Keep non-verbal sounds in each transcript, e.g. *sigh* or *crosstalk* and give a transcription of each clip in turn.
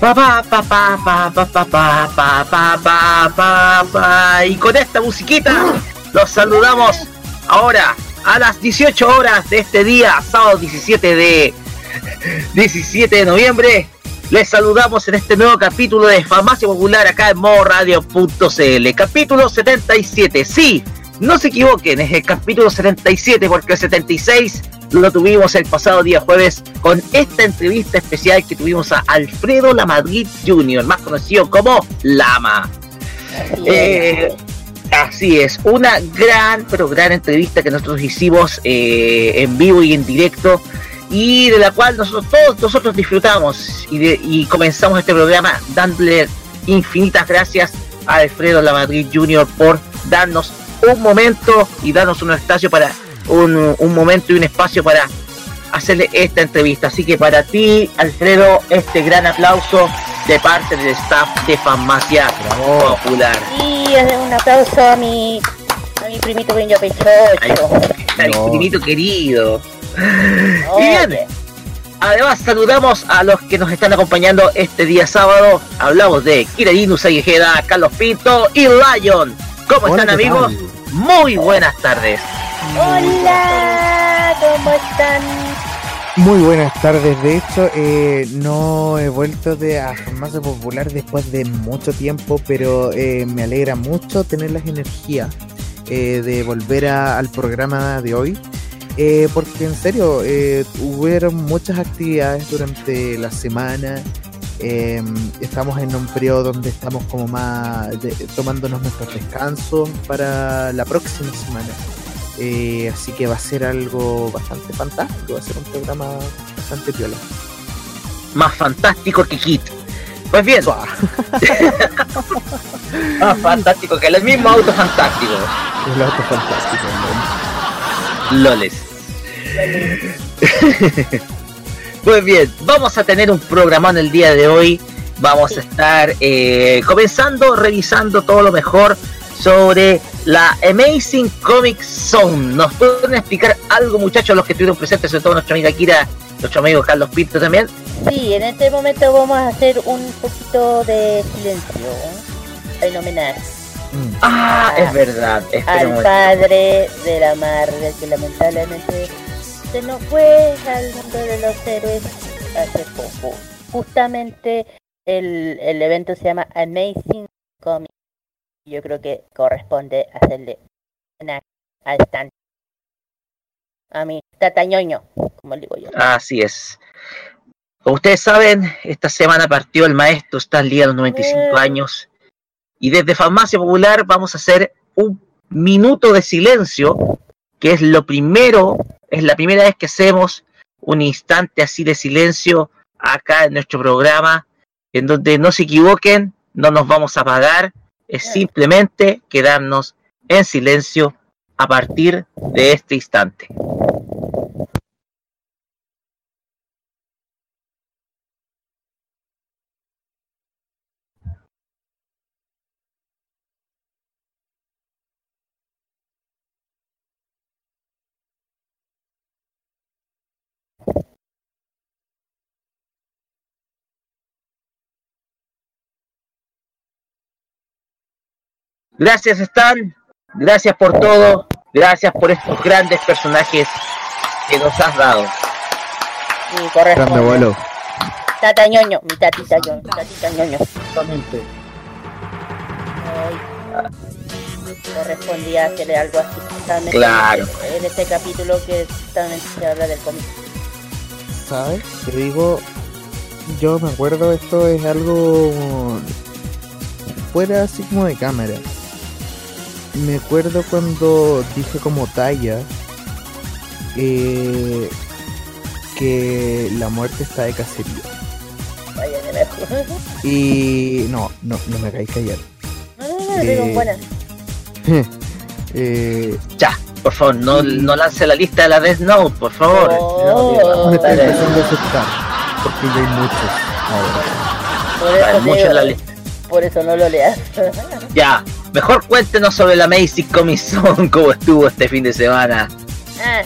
Papá. Y con esta musiquita los saludamos ahora a las 18 horas de este día, sábado 17 de 17 de noviembre. Les saludamos en este nuevo capítulo de Farmacia Popular acá en modoradio.cl. Capítulo 77. Sí, no se equivoquen, es el capítulo 77 porque el 76 lo tuvimos el pasado día jueves con esta entrevista especial que tuvimos a Alfredo Lamadrid Jr., más conocido como Lama. Eh, así es, una gran, pero gran entrevista que nosotros hicimos eh, en vivo y en directo y de la cual nosotros todos nosotros disfrutamos y, de- y comenzamos este programa dándole infinitas gracias a Alfredo Lamadrid Jr. por darnos un momento y darnos un espacio para un, un momento y un espacio para hacerle esta entrevista. Así que para ti, Alfredo, este gran aplauso de parte del staff de Farmacia Popular. Y un aplauso a mi, a mi primito Benjo Pechocho. Ay, No. primito querido. Y bien, además saludamos a los que nos están acompañando este día sábado. Hablamos de Kiradinu Sayejeda, Carlos Pinto y Lion. ¿Cómo Hola, están ¿qué amigos? tal? Muy buenas tardes. Hola, ¿cómo están? Muy buenas tardes. De hecho, eh, no he vuelto de a Farmacia Popular después de mucho tiempo, pero eh, me alegra mucho tener las energías eh, de volver a- al programa de hoy. eh, porque en serio, eh, hubieron muchas actividades durante la semana. Eh, estamos en un periodo donde estamos como más de- tomándonos nuestros descansos para la próxima semana. Eh, así que va a ser algo bastante fantástico, va a ser un programa bastante piola. Más fantástico que Kit. Pues bien, *laughs* más fantástico que el mismo auto fantástico. El auto fantástico, ¿no? Loles. *laughs* Pues bien, vamos a tener un programón el día de hoy. Vamos a estar eh, comenzando, revisando todo lo mejor sobre la Amazing Comic Zone. ¿Nos pueden explicar algo, muchachos, los que estuvieron presentes, sobre todo nuestra amiga Kira, nuestro amigo Carlos Pinto también? Sí, en este momento vamos a hacer un poquito de silencio ¿eh? en homenaje Mm. Ah, es verdad. Espera al padre de la Marvel que lamentablemente se nos fue al mundo de los héroes hace poco. Justamente el, el evento se llama Amazing Comics. Yo creo que corresponde hacerle una al stand. A mi tatañoño, como le digo yo. Así es. Como ustedes saben, esta semana partió el maestro Stan Lee a los 95 Eh. años. Y desde Farmacia Popular vamos a hacer un minuto de silencio, que es lo primero, es la primera vez que hacemos un instante así de silencio acá en nuestro programa, en donde no se equivoquen, no nos vamos a apagar, es simplemente quedarnos en silencio a partir de este instante. Gracias Stan, gracias por todo, gracias por estos grandes personajes que nos has dado. Y abuelo. Tata ñoño, mi tatita ñoño, tatita ñoño. Exactamente. Ay, correspondía hacerle algo así justamente Claro. en este capítulo que justamente se habla del cómic. ¿Sabes? Te digo, yo me acuerdo, esto es algo fuera así como de cámara. Me acuerdo cuando dije como talla eh, que la muerte está de cacería. Vaya de lejos. Y no, no, no me hagáis callar. No, no, no, Eh, buena. *laughs* Eh, Ya, por favor, no, no lance la lista de la Death Note, por favor. Oh, me estoy Dale. empezando a aceptar, porque ya hay muchos ahora. por, Hay eso mucho digo, en la lista. Por eso no lo leas. *laughs* Ya, mejor cuéntenos sobre la Amazing Comic Zone, *laughs* cómo estuvo este fin de semana. Ah,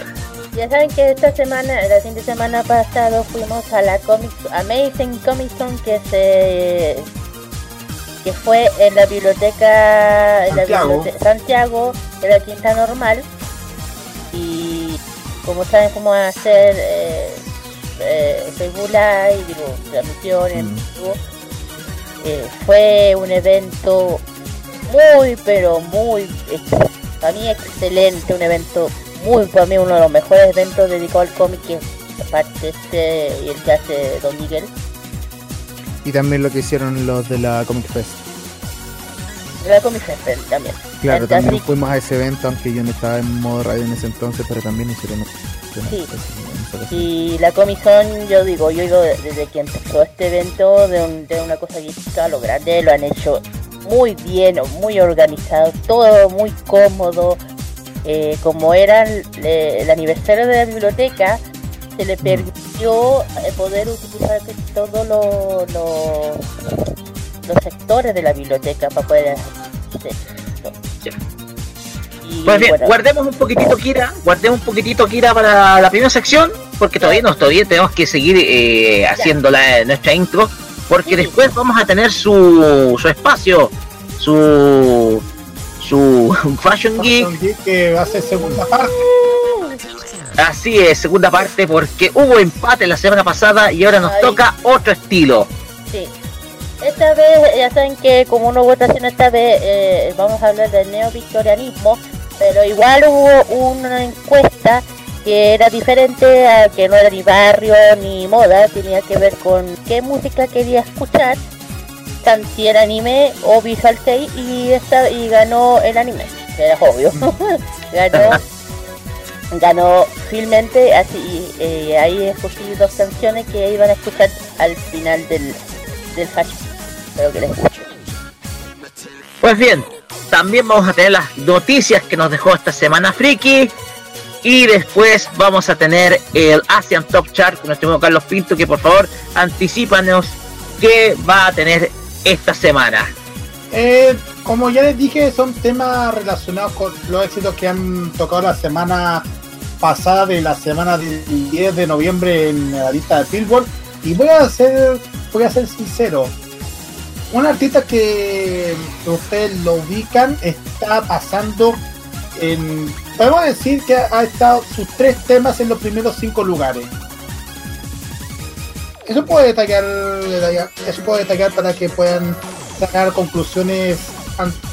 ya saben que esta semana, la fin de semana pasado fuimos a la Comic Amazing Comic Con que se que fue en la biblioteca en la Santiago. biblioteca- Santiago de la Quinta Normal y como saben cómo hacer eh, eh, Facebook Live, digo, transmisión en Mm. Eh, fue un evento muy pero muy para mí excelente, un evento muy para mí uno de los mejores eventos dedicados al cómic que aparte este y el que hace Don Miguel. Y también lo que hicieron los de la Comic Fest. La Comic Fest también. Claro, Entonces, también fuimos a ese evento, aunque yo no estaba en modo radio en ese entonces, pero también hicieron Sí. Y la Comic Con, yo digo, yo digo de- desde que empezó este evento de, un- de una cosa geeky a lo grande, lo han hecho muy bien, muy organizado, todo muy cómodo. Eh, como era el, eh, el aniversario de la biblioteca, se le permitió eh, poder utilizar todos los, los, los sectores de la biblioteca para poder hacer Pues bien, bueno, guardemos un poquitito Kira, guardemos un poquitito Kira para la primera sección, porque todavía no, todavía tenemos que seguir eh, haciendo la, nuestra intro, porque Sí. después vamos a tener su, su espacio, su su *laughs* Fashion Geek, Fashion Geek que va a ser segunda parte. así es, segunda parte, porque hubo empate la semana pasada y ahora nos Ay. toca otro estilo. Sí. Esta vez, ya saben que como una votación esta vez eh, vamos a hablar del neovictorianismo, pero igual hubo una encuesta que era diferente, a que no era ni barrio ni moda, tenía que ver con qué música quería escuchar, tan si era anime o Visual 6 y, esta, y ganó el anime, que era obvio. *laughs* ganó ganó Filmente, así eh, ahí escogí dos canciones que iban a escuchar al final del, del fashion. Espero que les escuchen. Pues bien, también vamos a tener las noticias que nos dejó esta semana Friki. Y después vamos a tener el Asian Top Chart con nuestro amigo Carlos Pinto, que por favor anticipanos qué va a tener esta semana. Eh, como ya les dije, son temas relacionados con los éxitos que han tocado la semana pasada de la semana del 10 de noviembre en la lista de Billboard. Y voy a ser, voy a ser sincero. Un artista que ustedes lo ubican está pasando en. Podemos decir que ha estado sus tres temas en los primeros cinco lugares. Eso puede detallar, eso puede detallar para que puedan sacar conclusiones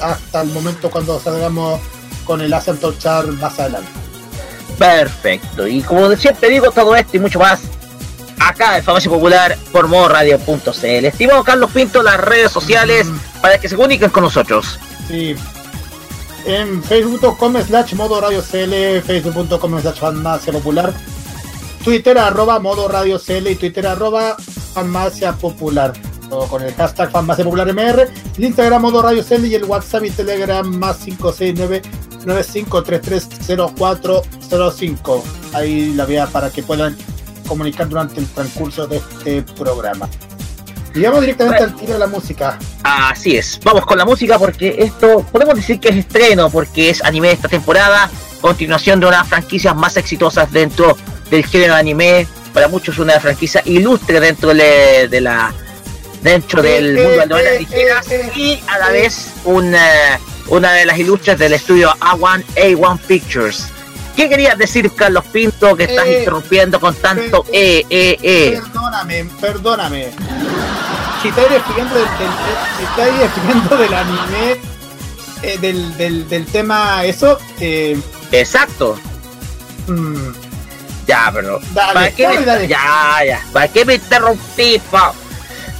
hasta el momento cuando salgamos con el Asian Top Chart más adelante. Perfecto. Y como siempre digo, todo esto y mucho más acá en Farmacia Popular por modoradio.cl. Estimado Carlos Pinto, las redes sociales para que se comuniquen con nosotros. Sí. En facebook.com slash modo radio CL, facebook.com slash farmacia popular, Twitter arroba modo radio CL y Twitter arroba farmacia popular. Todo con el hashtag farmacia popular MR, el Instagram modo radio CL y el WhatsApp y Telegram más 569 95330405. Ahí la vía para que puedan comunicar durante el transcurso de este programa. Y vamos directamente al tiro de la música. Así es, vamos con la música porque esto podemos decir que es estreno porque es anime de esta temporada, continuación de una de las franquicias más exitosas dentro del género de anime, para muchos una franquicia ilustre dentro de, de la dentro del eh, mundo de las eh, eh, ligeras eh, eh, y a la eh. vez una, una de las ilustres del estudio A1 A1 Pictures ¿Qué querías decir, Carlos Pinto, que estás eh, interrumpiendo con tanto eh, eh, eh? Perdóname, perdóname. Si estáis explicando del, anime, eh, del, del, del, tema eso... Eh, Exacto. Mm. Ya, pero... ¿para qué me, dale. Ya, ya. ¿Para qué me interrumpí, pa?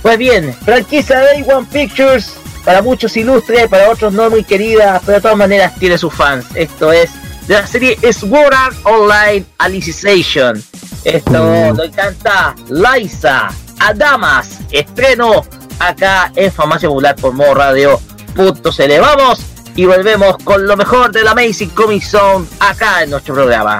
Pues bien, franquicia Day One Pictures, para muchos ilustre, para otros no muy querida, pero de todas maneras tiene sus fans. Esto es de la serie Sword Art Online Alicization. Esto lo encanta Liza Adamas. Estreno acá en Farmacia Popular por Modo Radio. Puntos elevamos y volvemos con lo mejor de la Amazing Comic Zone acá en nuestro programa.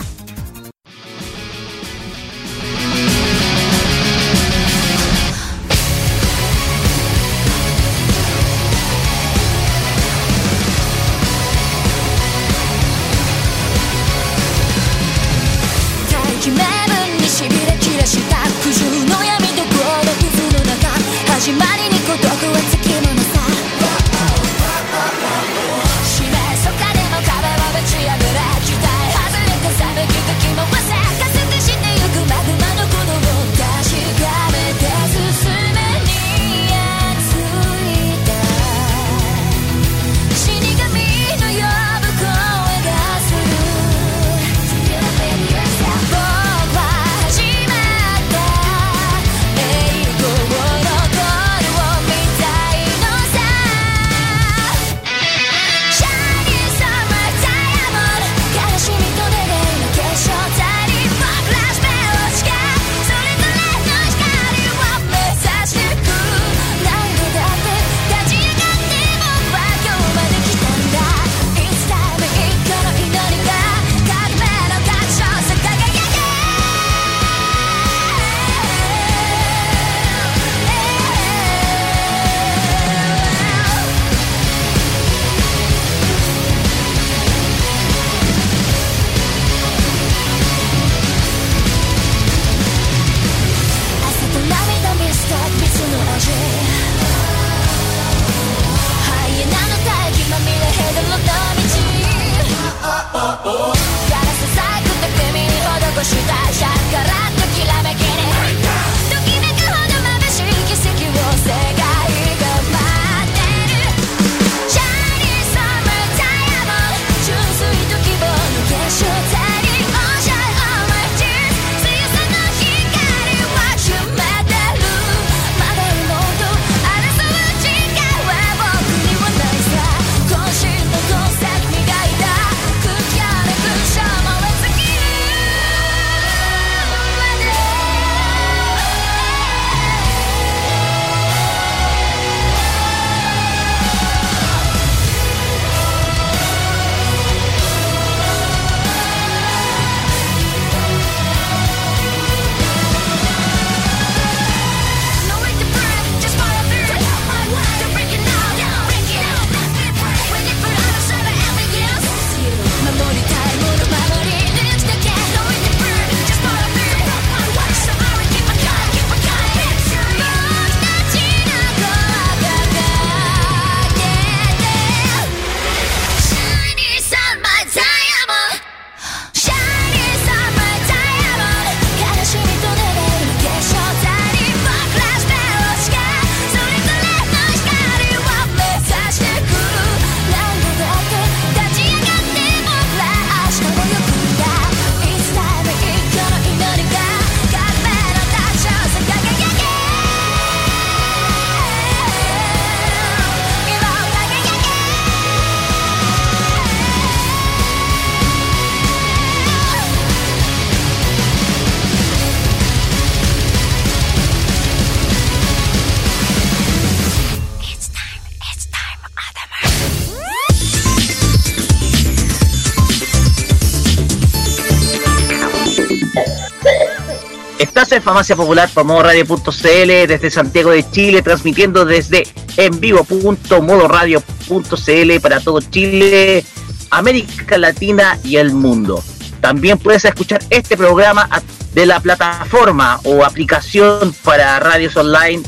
Farmacia Popular por modo Radio.cl desde Santiago de Chile, transmitiendo desde en vivo.modoradio.cl para todo Chile, América Latina y el mundo. También puedes escuchar este programa de la plataforma o aplicación para radios online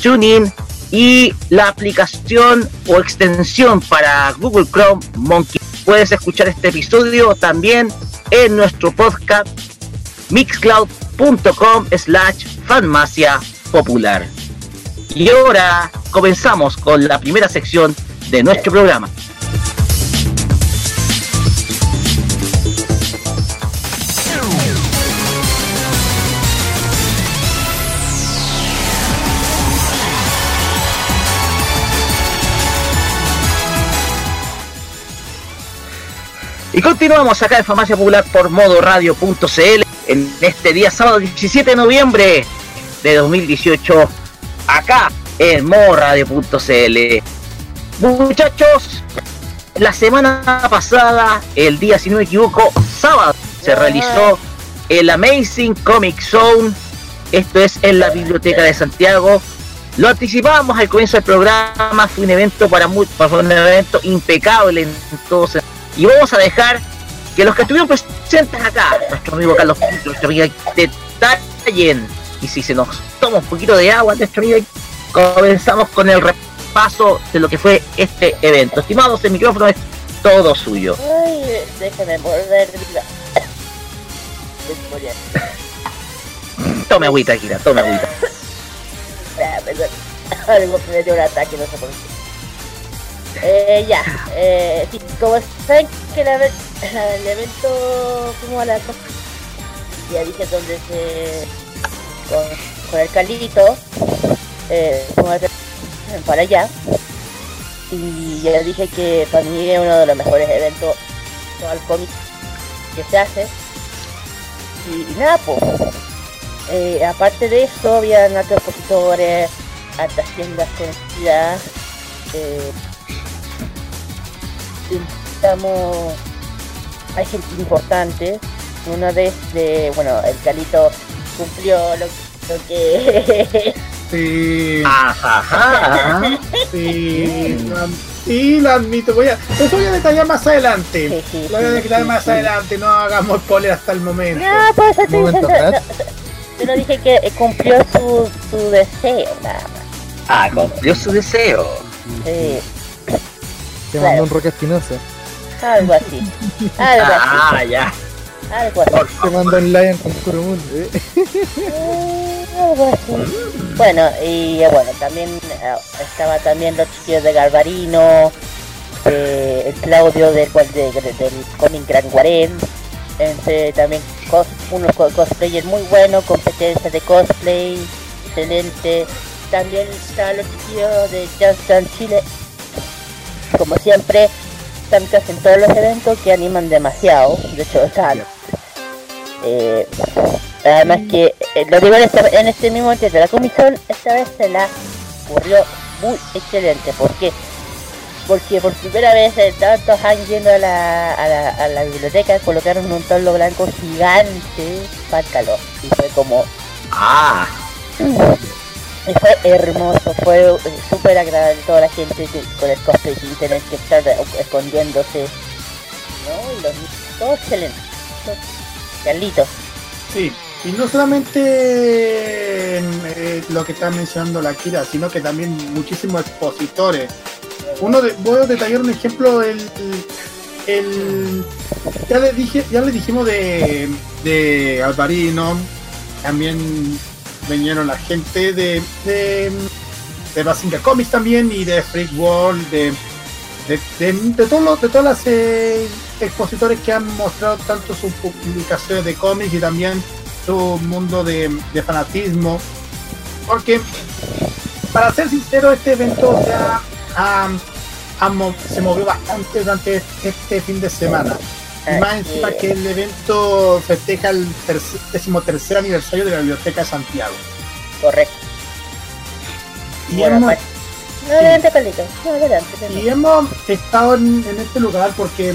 TuneIn y la aplicación o extensión para Google Chrome Monkey. Puedes escuchar este episodio también en nuestro podcast Mixcloud mixcloud.com slash farmacia popular. Y ahora comenzamos con la primera sección de nuestro programa. Y continuamos acá en Farmacia Popular por modoradio.cl en este día sábado 17 de noviembre de 2018 acá en modoradio.cl. Muchachos, la semana pasada, el día si no me equivoco, sábado, se realizó el Amazing Comic Zone. Esto es en la Biblioteca de Santiago. Lo anticipábamos al comienzo del programa, fue un evento para muchos, fue un evento impecable en todos. Y vamos a dejar que los que estuvieron presentes acá, nuestro amigo Carlos nuestro amigo detallen. Y si se nos toma un poquito de agua, nuestro amigo, comenzamos con el repaso de lo que fue este evento. Estimados, el micrófono es todo suyo. Ay, déjame morder. Desmoriar. Tome agüita, Kira, tome agüita. *laughs* Ah, perdón. Algo me dio un ataque, no sé por qué. Eh, ya, eh, como saben que el, el evento fuimos a la co- ya dije donde se con, con el Calito eh, para allá y ya dije que para mí es uno de los mejores eventos el cómic que se hace. Y, nada pues eh, aparte de eso habían otros expositores altas tiendas conocidas eh, estamos hay gente importante una vez de bueno el Calito cumplió lo, lo que *laughs* Sí. Ajá, ajá. Sí, lo sí, lo admito. Voy a, eso voy a detallar más adelante. Sí, sí, Lo voy a detallar sí, más sí. adelante. No hagamos spoiler hasta el momento. no pues diciendo- Kat. no, yo no dije que eh, cumplió su, su deseo nada más Ah, cumplió su deseo. sí, Te Claro. mando un Roque Espinosa. algo así algo así Ah, ya. algo así Por Te mando un Lion con Kurumun. ¿eh? Eh, algo así. Bueno, y eh, bueno, también eh, estaba también los chiquillos de Galvarino, eh, el Claudio del, cual- de- de- del cómic Gran Guarén, entre también cos, unos co- cosplayers muy buenos, competencia de cosplay, excelente. También estaban los chiquillos de Just Dance Chile, como siempre, están casi en todos los eventos que animan demasiado, de hecho están eh, además que eh, lo digo en este, en este mismo de la comisión esta vez se la ocurrió muy excelente. Porque porque por primera vez en tantos años yendo a la, a la, a la biblioteca colocaron un toldo blanco gigante para el calor y fue como Ah, *clears throat* fue hermoso, fue eh, súper agradable toda la gente que- con el cosplay sin tener que estar escondiéndose ¿no? y los excelente Carlitos Sí, y no solamente eh, lo que está mencionando la Kira, sino que también muchísimos expositores. Uno de, voy a detallar un ejemplo, el, el ya le dije, ya le dijimos de, de Alvarino, también vinieron la gente de de, de Basinga Comics también y de Freak World, de de, de, todos los- de todas las eh, expositores que han mostrado tanto sus publicaciones de cómics y también su mundo de, fanatismo. Porque para ser sincero este evento ya ha mo- se movió bastante durante este fin de semana y más encima que el evento festeja el tercer, decimotercer aniversario de la Biblioteca de Santiago. Correcto. Y Bueno, hemos pues, no, adelante Carlitos no, adelante, adelante. Y hemos estado en, en este lugar porque,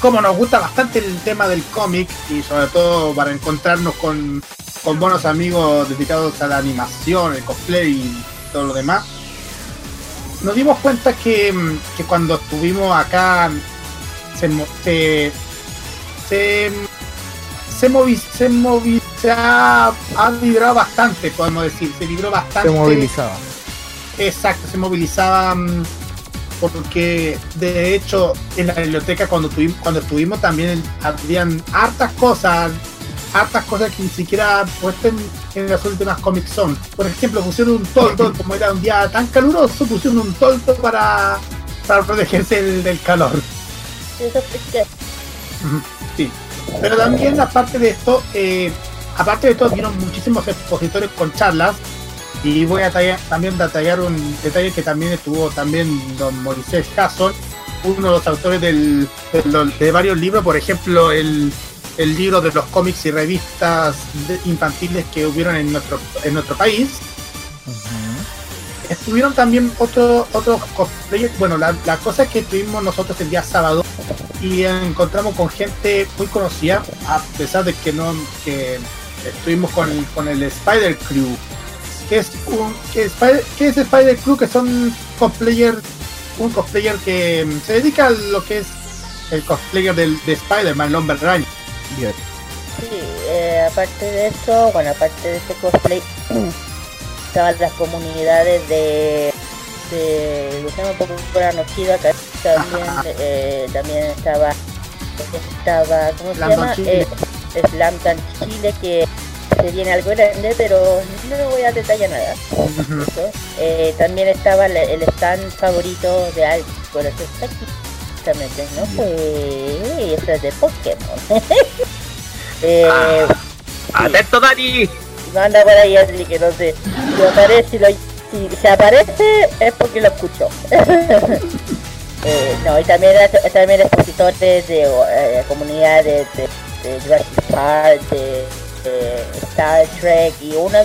como nos gusta bastante el tema del cómic y sobre todo para encontrarnos con, con buenos amigos dedicados a la animación, el cosplay y todo lo demás, nos dimos cuenta que, que cuando estuvimos acá se, se, se, se, movi- se, movi- se ha, ha vibrado bastante, podemos decir, se vibró bastante Se movilizaba. Exacto, se movilizaban porque de hecho en la biblioteca cuando tuvimos, cuando estuvimos también habían hartas cosas, hartas cosas que ni siquiera puesten en las últimas Comic Zone. Por ejemplo, pusieron un toldo, como era un día tan caluroso, pusieron un toldo para, para protegerse del, del calor. Eso es que Ujú, Sí. Pero también aparte de esto, eh, aparte de esto, vieron muchísimos expositores con charlas. Y voy a tallar- también detallar un detalle que también estuvo también don Moisés Casson, uno de los autores del- de, varios libros, por ejemplo, el, el libro de los cómics y revistas infantiles que hubieron en nuestro, en nuestro país. Estuvieron también otro, otros cosplayers. Bueno, la, la cosa es que estuvimos nosotros el día sábado y encontramos con gente muy conocida, a pesar de que no que estuvimos con, con el Spider Crew. Que es un que Spider, que es Spider Crew que son cosplayer un cosplayer que mm, se dedica a lo que es el cosplayer del, de Spider-Man, el hombre araña. Bien. Sí, eh, aparte de eso, bueno, aparte de este cosplay, *clears throat* estaban las comunidades de de Luciano Popular acá también eh, también estaba estaba ¿cómo se Slam llama? Chile. Eh, Slam Dunk Chile que se viene algo grande pero no voy a detallar nada. Eh, también estaba el, el stand favorito de Alex por eso está aquí justamente no pues eso es de Pokémon *laughs* eh, Ah, atento, Dani. no anda por ahí así que no sé si aparece si, lo, si se aparece es porque lo escuchó *laughs* Eh, no y también era- también expositores de eh, comunidades de, de Jurassic Park de, de Star Trek y una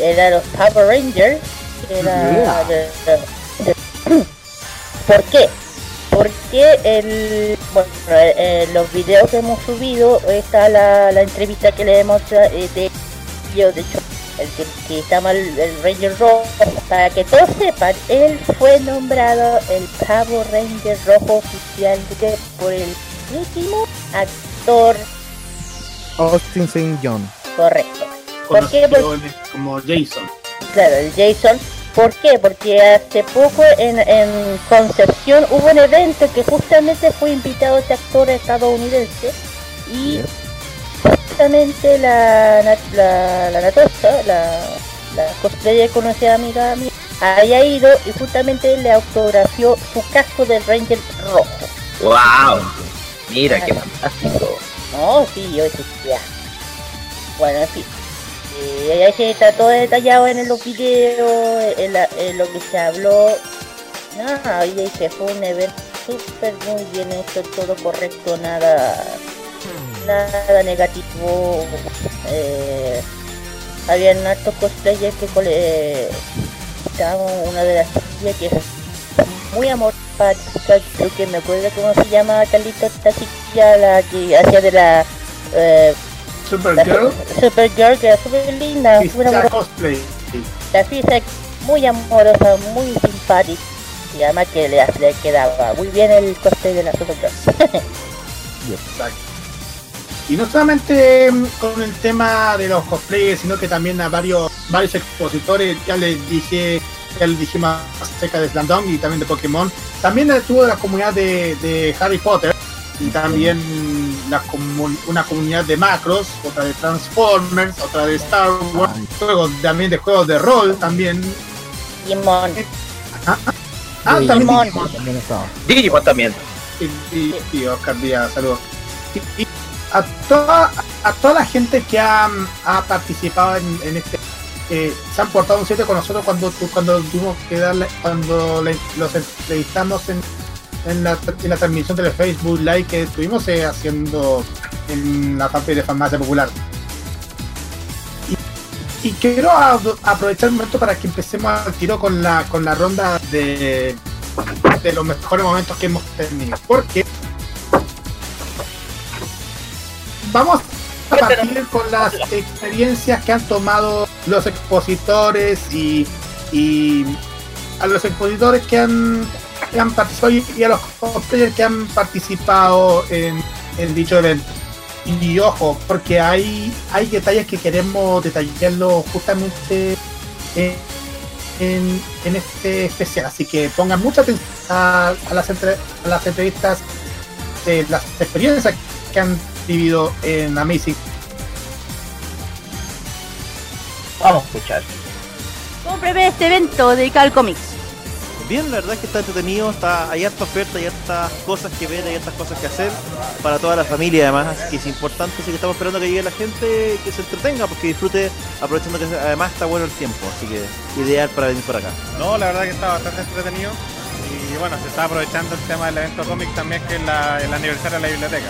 era los Power Rangers era Yeah. de- de- de- *coughs* ¿por qué? porque el bueno eh, los videos que hemos subido está la, la entrevista que le hemos de de hecho el que, que está mal el Ranger rojo para que todos sepan él fue nombrado el Power Ranger rojo oficial de- por el último actor Austin St. John. correcto ¿Por qué? en- como Jason. Claro, el Jason. ¿Por qué? Porque hace poco en, en Concepción hubo un evento que justamente fue invitado este actor estadounidense y. justamente la, Nat- la, la Natosa, la, la cosplayer conocida amiga mía, había ido y justamente le autografió su casco del Ranger rojo. Wow. Mira, qué fantástico. No, sí, yo decía. Bueno, en fin. Eh, ahí se está todo detallado en los videos, en, la- en lo que se habló. No, y se fue un evento súper muy bien hecho, todo correcto, nada nada negativo. Eh, habían hartos cosplayers que cole- estaba una de las chicas que es muy amorfática, creo que me acuerdo cómo se llama Carlito, esta chiquilla, la que hacía de la eh, Supergirl. Supergirl, que era súper linda, amorosa. cosplay. La Fisa muy amorosa, muy simpática. Y además que le, le quedaba muy bien el cosplay de la Supergirl. *laughs* Exacto. Y no solamente mm, con el tema de los cosplayers, sino que también a varios varios expositores, ya les dije, ya les dijimos acerca de Slandong y también de Pokémon. También estuvo de la comunidad de, de Harry Potter y también la comu- una comunidad de Macros, otra de Transformers, otra de Star Wars, juegos también de juegos de rol también. Digimon. Ah, Sí. también Digimon. Digimon. También estaba. Digimon también. y, y, y Oscar Díaz, saludos. Y, y a toda a toda la gente que ha, ha participado en, este eh, se han portado un 7 con nosotros cuando cuando tuvimos que darle cuando le- los entrevistamos en, en, la, en la transmisión del Facebook Live que estuvimos eh, haciendo en la fanpage de Farmacia Popular. Y, quiero aprovechar el momento para que empecemos al tiro con la con la ronda de de los mejores momentos que hemos tenido. Porque vamos a partir con las experiencias que han tomado los expositores y, y a los expositores que han, que han participado y, a los cosplayers que han participado en, en dicho evento. Y ojo, porque hay, hay detalles que queremos detallarlo justamente en, en, en este especial. Así que pongan mucha atención a, a las, entre- a las entrevistas de las experiencias que han vivido en Amazing. Vamos a escuchar. Cómpreme este evento dedicado al cómics. Bien, la verdad es que está entretenido, está, hay harta oferta, hay hartas cosas que ver, hay hartas cosas que hacer para toda la familia además, así que es importante, así que estamos esperando que llegue la gente, que se entretenga, porque disfrute, aprovechando que además está bueno el tiempo, así que ideal para venir por acá. No, la verdad que está bastante entretenido. Y bueno, se está aprovechando el tema del evento cómic también, que es la- el aniversario de la biblioteca.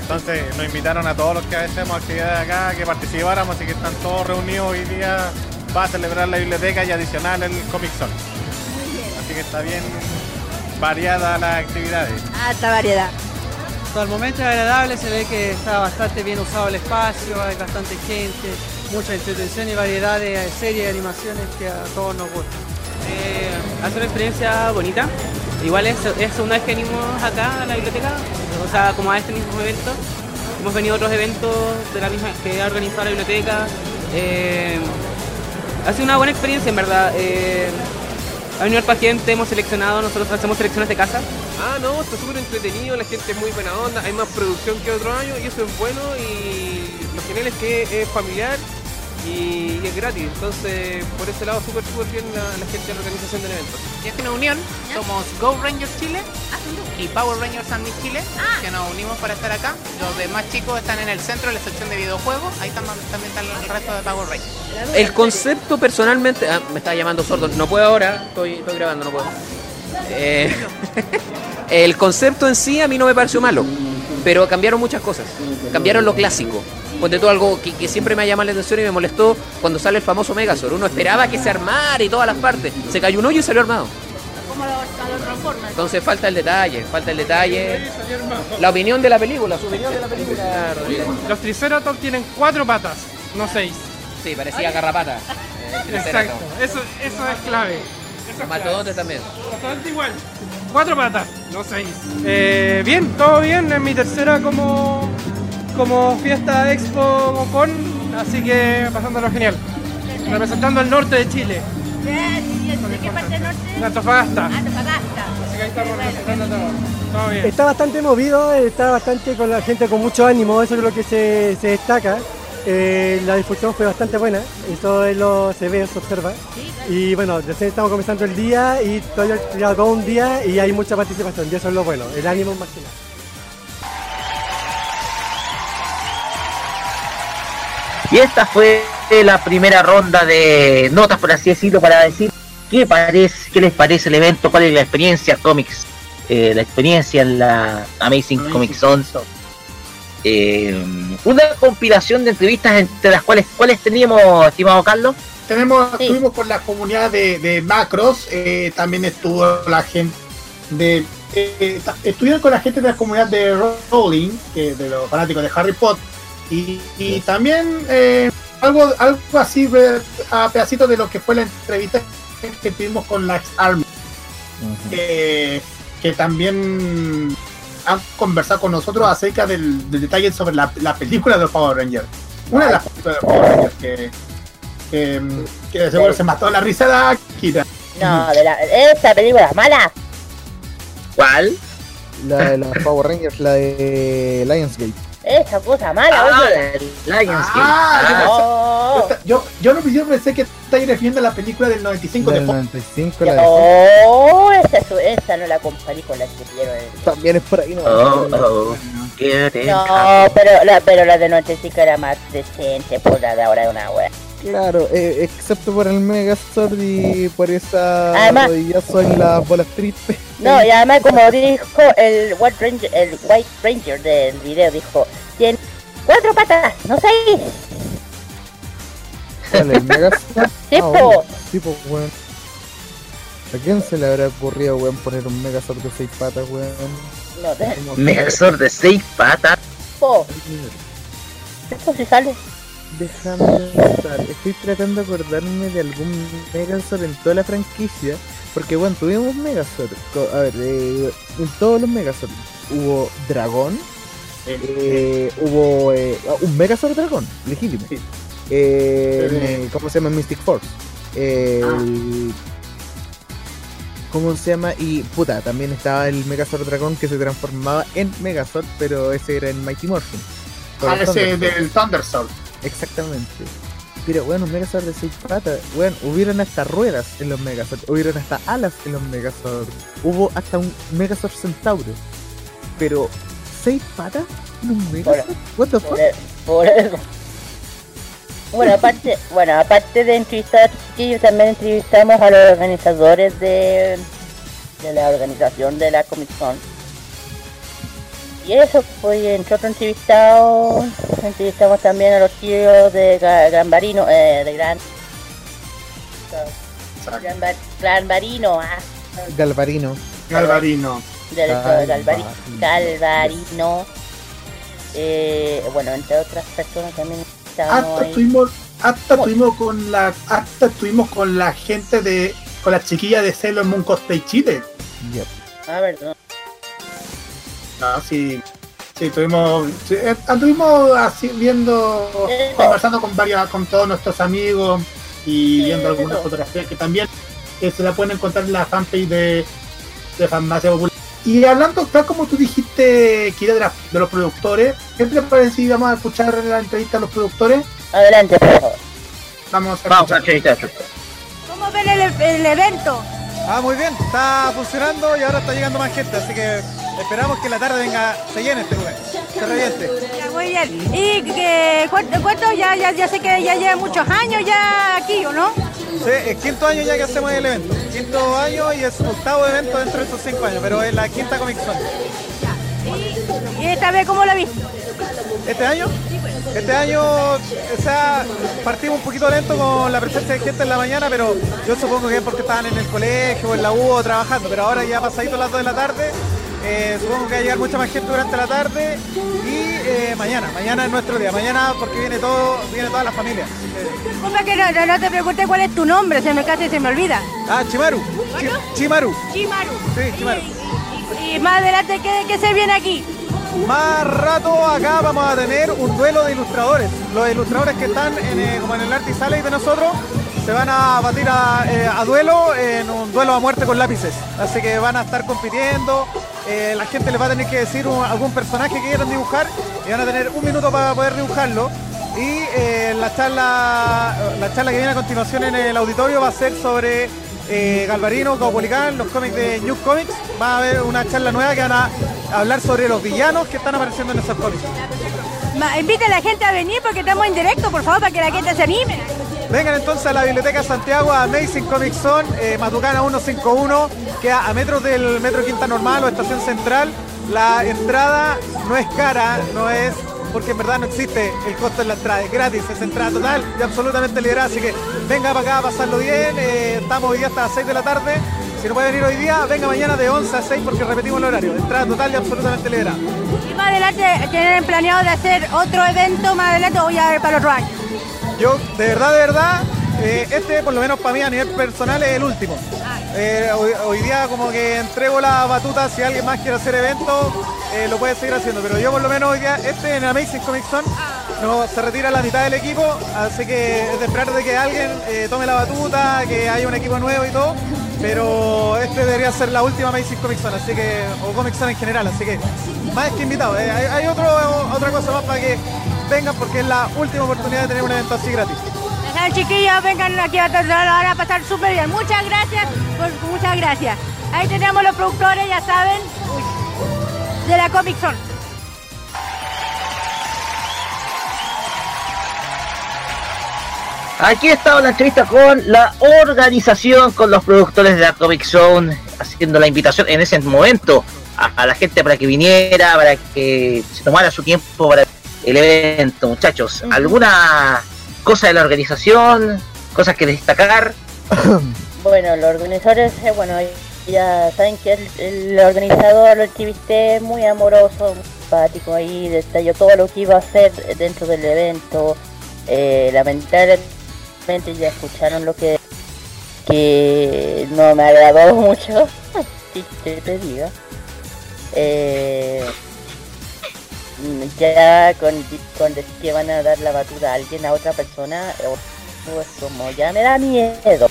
Entonces nos invitaron a todos los que hacemos actividades acá que participáramos, así que están todos reunidos hoy día para celebrar la biblioteca y adicional el Comic Zone. Así que está bien variada las actividades. Alta variedad. Hasta el momento es agradable, se ve que está bastante bien usado el espacio, hay bastante gente, mucha entretención y variedad de series y animaciones que a todos nos gustan. Eh, hace una experiencia bonita. Igual es, es una vez que venimos acá a la biblioteca, o sea, como a este mismo evento. Hemos venido a otros eventos de la misma que ha organizado la biblioteca. Eh, ha sido una buena experiencia, en verdad. Eh, ha venido harta gente, hemos seleccionado, nosotros hacemos selecciones de casa. Ah, no, está súper entretenido, la gente es muy buena onda, hay más producción que otro año y eso es bueno y lo genial es que es familiar y, y es gratis, entonces por ese lado súper súper bien la, la gente de la organización del evento. Y es una unión, somos Go Rangers Chile y Power Rangers Sandwich Chile, que nos unimos para estar acá. Los demás chicos están en el centro, en la sección de videojuegos, ahí tam- también están el resto de Power Rangers. El concepto personalmente. ah, me está llamando sordo. No puedo ahora, estoy, estoy grabando, no puedo. Eh, *laughs* el concepto en sí a mí no me pareció malo, pero cambiaron muchas cosas. Cambiaron lo clásico. Ponte tú algo que, que siempre me ha llamado la atención y me molestó cuando sale el famoso Megazord. Uno esperaba que se armara y todas las partes. Se cayó un hoyo y salió armado. Como. Entonces falta el detalle, falta el detalle. La opinión de la película, su opinión de la película. Los Triceratops tienen cuatro patas, no seis. Sí, parecía garrapata. eh, Exacto, eso, eso es clave. Los mastodontes también. Bastante igual. Cuatro patas, no seis. Eh, bien, todo bien. Es mi tercera como, como fiesta expo con, así que pasándolo genial. Representando el norte de Chile, ¿De qué parte del norte? en Antofagasta. Antofagasta. Así que ahí estamos representando todo. Todo bien. Está bastante movido, está bastante con la gente con mucho ánimo, eso es lo que se, se destaca. Eh, la difusión fue bastante buena, eso es lo, se ve, se observa. Y bueno, recién estamos comenzando el día y todavía todo un día y hay mucha participación y eso es lo bueno, el ánimo más Y esta fue la primera ronda de notas, por así decirlo, para decir qué, parece, qué les parece el evento, cuál es la experiencia Comics, eh, la experiencia en la Amazing Comic Zone. Eh, una compilación de entrevistas entre las cuales, ¿cuáles teníamos, estimado Carlos? Tenemos, estuvimos con la comunidad de, de Macros, eh, también estuvo la gente de. eh, estuvieron con la gente de la comunidad de Rowling, que de los fanáticos de Harry Potter, y, y también eh, algo, algo así a pedacitos de lo que fue la entrevista que tuvimos con la ex Army, que, que también han conversado con nosotros acerca del, del detalle sobre la, la película de los Power Rangers. Una de las películas de los Power Rangers que, que, que de seguro se mató la risa de Akira. No, de la, esa película es mala. ¿Cuál? La de los Power Rangers, la de Lionsgate. Esa cosa mala, Ah, oye. Lionsgate. Ah, yo Oh. yo, yo no yo pensé que estáis refiriendo a la película del 95 de Del Fox. 95, la de Oh, esa, es- esa no la comparé con la que vieron También es por ahí, ¿no? Oh, oh, No, pero la, pero la de 95 era más decente, por la de ahora es una wea. Claro, eh, excepto por el Megazord y por esa Además- rodillazo en las bolas tristes. No, y además como dijo el White Ranger, el White Ranger del video, dijo, tiene cuatro patas, no seis. ¿Cuál, el Megazord? *laughs* Sí, Ah, po. bueno, sí, po, weón. ¿A quién se le habrá ocurrido, weón, poner un Megazord de seis patas, weón? No, te- ¿Cómo Megazord de seis patas. po. Esto sí sale. Déjame pensar, estoy tratando de acordarme de algún Megazord en toda la franquicia. Porque bueno, tuvimos Megazord. A ver, eh, en todos los Megazord hubo dragón. eh, hubo eh, ah, un Megazord dragón, legítimo. Sí. eh, ¿Cómo se llama? Mystic Force. El- ¿Cómo se llama? Y puta, también estaba el Megazord Dragón que se transformaba en Megazord, pero ese era en Mighty Morphin. Ah, ese del Thunderstorm. Exactamente. Pero bueno, un Megazord de 6 patas. Bueno, hubieron hasta ruedas en los Megazord. Hubieron hasta alas en los Megazord. Hubo hasta un Megazord Centauro. Pero, ¿6 patas en un Megazord? What the fuck? Por, eso. Bueno, aparte, bueno, aparte de entrevistar chiquillos, también entrevistamos a los organizadores de, de la organización de la Comic Con. Y eso, pues, entre otros entrevistados, entrevistamos también a los tíos de Ga- Gambarino, eh, de Gran... Gran, Gran Barino, ah, Galvarino. Galvarino. del Galvarino. Galvari- Galvarino. Eh, bueno, entre otras personas también Hasta ahí. estuvimos, hasta estuvimos con la, hasta estuvimos con la gente de, con la chiquilla de Sailor Moon Cosplay Chile. Ah, verdad. No, sí, sí, estuvimos, sí, eh, anduvimos así viendo, conversando con varios, con todos nuestros amigos y viendo algunas fotografías que también eh, se la pueden encontrar en la fanpage de, de Farmacia Popular. Y hablando, tal como tú dijiste, Kira, de, la- de los productores, ¿qué te parece si vamos a escuchar la entrevista a los productores? Adelante, por favor. Vamos a Vamos a escuchar. entrevistar. ¿Cómo ven el, el evento? Ah, muy bien, está funcionando y ahora está llegando más gente, así que esperamos que la tarde venga, se llene este lugar, se reviente. Ya, muy bien. ¿Y que, ya, ya, ya sé que ya lleva muchos años ya aquí, ¿o no? Sí, es quinto año ya que hacemos el evento, quinto año y es octavo evento dentro de esos cinco años, pero es la quinta Comic Con. ¿Y esta vez cómo lo viste? ¿Este año? Este año, o sea, partimos un poquito lento con la presencia de gente en la mañana, pero yo supongo que es porque estaban en el colegio, en la U o trabajando, pero ahora ya pasadito las 2 de la tarde, eh, supongo que va a llegar mucha más gente durante la tarde y eh, mañana, mañana es nuestro día, mañana porque viene todo, viene toda la familia. Disculpa que no, no, no te pregunté cuál es tu nombre, se me casi se me olvida. Ah, Chimaru, Chi- Chimaru, Chimaru. sí, Chimaru. Y más adelante, ¿qué, qué se viene aquí? Más rato acá vamos a tener un duelo de ilustradores. Los ilustradores que están en, eh, como en el Art Sale de nosotros se van a batir a, eh, a duelo en un duelo a muerte con lápices. Así que van a estar compitiendo. eh, la gente les va a tener que decir algún personaje que quieran dibujar y van a tener un minuto para poder dibujarlo. Y eh, la charla la charla que viene a continuación en el auditorio va a ser sobre Galvarino, Caupolicán, los cómics de New Comics. Va a haber una charla nueva que van a hablar sobre los villanos que están apareciendo en esos cómics. Invita a la gente a venir porque estamos en directo, por favor, para que la gente se anime. Vengan entonces a la Biblioteca Santiago, a Amazing Comic Zone, eh, Matucana 151, queda a metros del Metro Quinta Normal o Estación Central. La entrada no es cara, no es porque en verdad no existe el costo de la entrada, es gratis, es entrada total y absolutamente liberada, así que venga para acá a pasarlo bien, eh, estamos hoy día hasta las 6 de la tarde, si no puede venir hoy día, venga mañana de 11 a 6 porque repetimos el horario, entrada total y absolutamente liberada. Y más adelante tienen planeado de hacer otro evento más adelante o ya para el otro. Yo, de verdad, de verdad, eh, este por lo menos para mí a nivel personal es el último. Eh, hoy, día como que entrego la batuta, si alguien más quiere hacer eventos, eh, lo puede seguir haciendo. Pero yo por lo menos hoy día, este en Amazing Comic Zone, no, se retira la mitad del equipo, así que es de esperar de que alguien tome la batuta, que haya un equipo nuevo y todo. Pero este debería ser la última Amazing Comic Zone, así que, o Comic Zone en general, así que más que invitado. hay hay otra cosa más para que vengan porque es la última oportunidad de tener un evento así gratis. Ya chiquillos, vengan aquí a van a pasar súper bien. Muchas gracias, por- muchas gracias. Ahí tenemos los productores, ya saben, de la Comic Zone. Aquí estaba la entrevista con la organización, con los productores de la Comic Zone, haciendo la invitación en ese momento a, a la gente para que viniera, para que se tomara su tiempo para el evento, muchachos. ¿Alguna cosa de la organización? ¿Cosas que destacar? *coughs* Bueno, los organizadores, eh, bueno, ya saben que el, el organizador, lo entrevisté, muy amoroso, muy simpático ahí, detalló todo lo que iba a hacer dentro del evento. Eh, lamentablemente ya escucharon lo que, que no me agradó *laughs* mucho, *laughs* te, te diga. Eh, ya con, con decir que van a dar la batuta a alguien, a otra persona, eh, es como ya me da miedo.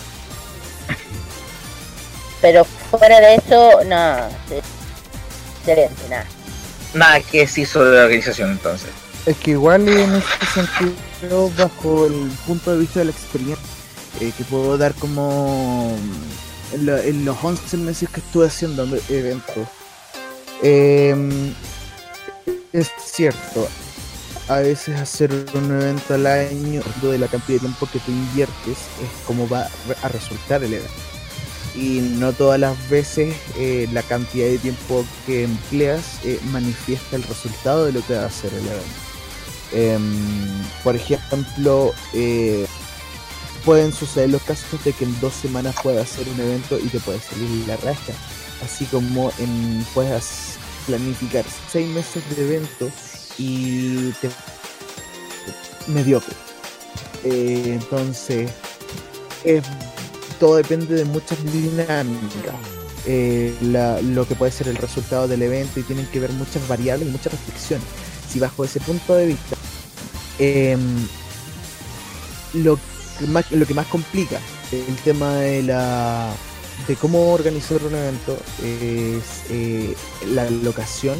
Pero fuera de eso, no, es excelente, nada. Nada que decir sobre la organización entonces. Es que igual en este sentido, bajo el punto de vista de la experiencia eh, que puedo dar como en, la- en los 11 meses que estuve haciendo eventos, eh, es cierto, a veces hacer un evento al año, de la cantidad de tiempo que tú inviertes, es como va a resultar el evento. Y no todas las veces eh, la cantidad de tiempo que empleas eh, manifiesta el resultado de lo que va a ser el evento. Em, por ejemplo, eh, pueden suceder los casos de que en dos semanas puedas hacer un evento y te puede salir la raja. Así como en, puedes planificar seis meses de evento y te mediocre. Eh, entonces, es- todo depende de muchas dinámicas. Eh, la- lo que puede ser el resultado del evento y tienen que ver muchas variables y muchas restricciones. Si bajo ese punto de vista, em, lo, más, lo que más complica el tema de la de cómo organizar un evento es eh, la locación,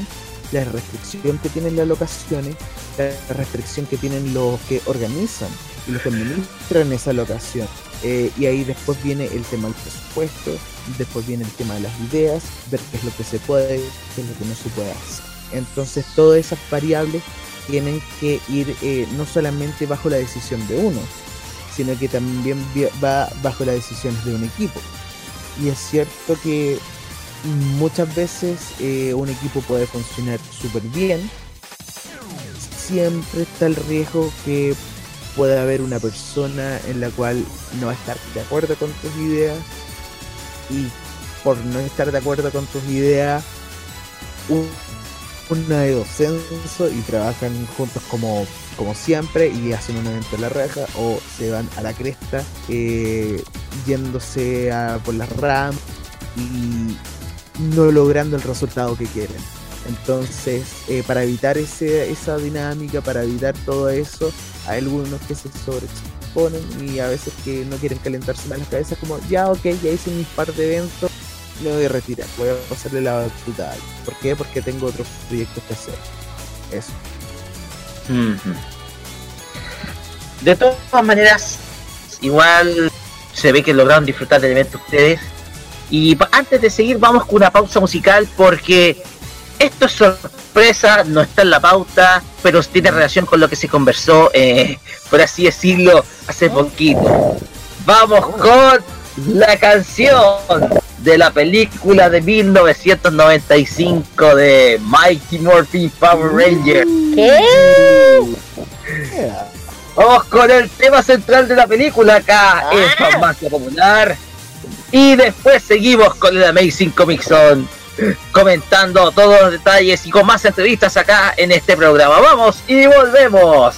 la restricción que tienen las locaciones, la restricción que tienen los que organizan y los que administran esa locación. Eh, y ahí después viene el tema del presupuesto, después viene el tema de las ideas, ver qué es lo que se puede, qué es lo que no se puede hacer. Entonces todas esas variables tienen que ir eh, no solamente bajo la decisión de uno, sino que también va bajo las decisiones de un equipo. Y es cierto que muchas veces eh, un equipo puede funcionar súper bien, siempre está el riesgo que pueda haber una persona en la cual no va a estar de acuerdo con tus ideas y por no estar de acuerdo con tus ideas un- una de dos censo y trabajan juntos como, como siempre y hacen un evento en la raja o se van a la cresta eh, yéndose a por las RAM y no logrando el resultado que quieren. Entonces, eh, para evitar ese, esa dinámica, para evitar todo eso, hay algunos que se sobreexponen y a veces que no quieren calentarse más las cabezas, como ya, ok, ya hice mis par de eventos, me voy a retirar, voy a pasarle la batuta. ¿Por qué? Porque tengo otros proyectos que hacer. Eso. De todas maneras, igual se ve que lograron disfrutar del evento ustedes. Y antes de seguir, vamos con una pausa musical porque esto es sorpresa, no está en la pauta, pero tiene relación con lo que se conversó, eh, por así decirlo, hace poquito. Vamos con la canción de la película de 1995 de Mighty Morphin Power Ranger. ¿Qué? Vamos con el tema central de la película acá en Farmacia Popular. Y después seguimos con el Amazing Comic Zone, comentando todos los detalles y con más entrevistas acá en este programa. Vamos y volvemos.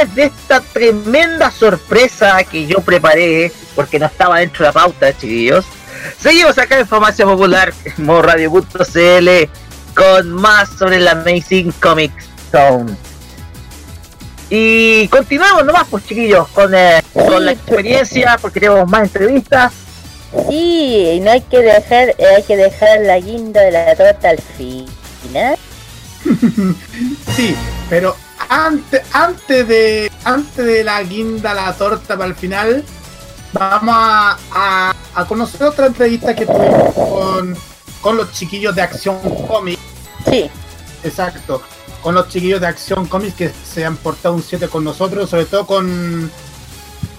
Después de esta tremenda sorpresa que yo preparé, porque no estaba dentro de la pauta, chiquillos, seguimos acá en Farmacia Popular, en modo radio.cl, con más sobre la Amazing Comic Zone. Y continuamos nomás, pues chiquillos, con, eh, con la experiencia, porque tenemos más entrevistas. Sí, y no hay que dejar, eh, hay que dejar la guinda de la torta al final. *laughs* Sí, pero antes, antes de antes de la guinda, la torta para el final, vamos a, a- a conocer otra entrevista que tuvimos con, con los chiquillos de Acción Comics. Sí. Exacto. Con los chiquillos de Acción Comics que se han portado un 7 con nosotros, sobre todo con.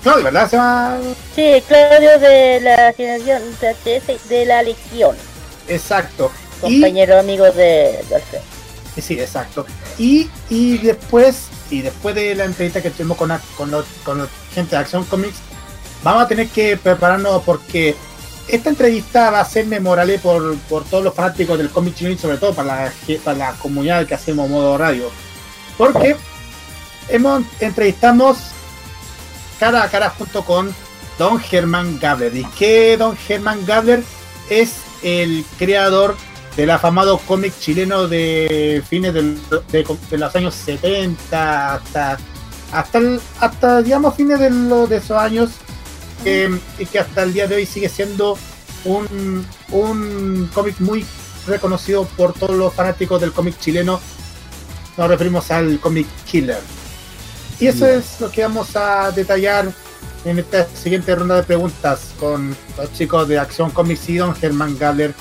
Claudio, ¿verdad? Se llama. Sí, Claudio de la generación de, la Legión, Exacto. compañero amigo de, de Alfredo. Sí, exacto. Y, y después, y después de la entrevista que tuvimos con, con, los, con los gente de Acción Comics, vamos a tener que prepararnos porque esta entrevista va a ser memorable por, por todos los fanáticos del cómic chino y sobre todo para la, para la comunidad que hacemos modo radio. Porque hemos entrevistamos cara a cara junto con Don Germán Gabler. ¿Y que Don Germán Gabler es el creador del afamado cómic chileno de fines del- de, de los años 70 hasta hasta el- hasta digamos fines de, lo- de esos años eh, y que hasta el día de hoy sigue siendo un, un cómic muy reconocido por todos los fanáticos del cómic chileno. Nos referimos al cómic killer. Y eso es lo que vamos a detallar en esta siguiente ronda de preguntas con los chicos de Acción Comics y Don Germán Gabler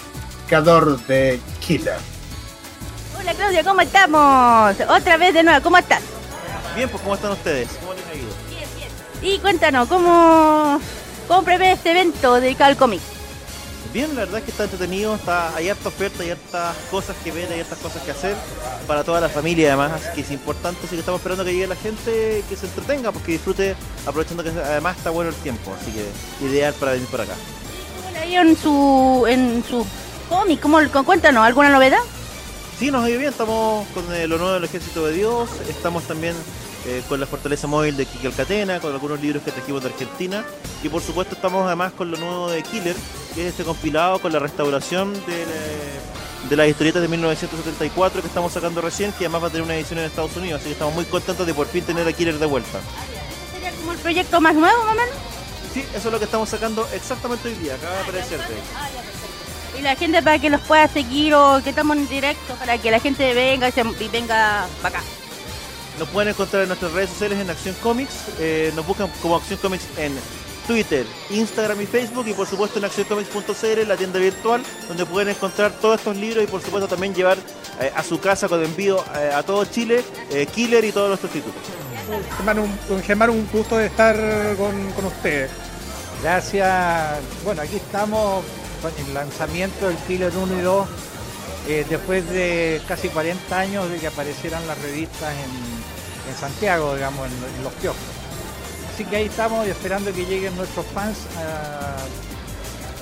de Killer. Hola Claudia, ¿cómo estamos? Otra vez de nuevo, ¿cómo estás? Bien, pues ¿cómo están ustedes? ¿Cómo les ha ido? Y cuéntanos, ¿cómo, cómo prevé este evento dedicado al cómic? Bien, la verdad es que está entretenido, está, hay harta oferta, hay hartas cosas que ver, hay hartas cosas que hacer para toda la familia además, así que es importante, así que estamos esperando que llegue la gente, que se entretenga, porque disfrute, aprovechando que además está bueno el tiempo, así que ideal para venir por acá. Ahí en su, en su cómic, ¿cómo, cuéntanos, ¿alguna novedad? Sí, nos ha ido bien, estamos con eh, lo nuevo del Ejército de Dios, estamos también eh, con la Fortaleza Móvil de Kike Alcatena, con algunos libros que trajimos de Argentina, y por supuesto estamos además con lo nuevo de Killer, que es este compilado con la restauración de, la- de las historietas de 1974 que estamos sacando recién, que además va a tener una edición en Estados Unidos, así que estamos muy contentos de por fin tener a Killer de vuelta. ¿Sería como el proyecto más nuevo, menos? Sí, eso es lo que estamos sacando exactamente hoy día, acaba de aparecerte. Y la gente para que los pueda seguir o que estamos en directo, para que la gente venga y, se- y venga para acá. Nos pueden encontrar en nuestras redes sociales en Acción Comics. eh, nos buscan como Acción Comics en Twitter, Instagram y Facebook. Y por supuesto en accioncomics.cl, la tienda virtual, donde pueden encontrar todos estos libros y por supuesto también llevar eh, a su casa con envío eh, a todo Chile, eh, Killer y todos nuestros títulos. Germán, un, Germán, un gusto de estar con, con ustedes. Gracias. Bueno, aquí estamos el lanzamiento del Killer 1 y 2, eh, después de casi 40 años de que aparecieran las revistas en, en Santiago, digamos, en, en los kioscos. Así que ahí estamos esperando que lleguen nuestros fans ah,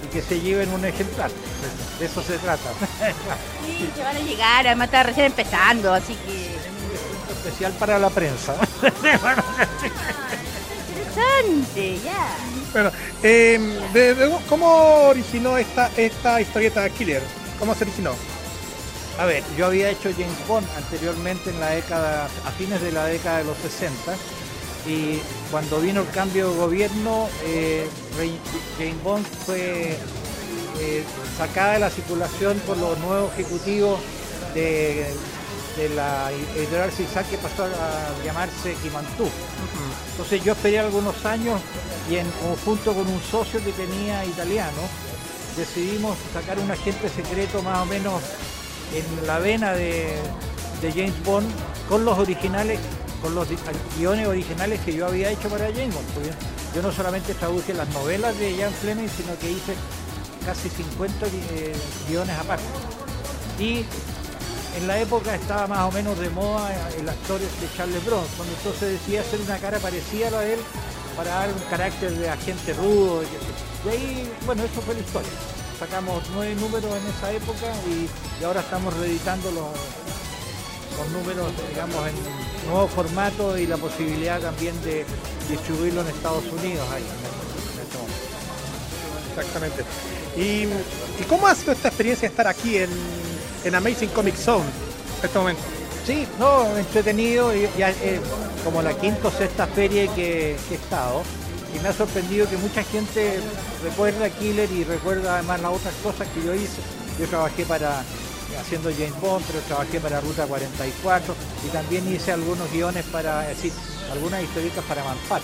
y que se lleven un ejemplar. De, eso se trata. *laughs* Sí, se van a llegar, además está recién empezando, así que especial para la prensa. Interesante, ya. Bueno, de- ¿cómo originó esta, esta historieta de Killer? ¿Cómo se originó? A ver, yo había hecho James Bond anteriormente en la década, a fines de la década de los 60, y cuando vino el cambio de gobierno, eh, James Bond fue eh, sacada de la circulación por los nuevos ejecutivos de, de la editorial Zigzag que pasó a llamarse Kimantú. Entonces yo esperé algunos años y en conjunto con un socio que tenía italiano, decidimos sacar un agente secreto más o menos en la vena de, de James Bond con los originales, con los guiones originales que yo había hecho para James Bond. porque yo no solamente traduje las novelas de Ian Fleming, sino que hice casi 50 gui- eh, guiones aparte. Y en la época estaba más o menos de moda el actor de Charles Bronson, entonces decidí hacer una cara parecida a la de él para dar un carácter de agente rudo. y ahí, bueno, eso fue la historia. Sacamos nueve números en esa época y, ahora estamos reeditando los, los números, digamos, en nuevo formato y la posibilidad también de distribuirlo en Estados Unidos ahí, en este. Exactamente. ¿Y, y cómo ha sido esta experiencia de estar aquí en, en Amazing Comic Zone en este momento? Sí, no, entretenido, y ya es como la quinta o sexta feria que, que he estado, y me ha sorprendido que mucha gente recuerda a Killer y recuerda además las otras cosas que yo hice. Yo trabajé para, haciendo James Bond, pero trabajé para Ruta 44, y también hice algunos guiones para, es decir, algunas historietas para Manpat.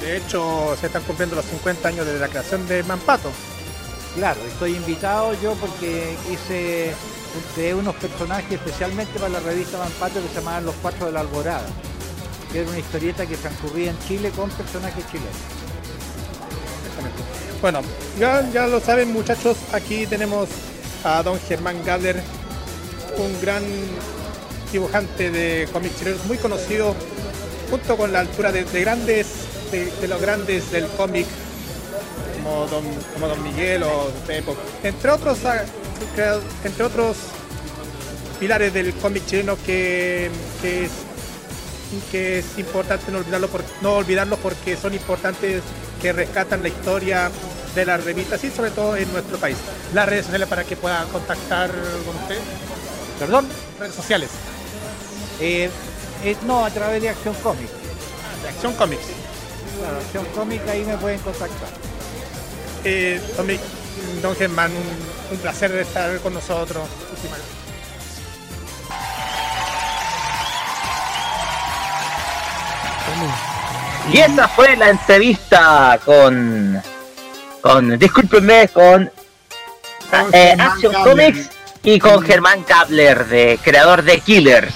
De hecho, se están cumpliendo los 50 años desde la creación de Mampato. Claro, estoy invitado yo porque hice creé unos personajes especialmente para la revista Manpato que se llamaban Los Cuatro de la Alborada, que era una historieta que transcurría en Chile con personajes chilenos. Bueno, ya, ya lo saben muchachos, aquí tenemos a don Germán Galler, un gran dibujante de cómics chilenos, muy conocido, junto con la altura de, de grandes, de, de los grandes del cómic, como don, como don Miguel o Pepo, entre otros, ah, entre otros pilares del cómic chileno que, que es que es importante no olvidarlo, por, no olvidarlo porque son importantes que rescatan la historia de las revistas y sobre todo en nuestro país. Las redes sociales para que puedan contactar con usted. ¿Perdón? Redes sociales. Eh, eh, no, a través de Acción Comic. De Acción Comics. Claro, Acción Comic ahí me pueden contactar. Eh, don, Mi- don Germán, un, un placer estar con nosotros. Muchísimas gracias. Y esa fue la entrevista con. con. discúlpenme, con. eh, Action Kabler. Comics y con Germán Kabler, de, creador de Killer.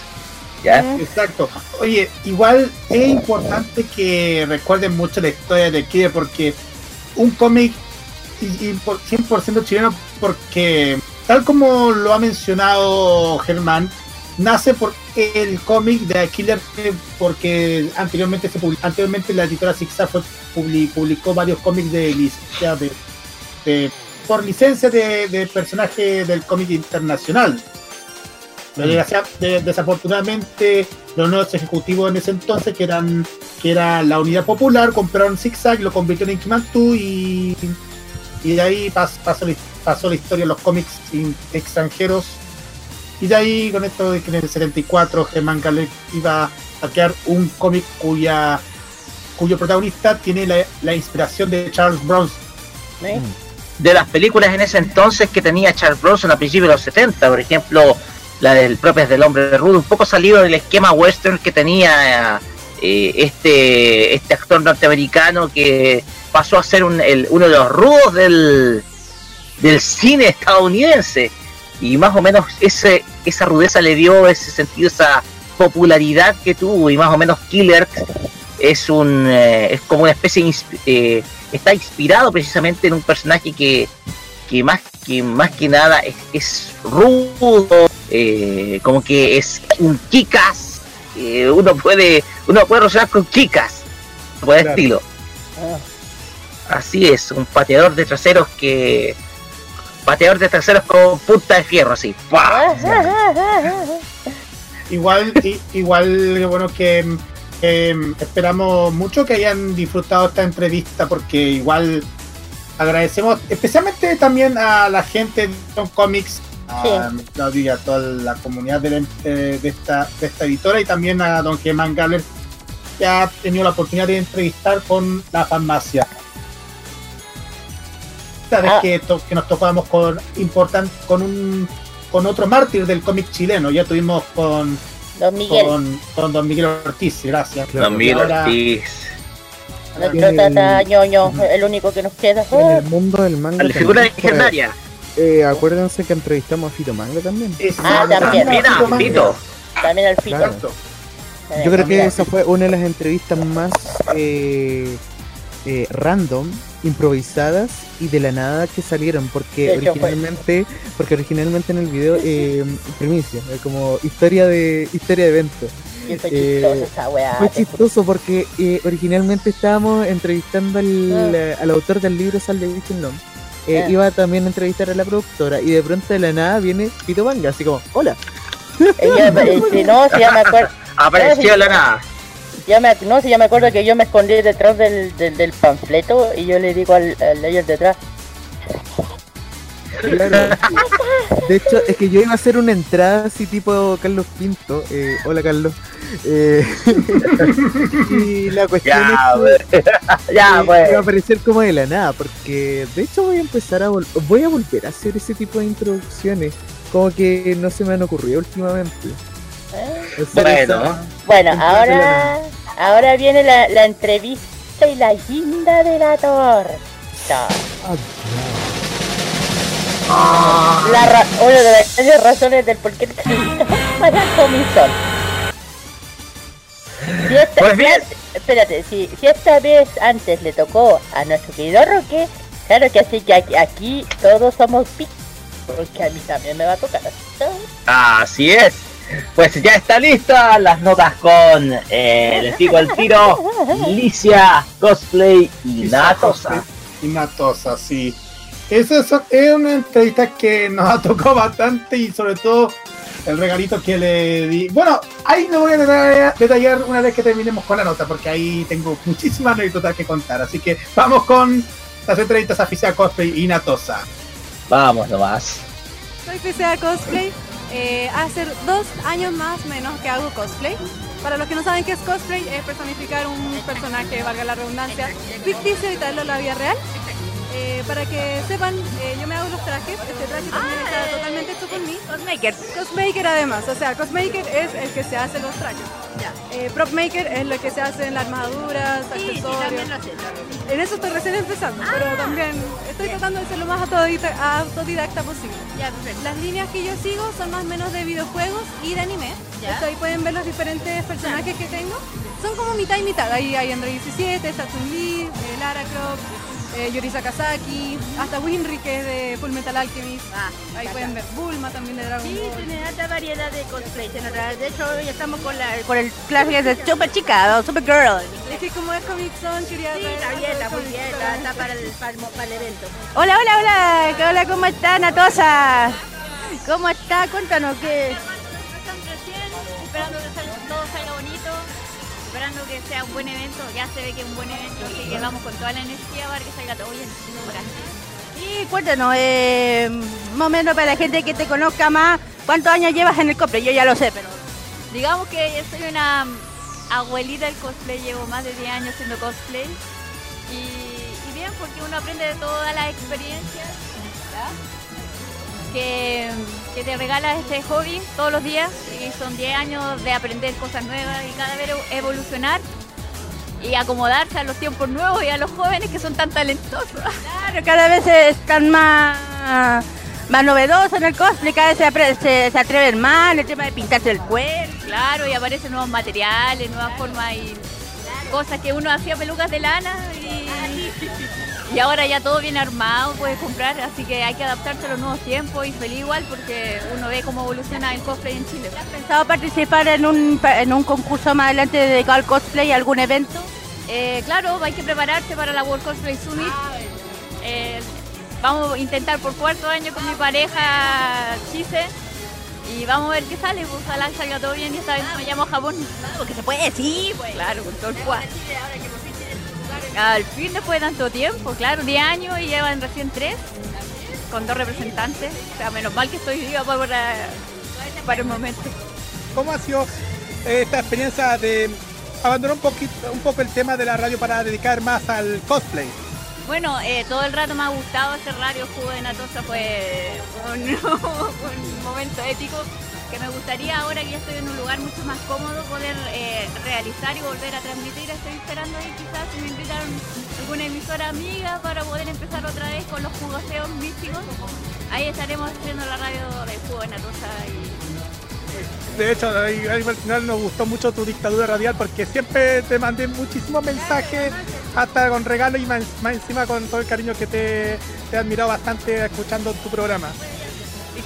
¿Ya? Exacto. Oye, igual es importante que recuerden mucho la historia de Killer porque un cómic y- por 100% chileno porque tal como lo ha mencionado Germán, nace por el cómic de Killer porque anteriormente se publi- anteriormente la editora Zigzag publicó varios cómics de licencia de, de- por licencia de, de personaje del cómic internacional. De- desafortunadamente los nuevos ejecutivos en ese entonces que eran que era la unidad popular compraron Zigzag lo convirtieron en Kimantú y y de ahí pas- pasó, la, pasó la historia de los cómics in- extranjeros. Y de ahí con esto de que en el 74 Germán Galek iba a crear un cómic cuya cuyo protagonista tiene la, la inspiración de Charles Bronson. De las películas en ese entonces que tenía Charles Bronson a principios de los 70, por ejemplo, la del Propias del Hombre Rudo, un poco salido del esquema western que tenía eh, este, este actor norteamericano que pasó a ser un- el- uno de los rudos del, del cine estadounidense. Y más o menos ese, esa rudeza le dio ese sentido, esa popularidad que tuvo. Y más o menos Killer es un eh, es como una especie de eh, está inspirado precisamente en un personaje que, que más que más que nada es, es rudo eh, como que es un kikas eh, uno puede uno puede relacionar con kikas por el Claro. estilo así es un pateador de traseros que pateador de traseros con punta de fierro así ¡Pah! *laughs* igual, i- igual, bueno, que eh, esperamos mucho que hayan disfrutado esta entrevista porque igual agradecemos especialmente también a la gente de Don Comics, a Claudio y a toda la comunidad de, la- eh, de esta, de esta editora y también a Don Germán Galler que ha tenido la oportunidad de entrevistar con la farmacia. Esta vez que, to- que nos topamos con important, con un con otro mártir del cómic chileno, ya tuvimos con Don Miguel. con, con Don Miguel Ortiz, gracias. Don Miguel ahora- Ortiz. Nuestro tata ñoño, el único que nos queda. En el mundo del manga. La figura legendaria. Eh, acuérdense que entrevistamos a Fito Manga también. Ah, también. Mira, Fito. También al Fito. Claro. Yo creo que esa fue una de las entrevistas más eh, eh, random, improvisadas y de la nada que salieron, porque De fue. originalmente, porque originalmente en el video eh, primicia, eh, como historia de historia de evento. Soy Eh, chistosa esa weá. Fue chistoso porque eh, originalmente estábamos entrevistando al, eh, al autor del libro Sal de Virgin Long. Eh, Ah. Iba también a entrevistar a la productora y de pronto de la nada viene Pito Manga, así como, hola. Ella, si *laughs* no, si ya me acuerdo. Apareció la nada. Ya me, no, si ya me acuerdo que yo me escondí detrás del, del, del panfleto y yo le digo al, al de detrás. Claro. De hecho, es que yo iba a hacer una entrada así tipo Carlos Pinto. eh, hola Carlos. Eh, *laughs* y la cuestión Ya, es que, *laughs* Ya, eh, pues. iba a aparecer como de la nada, porque de hecho voy a empezar a vol- voy a volver a hacer ese tipo de introducciones, como que no se me han ocurrido últimamente. Bueno. Bueno, la ahora, ahora viene la, la entrevista y la guinda de la torta. La ra- una de las grandes razones del por qué el *laughs* para Comisón. Si esta, Pues bien. espérate, si, si esta vez antes le tocó a nuestro querido Roque, claro que así que aquí, aquí todos somos pic, porque a mí también me va a tocar. ¿sabes? Así es. Pues ya está lista las notas con, eh, les digo al tiro, Licia, Cosplay y Natosa. Y Natosa, sí. Esa es, una entrevista que nos ha tocado bastante y sobre todo el regalito que le di. Bueno, ahí lo voy a detallar, una vez que terminemos con la nota, porque ahí tengo muchísimas anécdotas que contar. Así que vamos con las entrevistas a Fisia Cosplay y Natosa. Vamos nomás. Soy PCA Cosplay. Eh, hace dos años más o menos que hago cosplay. Para los que no saben qué es cosplay, es personificar un personaje, valga la redundancia, ficticio y traerlo a la vida real. Eh, para que sepan, eh, yo me hago los trajes. Este traje también está totalmente hecho por mí. Cosmaker. Cosmaker además. O sea, cosmaker es el que se hace los trajes. Eh, prop maker es lo que se hace en las armaduras, accesorios. En eso estoy recién empezando, pero también estoy tratando de ser lo más autodidacta, posible. Las líneas que yo sigo son más o menos de videojuegos y de anime. Esto ahí pueden ver los diferentes personajes que tengo. Son como mitad y mitad. Ahí hay Android 17, Saturn Lee, eh, Lara Croft, eh, Yuri Sakazaki, hasta Winry que es de Full Metal Alchemist. ahí pueden ver Bulma también de Dragon Sí, Ball. tiene alta variedad de cosplay. en realidad. De hecho, hoy estamos con, la, con el clase de Super Chica, o Super Girl. Es que como es Comic Zone, quería Sí, está bien, está muy bien, está, está para, el, para, el, para el evento. Hola, hola, hola. ¿Qué- Hola, ¿cómo está, Natosa? ¿Cómo está? Cuéntanos qué. esperando que salga- esperando que sea un buen evento, ya se ve que es un buen evento, así que vamos con toda la energía para que salga todo bien. Y cuéntanos, eh, más o menos para la gente que te conozca más, ¿cuántos años llevas en el cosplay? Yo ya lo sé, pero. Digamos que soy una abuelita del cosplay, llevo más de 10 años haciendo cosplay y, bien porque uno aprende de todas las experiencias. Que, que te regala este hobby todos los días y son 10 años de aprender cosas nuevas y cada vez evolucionar y acomodarse a los tiempos nuevos y a los jóvenes que son tan talentosos. Claro, cada vez están más, más novedosos en el cosplay, cada vez se, se atreven más, el tema de pintarse el cuerpo. Claro, y aparecen nuevos materiales, nuevas formas y cosas que uno hacía pelucas de lana y, y ahora ya todo viene armado, puedes comprar, así que hay que adaptarse a los nuevos tiempos y feliz igual porque uno ve cómo evoluciona el cosplay en Chile. ¿Has pensado participar en un, en un concurso más adelante dedicado al cosplay, algún evento? Eh, claro, hay que prepararse para la World Cosplay Summit. Eh, vamos a intentar por cuarto año con mi pareja Chise Y vamos a ver qué sale, pues ojalá salga todo bien y esta vez nos vayamos a Japón. Porque se puede, sí, pues. Claro, con todo el cual. Al fin después de tanto tiempo, claro, 10 años y llevan recién 3 con dos representantes. O sea, menos mal que estoy viva para, para el momento. ¿Cómo ha sido eh, esta experiencia de abandonar un poquito, un poco el tema de la radio para dedicar más al cosplay? Bueno, eh, todo el rato me ha gustado hacer radio Jugo de Natosa, fue un, *laughs* un momento épico que me gustaría ahora que ya estoy en un lugar mucho más cómodo poder eh, realizar y volver a transmitir. Estoy esperando ahí quizás si me invitan alguna emisora amiga para poder empezar otra vez con los jugoseos místicos. Ahí estaremos haciendo la radio de Jugo de Natosa y De hecho, al final nos gustó mucho tu dictadura radial porque siempre te mandé muchísimos mensajes, hasta con regalos y más, más encima con todo el cariño que te, te he admirado bastante escuchando tu programa.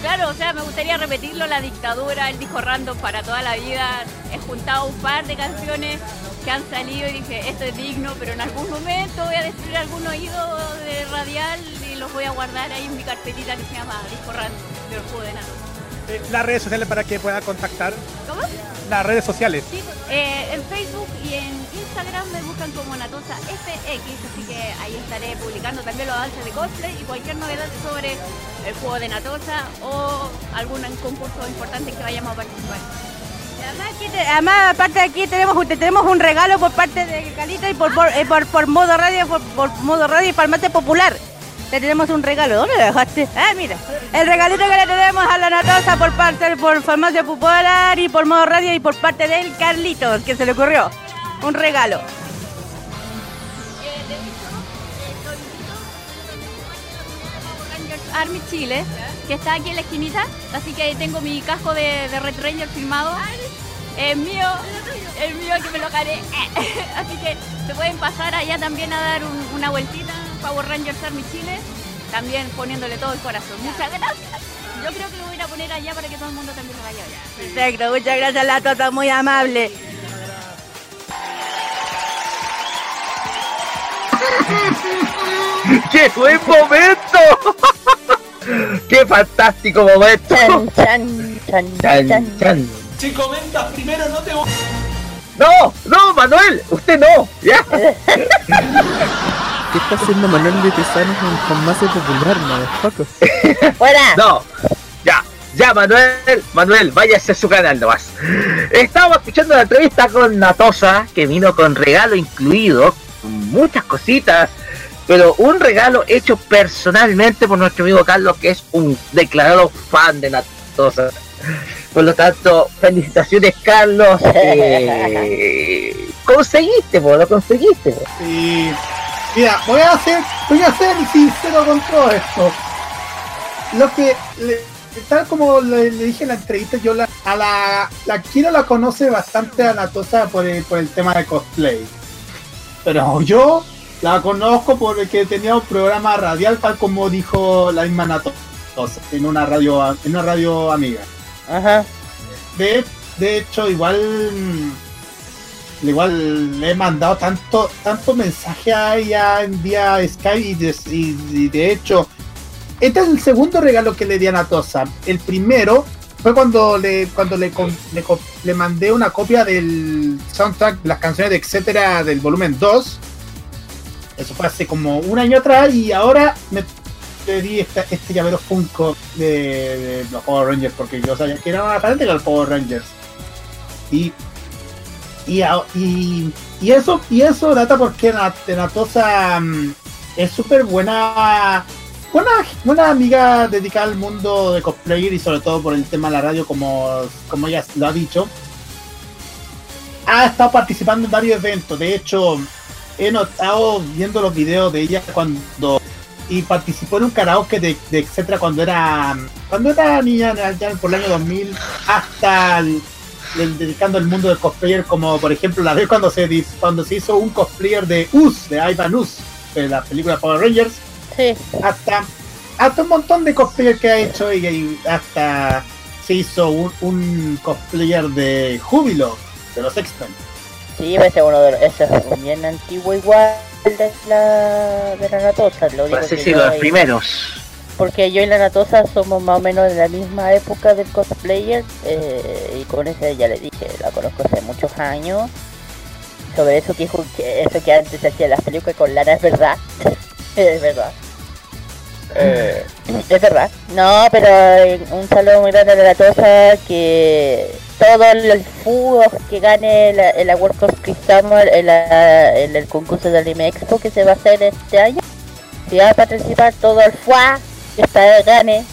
Claro, o sea, me gustaría repetirlo, la dictadura, el disco random para toda la vida. He juntado un par de canciones que han salido y dije, esto es digno, pero en algún momento voy a destruir algún oído de radial y los voy a guardar ahí en mi carpetita que se llama disco random del juego de Naruto. Eh, las redes sociales para que pueda contactar. ¿Cómo? Las redes sociales. Eh, en Facebook y en Instagram me buscan como Natosa FX, así que ahí estaré publicando también los avances de cosplay y cualquier novedad sobre el juego de Natosa o algún concurso importante que vayamos a participar. Aquí te- Además, aparte de aquí tenemos, tenemos un regalo por parte de Calita y por, por, eh, por, por modo radio, por, por modo radio y Palmate Popular. Te tenemos un regalo. ¿Dónde lo dejaste? Ah, mira. El regalito que le tenemos a la Natosa por parte por Farmacia Popular y por modo radio y por parte del Carlitos, que se le ocurrió. Un regalo. Army Chile, que está aquí en la esquinita, así que ahí tengo mi casco de, Red Ranger firmado. Es mío, el mío que me lo gané. *laughs* Así que se pueden pasar allá también a dar un- una vueltita Power Rangers Army Chile, también poniéndole todo el corazón. Muchas gracias. Yo creo que lo voy a ir a poner allá para que todo el mundo también lo vaya allá. Perfecto, muchas gracias, la Tota, muy amable. *laughs* ¡Qué buen momento! *laughs* ¡Qué fantástico momento! Chan, Chan, chan. Si comentas primero no te voy. ¡No! ¡No, Manuel! ¡Usted no! ¡Ya! *laughs* ¿Qué está haciendo Manuel de Tesanos en Farmacia Popular, motherfucker? *laughs* ¡Fuera! No, ya, ya, Manuel, Manuel, váyase a su canal nomás. Estábamos escuchando la entrevista con Natosa, que vino con regalo incluido, con muchas cositas, pero un regalo hecho personalmente por nuestro amigo Carlos, que es un declarado fan de Natosa. Por lo tanto, felicitaciones, Carlos. *laughs* eh, conseguiste, po, lo conseguiste. Mira, voy a ser, voy a ser sincero con todo esto. Lo que le- tal como le, le dije en la entrevista, yo la, a la, la Kira la conoce bastante a Natosa por el, por el tema de cosplay. Pero yo la conozco porque tenía un programa radial tal como dijo la misma Natosa en una radio en una radio amiga. Ajá. De, de hecho, igual igual le he mandado tanto tanto mensaje a ella en vía Skype y de, hecho este es el segundo regalo que le di a Natosa. El primero fue cuando le cuando le, le, mandé una copia del soundtrack las canciones de etcétera del volumen 2. Eso fue hace como un año atrás y ahora me le di este llavero Funko de, los Power Rangers porque yo sabía que era una fanática los Power Rangers. Y y, y, y eso y eso data porque Nat- Natosa mm, es súper buena buena buena amiga dedicada al mundo de cosplayer y sobre todo por el tema de la radio como, como ella lo ha dicho. Ha estado participando en varios eventos. De hecho he notado viendo los videos de ella cuando y participó en un karaoke de, de etcétera cuando era cuando era niña ya por el año 2000 hasta el- dedicando al mundo del cosplayer como por ejemplo la vez cuando se dis- cuando se hizo un cosplayer de Us de Ivan Us de la película Power Rangers hasta hasta un montón de cosplayer que ha hecho y, y hasta se hizo un, un cosplayer de Júbilo de los X-Men Sí, ese es uno de los, ese es bien antiguo igual de la de la Natosa. Lo único que decirlo, yo los ahí- primeros. Porque yo y la Natosa somos más o menos de la misma época del cosplayer eh, y con esa ya le dije, la conozco hace muchos años. Sobre eso que, eso que antes se hacía las películas con lana es verdad, *laughs* es verdad. Eh, es verdad. No, pero un saludo muy grande a la Natosa que todo el fútbol que gane la, en la World Cup Summer en, la- en el concurso de Anime Expo que se va a hacer este año si va a participar todo el FUA está gane,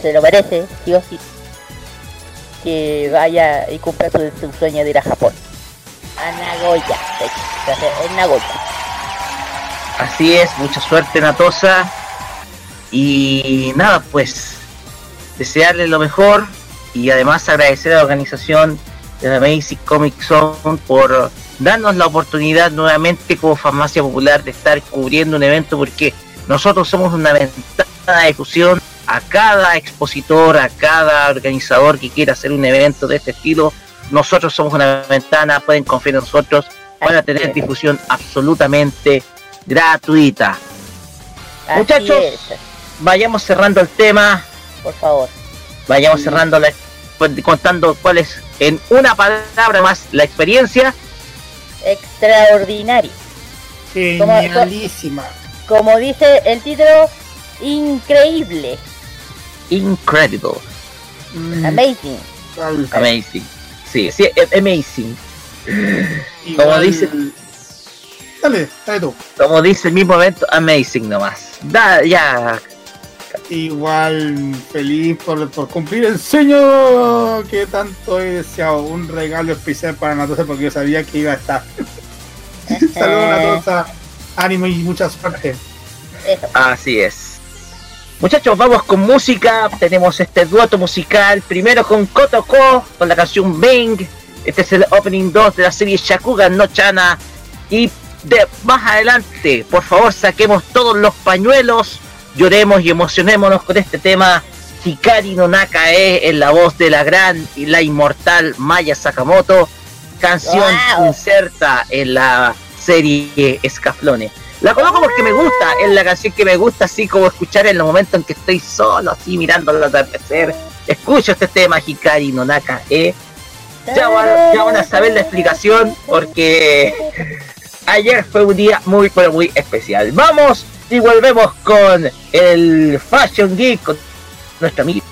se lo merece, sí o sí. Que vaya y cumpla su, su sueño de ir a Japón. A Nagoya, de en Nagoya. Así es, mucha suerte Natosa. Y nada, pues desearle lo mejor y además agradecer a la organización de la Amazing Comic Zone por darnos la oportunidad nuevamente como farmacia popular de estar cubriendo un evento porque nosotros somos una de difusión a cada expositor, a cada organizador que quiera hacer un evento de este estilo. Nosotros somos una ventana, pueden confiar en nosotros, van a tener difusión absolutamente gratuita. Así Muchachos, es, vayamos cerrando el tema. por favor. Vayamos cerrando la, contando cuál es en una palabra más la experiencia. Extraordinario. Genialísima. Como dice el título, increíble. Incredible. Amazing. Amazing. Sí, sí, amazing. Como Igual- dice, Dale, dale tú. como dice el mismo evento, amazing nomás. Da, ya. Igual feliz por, por cumplir el sueño que tanto he deseado. Un regalo especial para Natosa porque yo sabía que iba a estar. *laughs* Saludos Natosa, ánimo y mucha suerte. Así es. Muchachos, vamos con música. Tenemos este dueto musical. Primero con Kotoko, con la canción Bang. Este es el opening 2 de la serie Shakugan no Chana. Y de más adelante, por favor, saquemos todos los pañuelos. Lloremos y emocionémonos con este tema. Hikari no Nakae en la voz de la gran y la inmortal Maya Sakamoto. Canción Wow. inserta en la serie Escaflone. La coloco porque me gusta, es la canción que me gusta así como escuchar en los momentos en que estoy solo, así mirando el atardecer. Escucho este tema Hikari no Naka, ¿eh? Ya van, ya van a saber la explicación porque ayer fue un día muy pero muy especial. Vamos y volvemos con el Fashion Geek con nuestro amigo.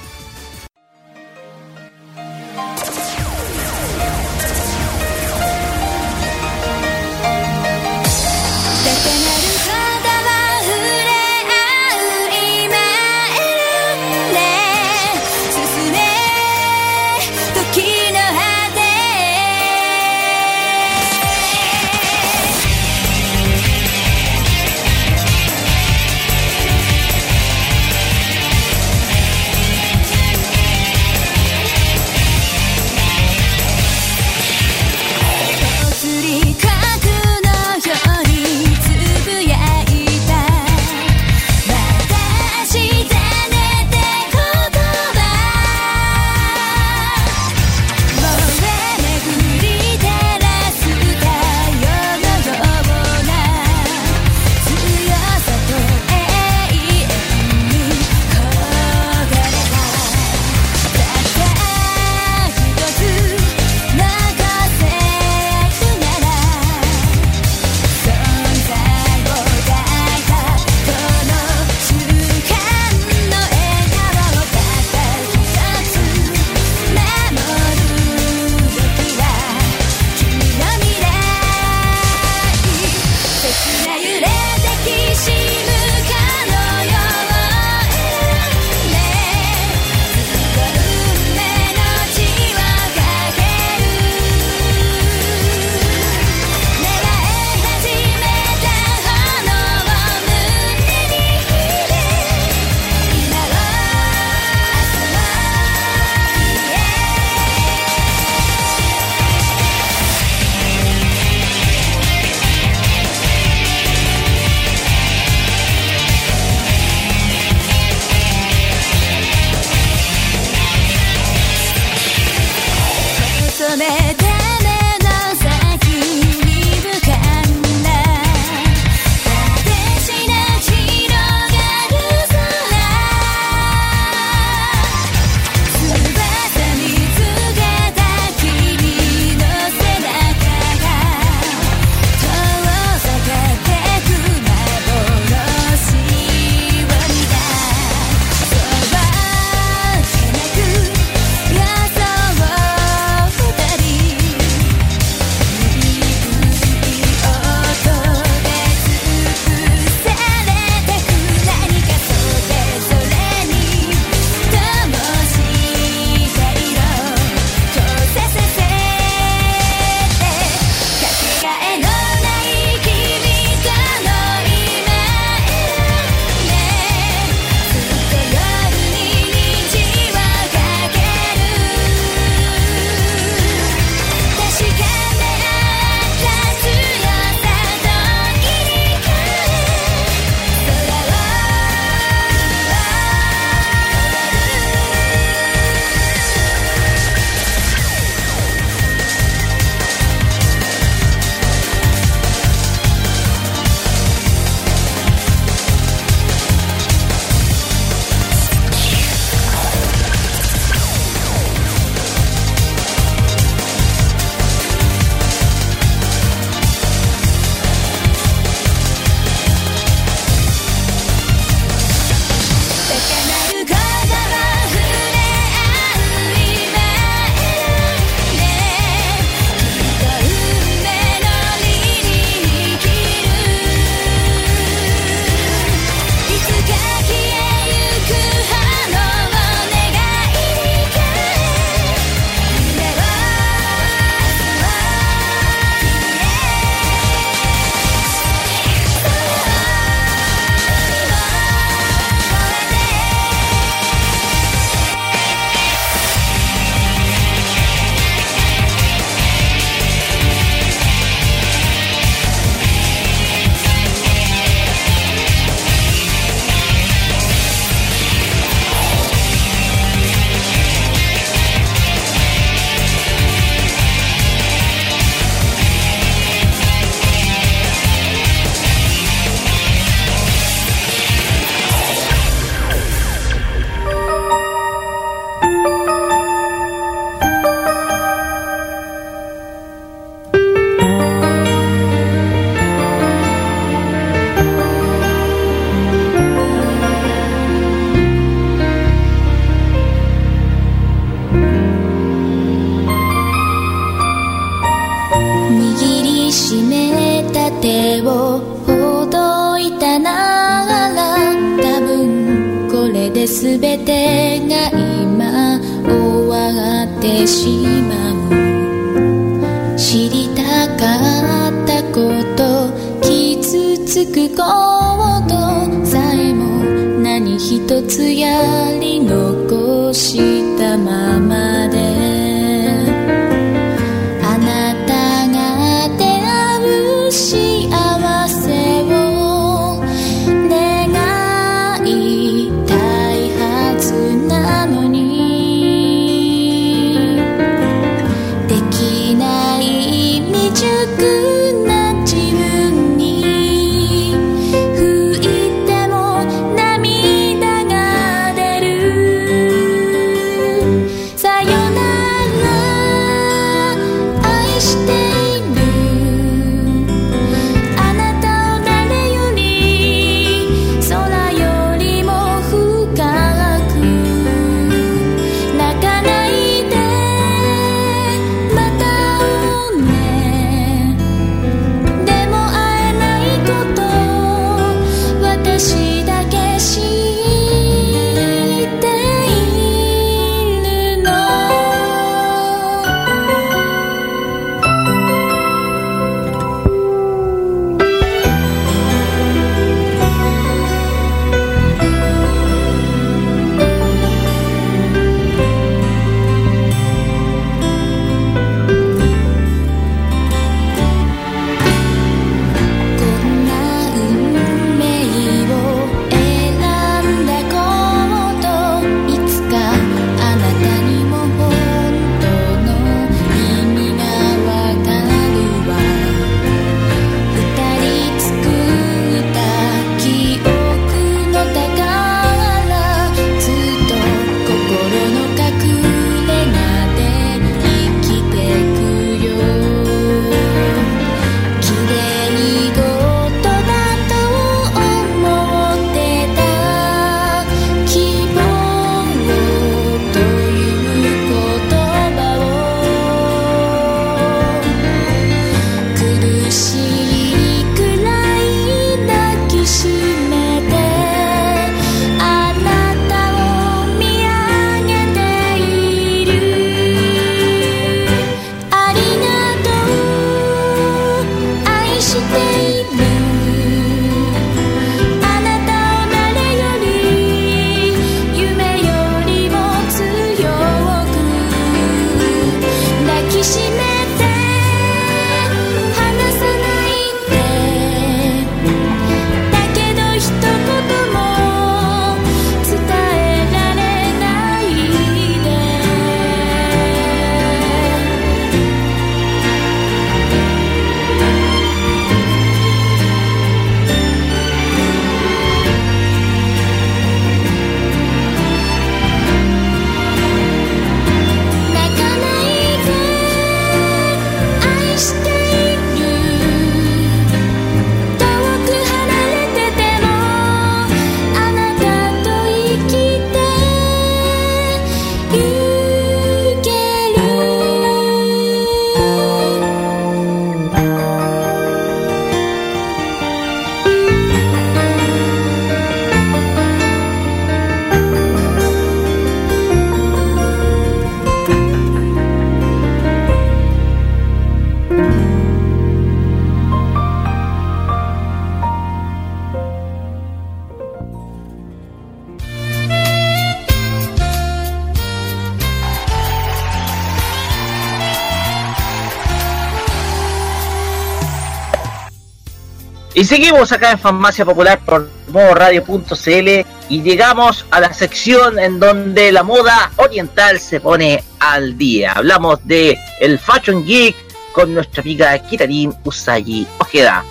Seguimos acá en Farmacia Popular por modoradio.cl y llegamos a la sección en donde la moda oriental se pone al día. Hablamos de el Fashion Geek con nuestra amiga Kirarin Usagi Ojeda.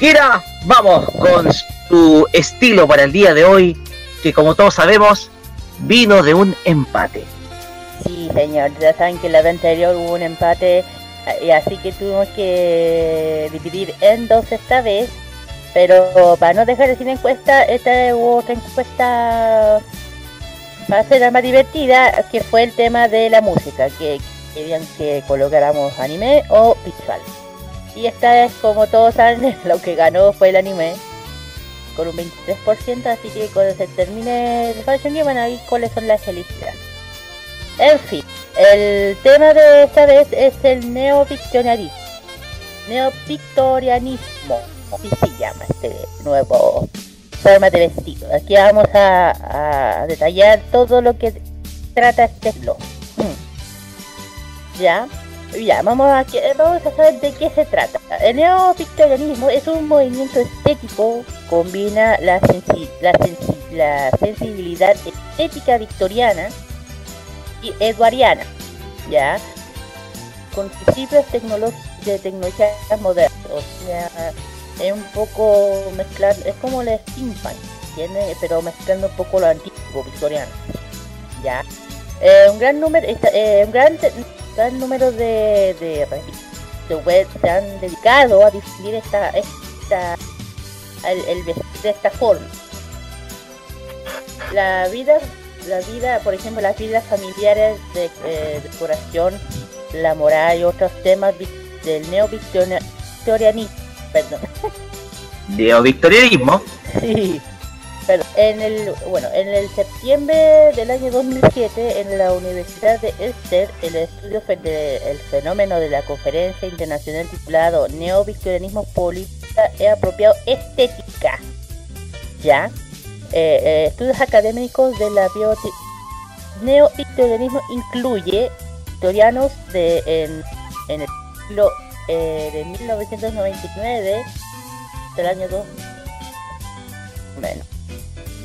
Kira, vamos con su estilo para el día de hoy, que como todos sabemos, vino de un empate. Sí, señor, ya saben que en la vez anterior hubo un empate y así que tuvimos que dividir en dos esta vez. Pero para no dejar de sin encuesta, esta otra encuesta para hacerla más divertida, que fue el tema de la música, que querían que colocáramos anime o visual. Y esta es, como todos saben, *laughs* lo que ganó fue el anime, con un 23%, así que cuando se termine el Fashion Game van a ver cuáles son las felicidades. En fin, el tema de esta vez es el neovictorianismo. Neovictorianismo, así se llama este nuevo forma de vestido. Aquí vamos a, detallar todo lo que trata este blog. ¿Ya? Ya, vamos a, vamos a saber de qué se trata. El neovictorianismo es un movimiento estético, combina la, sensi- la, sensi- la sensibilidad estética victoriana y eduardiana, ¿ya? Con principios de tecnología moderna, o sea, es un poco mezclar, es como la steampunk, ¿entiendes? Pero mezclando un poco lo antiguo victoriano, ¿ya? Eh, un gran número, eh, un gran, gran número de, de de web se han dedicado a difundir esta, esta el, el de esta forma. La vida, la vida, por ejemplo, las vidas familiares de eh, decoración, la moral y otros temas del neovictorianismo, perdón. Neovictorianismo. Sí. Pero en el, bueno, en el septiembre del año 2007, en la Universidad de Ulster, el estudio fe- de- el fenómeno de la conferencia internacional titulado Neovictorianismo Política e Apropiado Estética. ¿Ya? Eh, eh, estudios académicos de la bioti Neovictorianismo incluye victorianos de, en, en el siglo eh, de 1999 del año 2 menos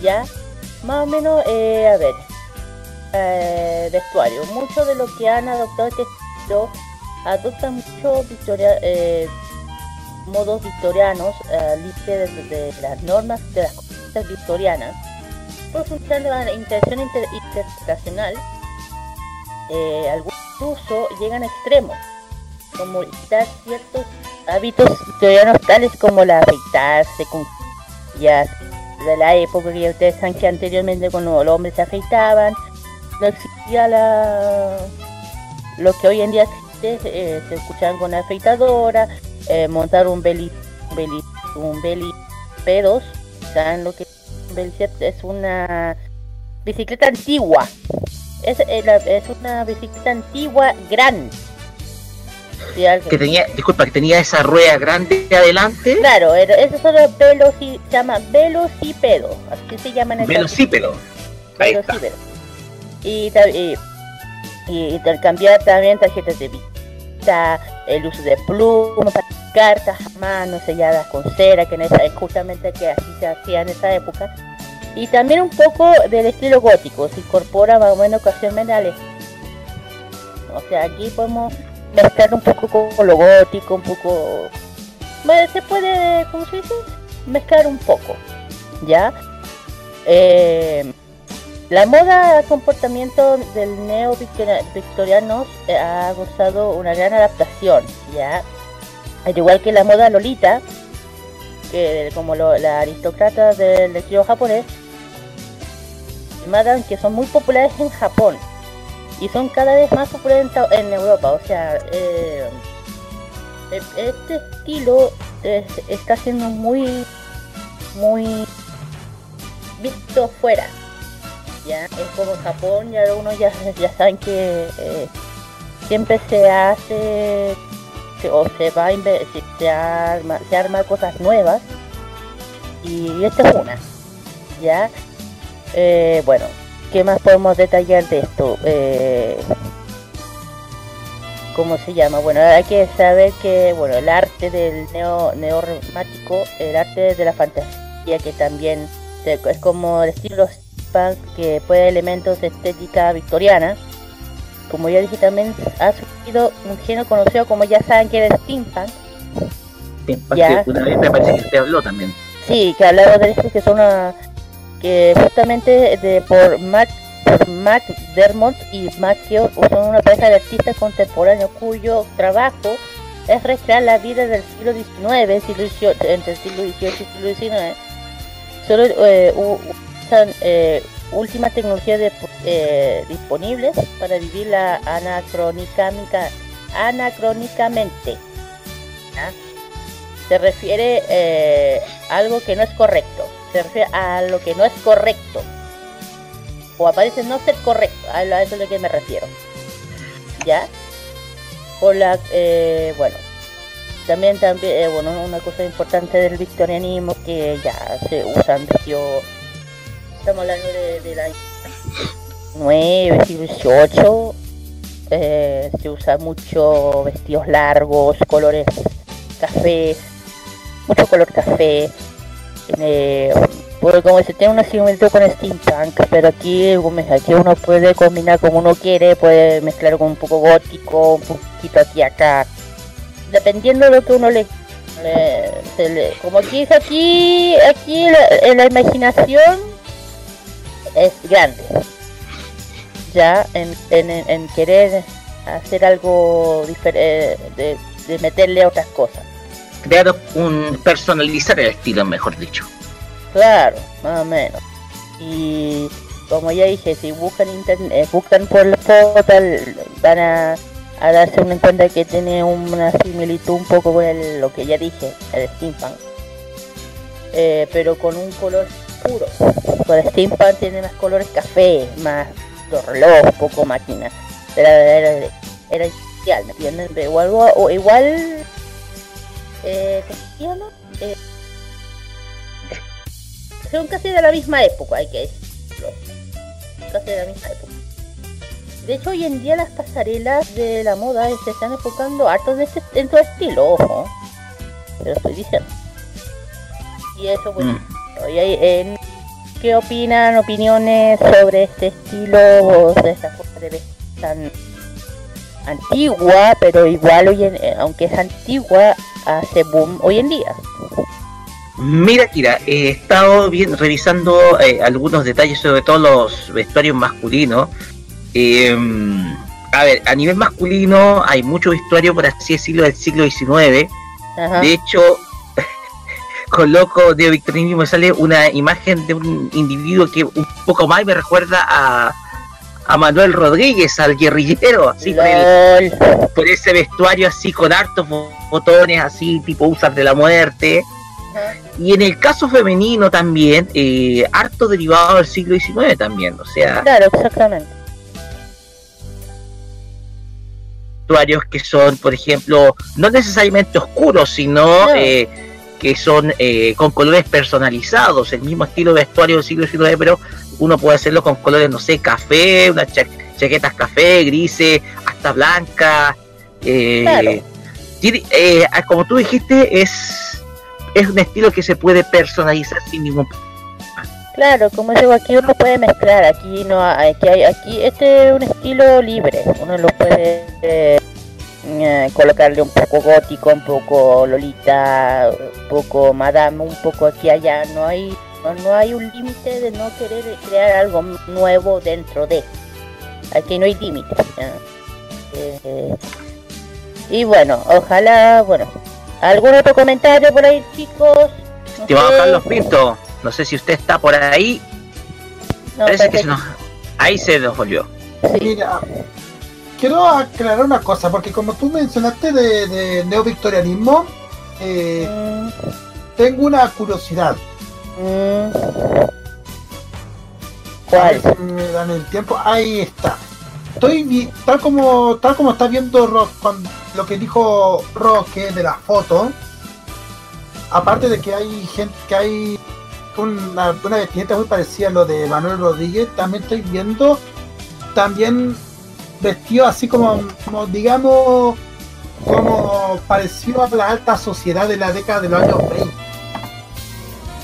ya más o menos eh, a ver eh, vestuario. Muchos de los que han adoptado este estilo adoptan mucho victoria eh, modos victorianos eh, libre de, de las normas de las conquistas victorianas. Profundizando en la intención inter- algunos incluso llegan a extremos como quitar ciertos hábitos victorianos tales como la afeitarse con ya de la época que ustedes saben que anteriormente cuando los hombres se afeitaban no existía la lo que hoy en día existe eh, se escuchaban con la afeitadora eh, montar un beli beli un beli pedos saben lo que es una bicicleta antigua. Es, eh, es una bicicleta antigua gran Sí, Que tenía, disculpa, que tenía esa rueda grande adelante. Claro, esos son los veloci, se llama velocipedo, así se llaman en Velocípedo. Ahí está. velocípedo. Y, ta- y, y intercambiar también tarjetas de vista, el uso de plumas, cartas a mano selladas con cera, que en esa, es justamente que así se hacía en esa época. Y también un poco del estilo gótico, se incorpora más o menos ocasionalmente al. O sea, aquí podemos mezclar un poco con lo gótico, un poco... Se puede, ¿cómo se dice? Mezclar un poco, ¿ya? Eh, la moda comportamiento del neo victoriano eh, ha gozado una gran adaptación, ¿ya? Al igual que la moda lolita, que como lo- la aristócrata del estilo japonés, madame que son muy populares en Japón y son cada vez más populares en, Europa. O sea, eh, e- este estilo es- está siendo muy, muy visto fuera. Ya es como Japón, ya algunos ya, *laughs* ya saben que eh, siempre se hace o se va a se arma, se arma cosas nuevas y esta es una. Ya, Eh, bueno, ¿qué más podemos detallar de esto? Eh, ¿Cómo se llama? Bueno, hay que saber que bueno el arte del neo neorromático, el arte de la fantasía que también se- es como el estilo steampunk que puede elementos de estética victoriana. Como ya dije también ha surgido un género conocido como ya saben que el steampunk. Steampunk, que Una vez me parece que te habló también. Sí, que hablaba de esto que son una, justamente de por Mac por Mac Dermott y Macchio son una pareja de artistas contemporáneos cuyo trabajo es recrear la vida del siglo XIX, siglo XVIII, entre el siglo XVIII y siglo XIX. Solo eh, usan eh, últimas tecnologías eh, disponibles para vivir la anacrónicamente, anacrónicamente. ¿ya? se refiere eh, a algo que no es correcto. Se refiere a lo que no es correcto. O aparece no ser correcto. A eso es lo que me refiero. ¿Ya? Por la, eh, bueno, también, también, eh, bueno, una cosa importante del victorianismo que ya se usan vestidos, estamos hablando de, la 9, siglo 18, eh, se usa mucho vestidos largos, colores café, mucho color café, eh, porque como se tiene una similitud con steampunk, pero aquí, aquí uno puede combinar como uno quiere, puede mezclar con un poco gótico, un poquito aquí acá, dependiendo de lo que uno le, como aquí es aquí, aquí la, la imaginación es grande, ya en, en, querer hacer algo diferente, de, de meterle otras cosas. Crear un. personalizar el estilo, mejor dicho. Claro, más o menos. Y como ya dije, si buscan internet, buscan por la foto, l- van a, darse una cuenta que tiene una similitud un poco con lo que ya dije, el steampunk. Eh, pero con un color puro. Con el steampunk tiene más colores café, más reloj, poco máquina. Era, era, era especial, ¿me entienden? Igual, eh, ¿cómo se llama? Eh, son casi de la misma época, hay que decirlo. Casi de la misma época. De hecho, hoy en día las pasarelas de la moda se están enfocando harto en, este, en su estilo, ojo. Te lo estoy diciendo. Y eso, pues, en- ¿qué opinan? Opiniones sobre este estilo o de esta forma de vestir tan antigua, pero igual, hoy en- eh, aunque es antigua, hace boom hoy en día. Mira, Kira, he estado bien revisando eh, algunos detalles, sobre todo los vestuarios masculinos. Eh, a ver, a nivel masculino hay mucho vestuario, por así decirlo, del siglo XIX. Ajá. De hecho, *laughs* coloco de victorianismo me sale una imagen de un individuo que un poco más me recuerda a, a Manuel Rodríguez, al guerrillero, así por, el- por ese vestuario así con hartos bo- botones, así tipo usas de la muerte. Y en el caso femenino también, eh, harto derivado del siglo XIX también, o sea, Claro, exactamente. vestuarios que son, por ejemplo, no necesariamente oscuros, sino eh, que son eh, con colores personalizados, el mismo estilo de vestuario del siglo XIX, pero uno puede hacerlo con colores, no sé, café, unas cha- chaquetas café, grises, hasta blancas. eh, Claro. tiene- eh, como tú dijiste, es, es un estilo que se puede personalizar sin ningún Claro, como digo, aquí uno puede mezclar, aquí no hay, aquí, hay, aquí este es un estilo libre, uno lo puede eh, eh, colocarle un poco gótico, un poco lolita, un poco madame, un poco aquí allá, no hay, no, no hay un límite de no querer crear algo nuevo dentro de, aquí no hay límite. Eh, y bueno, ojalá, bueno, ¿algún otro comentario por ahí chicos? No Estimado sé. Carlos Pinto, no sé si usted está por ahí. No, Parece que se nos, ahí se nos volvió. Mira, quiero aclarar una cosa, porque como tú mencionaste de, de neovictorianismo, eh, tengo una curiosidad. ¿Cuál? Me dan el tiempo. Ahí está. Estoy tal como tal como está viendo Rock con lo que dijo Roque de la foto. Aparte de que hay gente que hay una, una vestimenta muy parecida a lo de Manuel Rodríguez, también estoy viendo también vestido así como, como digamos como parecido a la alta sociedad de la década de los años 20.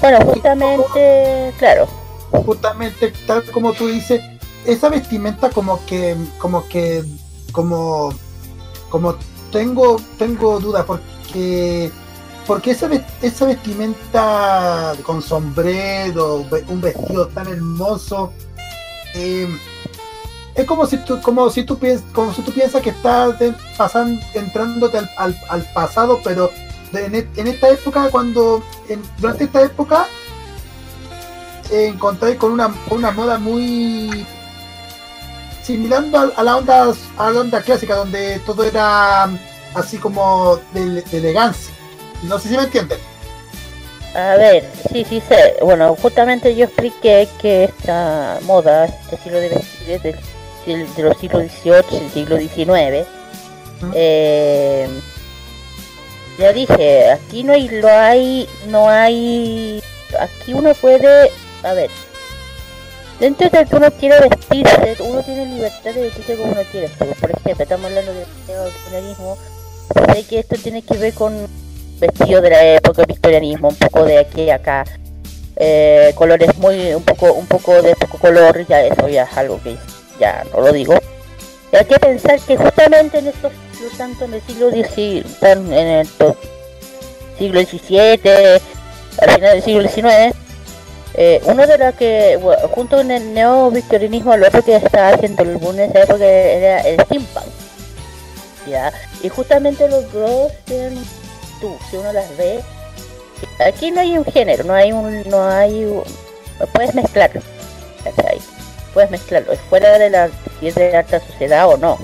Bueno, justamente, claro. Justamente tal como tú dices, esa vestimenta como que, como que, como, como tengo, tengo dudas porque, porque esa, esa vestimenta con sombrero, un vestido tan hermoso, eh, es como si tú, como si tú piensas, como si tú piensas que estás pasando, entrándote al, pasado, pero en esta época, cuando, en- durante esta época, eh, encontré con una, una moda muy similar a, a la onda a la onda clásica donde todo era así como de, de elegancia no sé si me entienden A ver, sí, sí sé. Bueno, justamente yo expliqué que esta moda, este estilo de vestir es del, del- de los siglos XVIII y siglo XIX. Eh, ya dije, aquí no hay, lo hay, no hay, aquí uno puede, a ver, dentro de que uno quiere vestirse, uno tiene libertad de vestirse como uno quiere. Por ejemplo, estamos hablando de neocolonialismo, sé que esto tiene que ver con vestido de la época victorianismo, un poco de aquí a acá, eh, colores muy, un poco, un poco de poco color, ya eso ya es algo que ya no lo digo. Y hay que pensar que justamente en estos, siglos, tanto en el siglo tan en el siglo XVII, al final del siglo XIX, eh, uno de los que, bueno, junto con el neo-victorianismo, lo que estaba haciendo el boom en esa época era el steampunk. ¿ya? Y justamente los dos tienen, tú, si uno las ve, aquí no hay un género, no hay un, no hay, un- puedes mezclarlo, ¿cachai? Puedes mezclarlo, es fuera de la, si es de alta sociedad o no,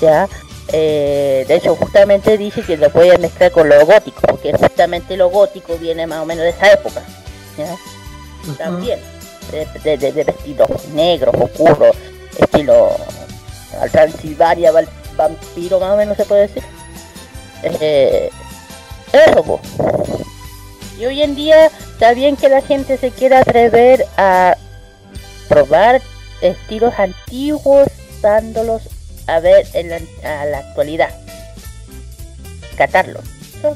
¿ya? Eh, de hecho, justamente dice que lo puedes mezclar con lo gótico, porque justamente lo gótico viene más o menos de esa época, ¿ya? También, de, de, de- de vestidos negros, oscuros, estilo al Transilvania, vampiro más o menos se puede decir. Eh, eso, po. Y hoy en día está bien que la gente se quiera atrever a probar estilos antiguos, dándolos a ver en la, a la actualidad.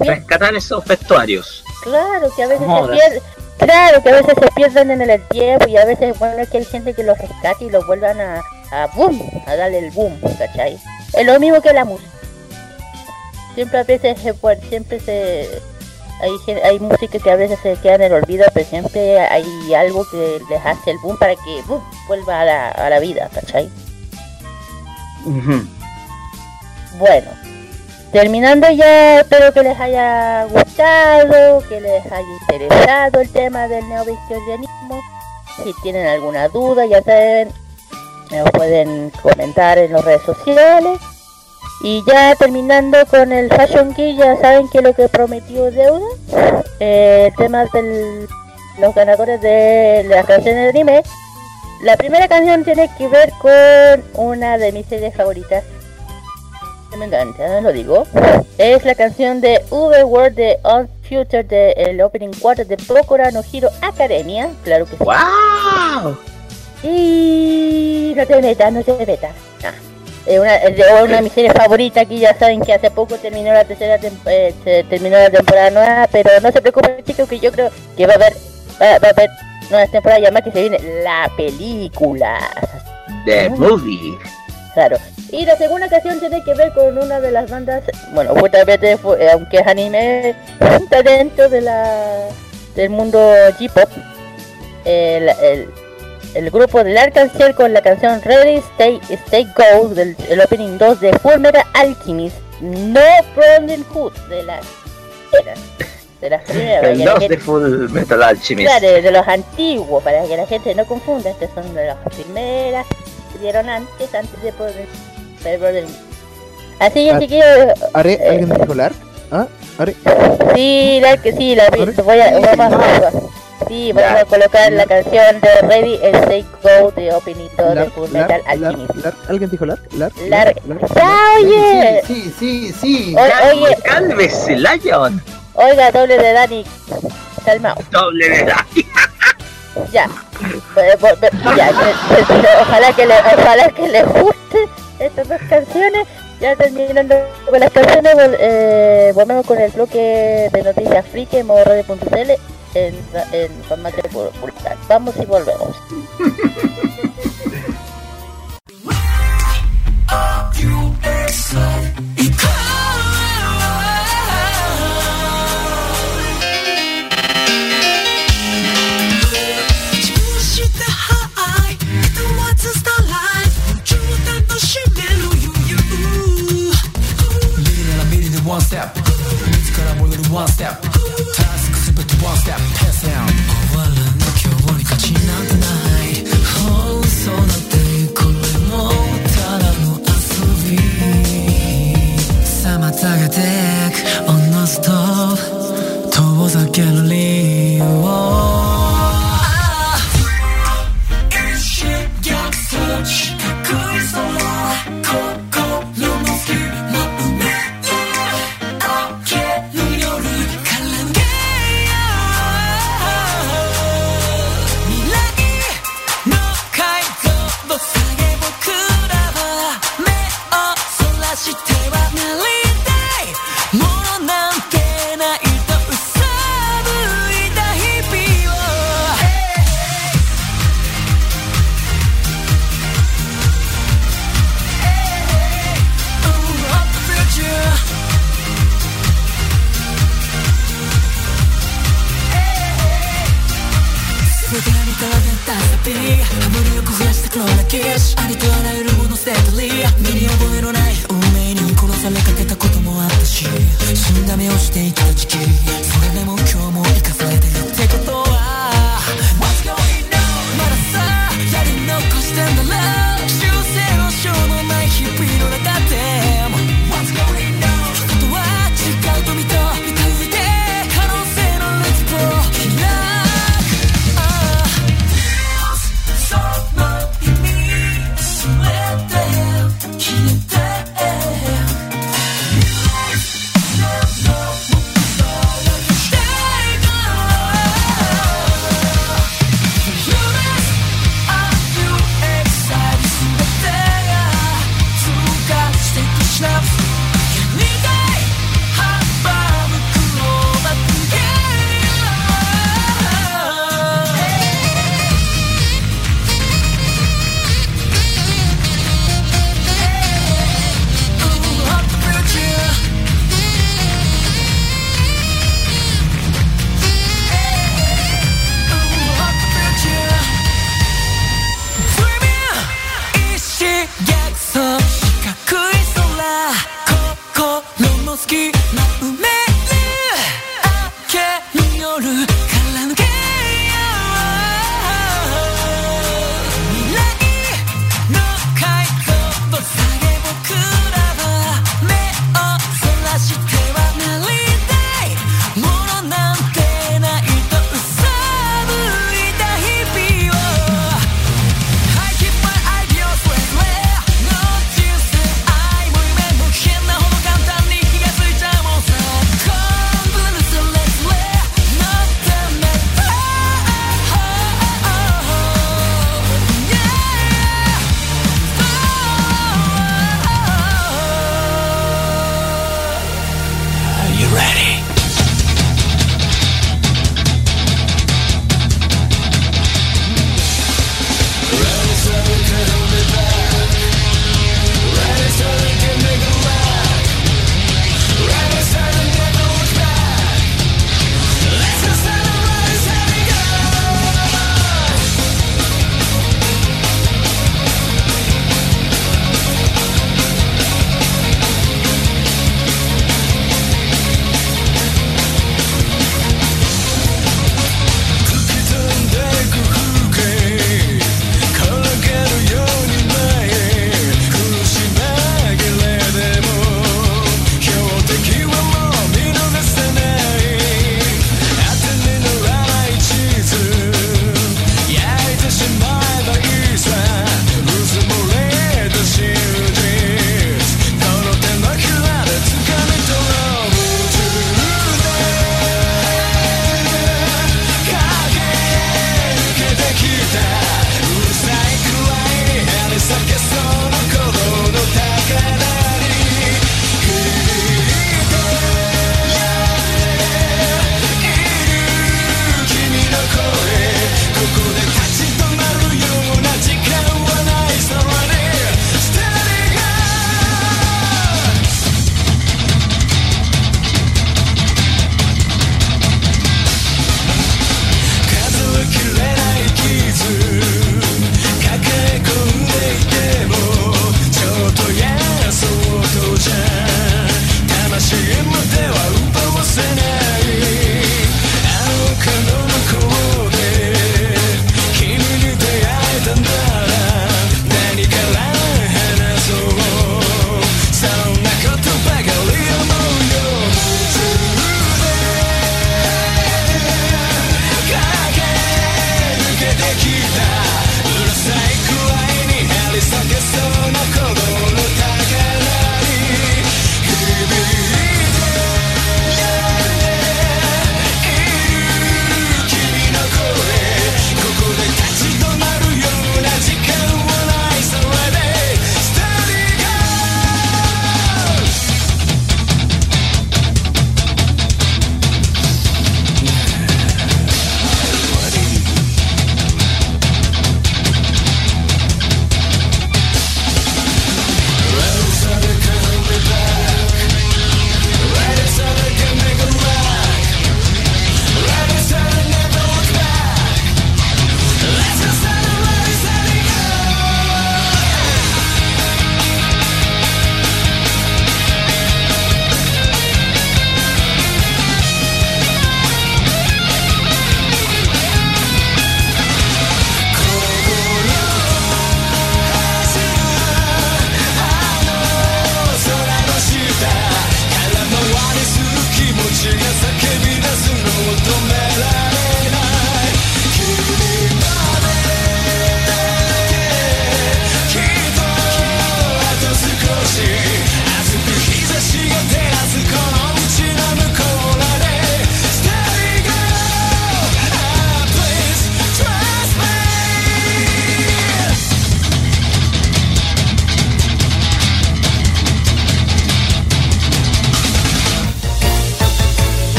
Bien. Rescatar esos vestuarios. Claro, que a veces se pierden. Claro, que a veces se pierden en el tiempo y a veces bueno que hay gente que los rescate y los vuelvan a, a boom, a darle el boom, ¿cachai? Es lo mismo que la música. Siempre a veces se puede- siempre se hay hay música que a veces se queda en el olvido, pero siempre hay algo que les hace el boom para que boom, vuelva a la, a la vida, ¿cachai? Bueno, terminando ya, espero que les haya gustado, que les haya interesado el tema del neovictorianismo. Si tienen alguna duda, ya saben, me pueden comentar en las redes sociales. Y ya terminando con el Fashion Geek, ya saben que lo que prometió deuda. Eh, el tema de los ganadores de las canciones de anime. La primera canción tiene que ver con una de mis series favoritas me encanta, lo digo. Es la canción de Uberworld de On Future de el opening 4 de Procura no Hero Academia. Claro que sí. ¡Wow! Y no te metas, no te metas. Ah, Es una, es de una de mis series favoritas aquí ya saben que hace poco terminó la tercera eh, terminó la temporada nueva, pero no se preocupen chicos que yo creo que va a haber va, va a haber nuevas temporadas ya más que se viene la película. The movie. Claro. Y la segunda canción tiene que ver con una de las bandas, bueno, justamente fue- eh, aunque es anime, está dentro de la del mundo J-pop. El, el, el grupo del Arkansas con la canción Ready Stay Stay Go del el opening 2 de Fullmetal Alchemist, no Brotherhood de las de las primeras. El que la 2 gente- de Full Metal Alchemist. Claro, de los antiguos, para que la gente no confunda, estas son de las primeras que dieron antes, antes de poder de Brotherhood. Así Ah, que chiquillos, ¿Are, ¿Alguien dijo LARP? ¿Ah? ¿Are? sí, la que sí, la vi, voy a, vamos a, sí, vamos a colocar la canción de Ready and Stay Go de Opening 2 de. Full Metal. Alchemist. ¿Alguien dijo? ¿Larp? Larg- ¿Larp? ¡Ya, oye! Sí, sí, sí. O- oye, Cálmese, Lion. Oiga, doble de Dani, calmao. Doble de Dani. *laughs* Ya, ojalá que le, ojalá que les guste estas dos canciones. Ya terminando con las canciones, eh, volvemos con el bloque de noticias friki en modo radio.cl en, en formato pulsar. Vamos y volvemos. *laughs* One step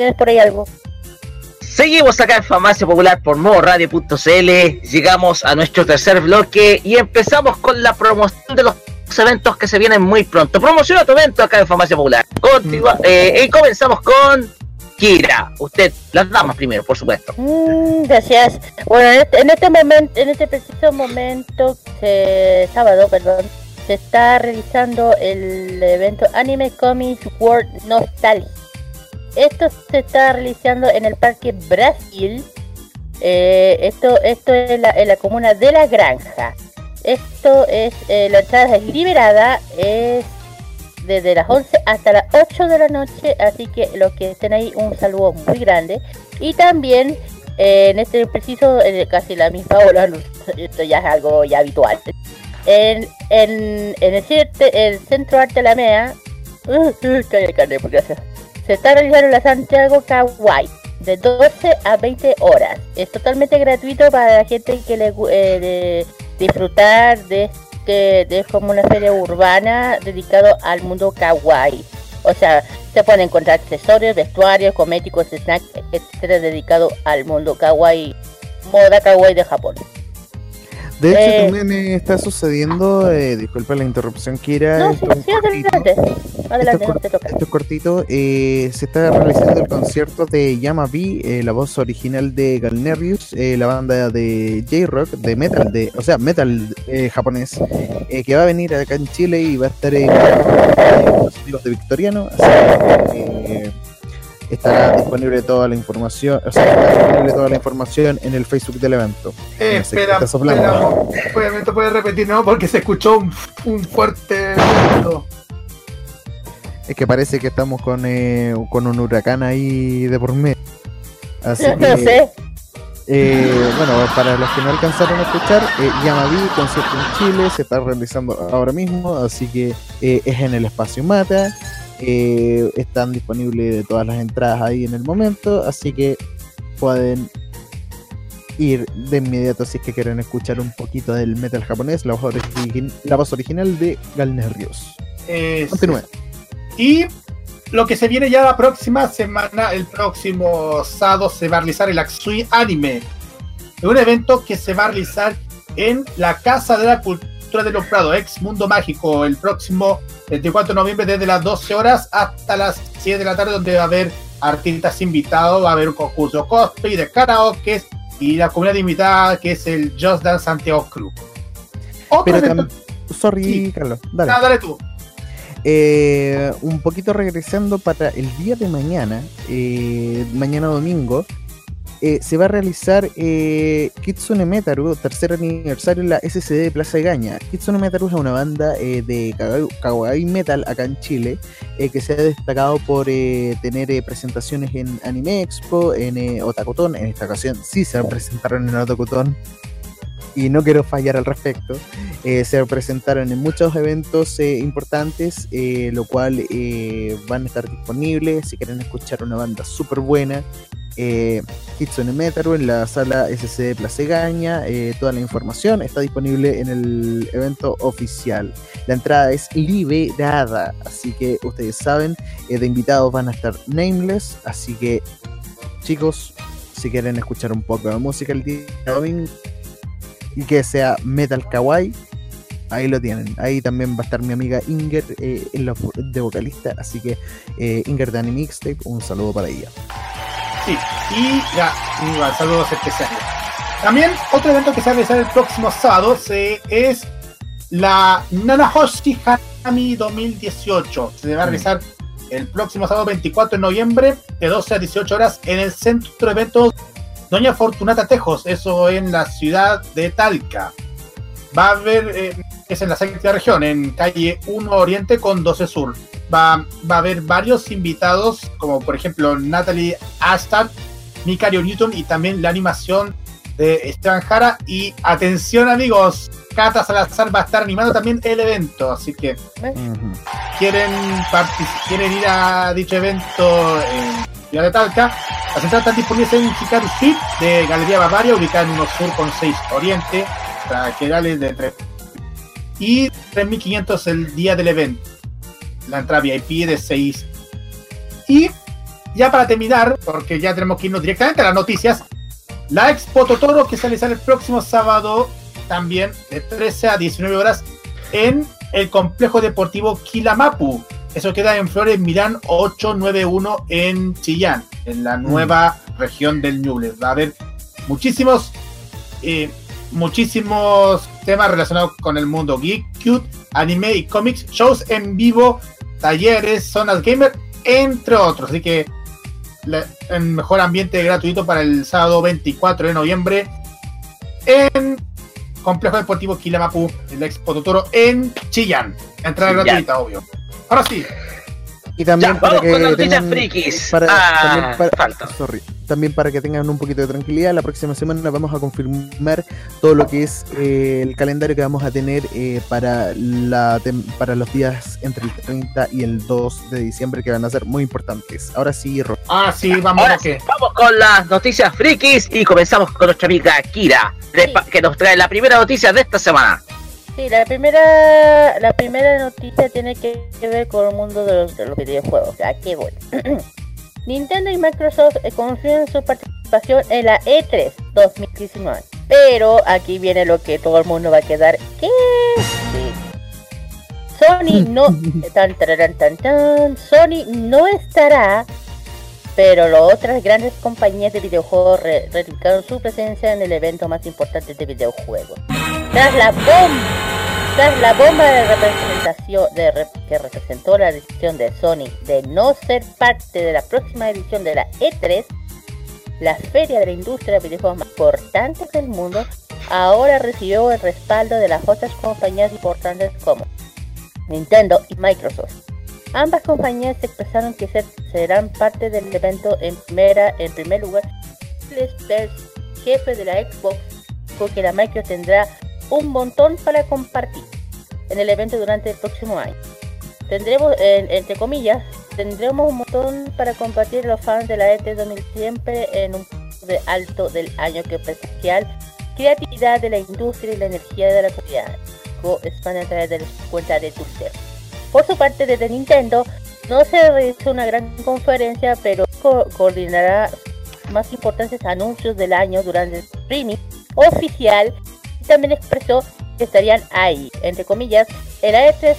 tienes por ahí algo. Seguimos acá en Farmacia Popular por modoradio.cl. Llegamos a nuestro tercer bloque y empezamos con la promoción de los eventos que se vienen muy pronto. Promociona tu evento acá en Farmacia Popular. Continua- eh, y comenzamos con Kira. Usted, las damas primero, por supuesto. Mm, gracias. Bueno, en este, en este momento, en este preciso momento, eh, sábado, perdón, se está realizando el evento Anime Comics World Nostalgia. Esto se está realizando en el Parque Brasil. Eh, esto, esto es la, comuna de La Granja. Esto es, eh, la entrada es liberada, es desde las 11 hasta las 8 de la noche, así que los que estén ahí un saludo muy grande. Y también eh, en este preciso, eh, casi la misma hora, esto ya es algo ya habitual. En, en, en el, Centro Arte Alameda, uh, uh, calla, por gracias. Se está realizando la Santiago Kawaii de 12 a 20 horas. Es totalmente gratuito para la gente que le eh, disfrutar de este, de como una feria urbana dedicado al mundo kawaii. O sea, se pueden encontrar accesorios, vestuarios, cosméticos, snacks, etcétera, dedicado al mundo kawaii, moda kawaii de Japón. De hecho, Eh. también eh, está sucediendo, eh, disculpa la interrupción, Kira. No, esto sí, sí, adelante. Adelante, Esto te toca. Esto es cortito. eh, se está realizando el concierto de Yamabi, eh, la voz original de Galnerius, eh, la banda de J-Rock, de metal, de, o sea, metal eh, japonés, que va a venir acá en Chile y va a estar con los de Victoriano. Así que estará disponible toda la información, o sea, está disponible toda la información en el Facebook del evento. Eh, No sé qué espera, obviamente puedes repetir, ¿no? Porque se escuchó un, un fuerte viento. Es que parece que estamos con, eh, con un huracán ahí de por medio. Así *laughs* No que, sé. eh, bueno, para los que no alcanzaron a escuchar, eh, Yamavi, concierto en Chile, se está realizando ahora mismo, así que eh, es en el espacio Mata. Eh, están disponibles todas las entradas ahí en el momento, así que pueden ir de inmediato si es que quieren escuchar un poquito del metal japonés, la voz, origi- la voz original de Galnerius. Eh, Continúe. Y lo que se viene ya la próxima semana, el próximo sábado, se va a realizar el Aksui Anime. Un evento que se va a realizar en la Casa de la Cultura de los Prados, ex Mundo Mágico, el próximo 24 de noviembre desde las 12 horas hasta las 7 de la tarde, donde va a haber artistas invitados, va a haber un concurso cosplay de karaoke y la comunidad invitada que es el Just Dance Santiago Club. Otro Pero evento- sorry, Carlos, dale. Ah, dale tú. Eh, un poquito regresando para el día de mañana, eh, mañana domingo, eh, se va a realizar eh, Kitsune Metaru, tercer aniversario en la SCD de Plaza de Gaña. Kitsune Metaru es una banda eh, de kawaii- metal acá en Chile, eh, que se ha destacado por tener presentaciones en Anime Expo, en Otakuton, en esta ocasión sí se presentaron en Otakuton, y no quiero fallar al respecto. Se presentaron en muchos eventos eh, importantes, lo cual van a estar disponibles si quieren escuchar una banda súper buena. Eh, Kitsune Metaru en la sala SC Plaza Gaña. eh, toda la información está disponible en el evento oficial. La entrada es liberada, así que ustedes saben, eh, de invitados van a estar Nameless, así que chicos, si quieren escuchar un poco de música el día domingo y que sea metal kawaii, ahí lo tienen. Ahí también va a estar mi amiga Inger eh, en la de vocalista, así que eh, Inger de Anime Mixtape, un saludo para ella. Sí, y ya, igual, saludos especiales. También otro evento que se va a realizar el próximo sábado se, es la Nanahoshi Hanami 2018. Se va a realizar el próximo sábado 24 de noviembre de 12 a 18 horas en el centro de eventos Doña Fortunata Tejos, eso en la ciudad de Talca. Va a haber, eh, es en la sexta región, en calle 1 Oriente con 12 Sur. Va, va a haber varios invitados, como por ejemplo Natalie Aston, Micario Newton y también la animación de Esteban Jara. Y atención amigos, Cata Salazar va a estar animando también el evento, así que quieren, quieren ir a dicho evento en Ciudad de Talca, las entradas están disponibles en Hikaru Suite de Galería Bavaria, ubicada en 1 Sur con 6 Oriente, laterales de 3 y 3.500 el día del evento. La entrada VIP de 6. Y ya para terminar, porque ya tenemos que irnos directamente a las noticias, la Expo Totoro que sale el próximo sábado también de 13 a 19 horas en el complejo deportivo Kilamapu. Eso queda en Flores Mirán 891 en Chillán, en la nueva región del Ñuble. Va a haber muchísimos, eh, muchísimos temas relacionados con el mundo geek, cute, anime y cómics, shows en vivo, talleres, zonas gamer, entre otros. Así que la- el mejor ambiente gratuito para el sábado 24 de noviembre en Complejo Deportivo Kilamapu, el Expo Totoro en Chillán. Entrada Chillán. gratuita, obvio. Ahora sí. Y también Ya, para vamos que con las noticias tengan, frikis. para- Ah, también para- falta. sorry, también para que tengan un poquito de tranquilidad, la próxima semana vamos a confirmar todo lo que es eh, el calendario que vamos a tener eh, para la tem- para los días entre el 30 y el 2 de diciembre que van a ser muy importantes. Ahora sí, Ro. Ah, sí, vamos Ahora sí, vamos con las noticias frikis y comenzamos con nuestra amiga Kira, que nos trae la primera noticia de esta semana. Sí, la primera, la primera noticia tiene que ver con el mundo de los, de los videojuegos. ¿A qué voy? *clears throat* Nintendo y Microsoft eh, confirman su participación en la E E3 2019. Pero aquí viene lo que todo el mundo va a quedar. ¿Qué? Sí. Sony no. *laughs* tan, tararán, tan, tan. Sony no estará. Pero las otras grandes compañías de videojuegos re- ratificaron su presencia en el evento más importante de videojuegos. Tras la bomba, tras la bomba de representación que representó la decisión de Sony de no ser parte de la próxima edición de la E3, la feria de la industria de videojuegos más importante del mundo, ahora recibió el respaldo de las otras compañías importantes como Nintendo y Microsoft. Ambas compañías expresaron que ser- serán parte del evento en primera, en primer lugar, Spencer, jefe de la Xbox, porque la Micro tendrá un montón para compartir en el evento durante el próximo año. Tendremos, en- entre comillas, tendremos un montón para compartir los fans de la E3 2000 siempre en un punto de alto del año que presencial, creatividad de la industria y la energía de la comunidad. Go a través de su cuenta de Twitter. Por su parte, desde Nintendo no se realizó una gran conferencia, pero co- coordinará más importantes anuncios del año durante el streaming oficial y también expresó que estarían ahí, entre comillas. El A3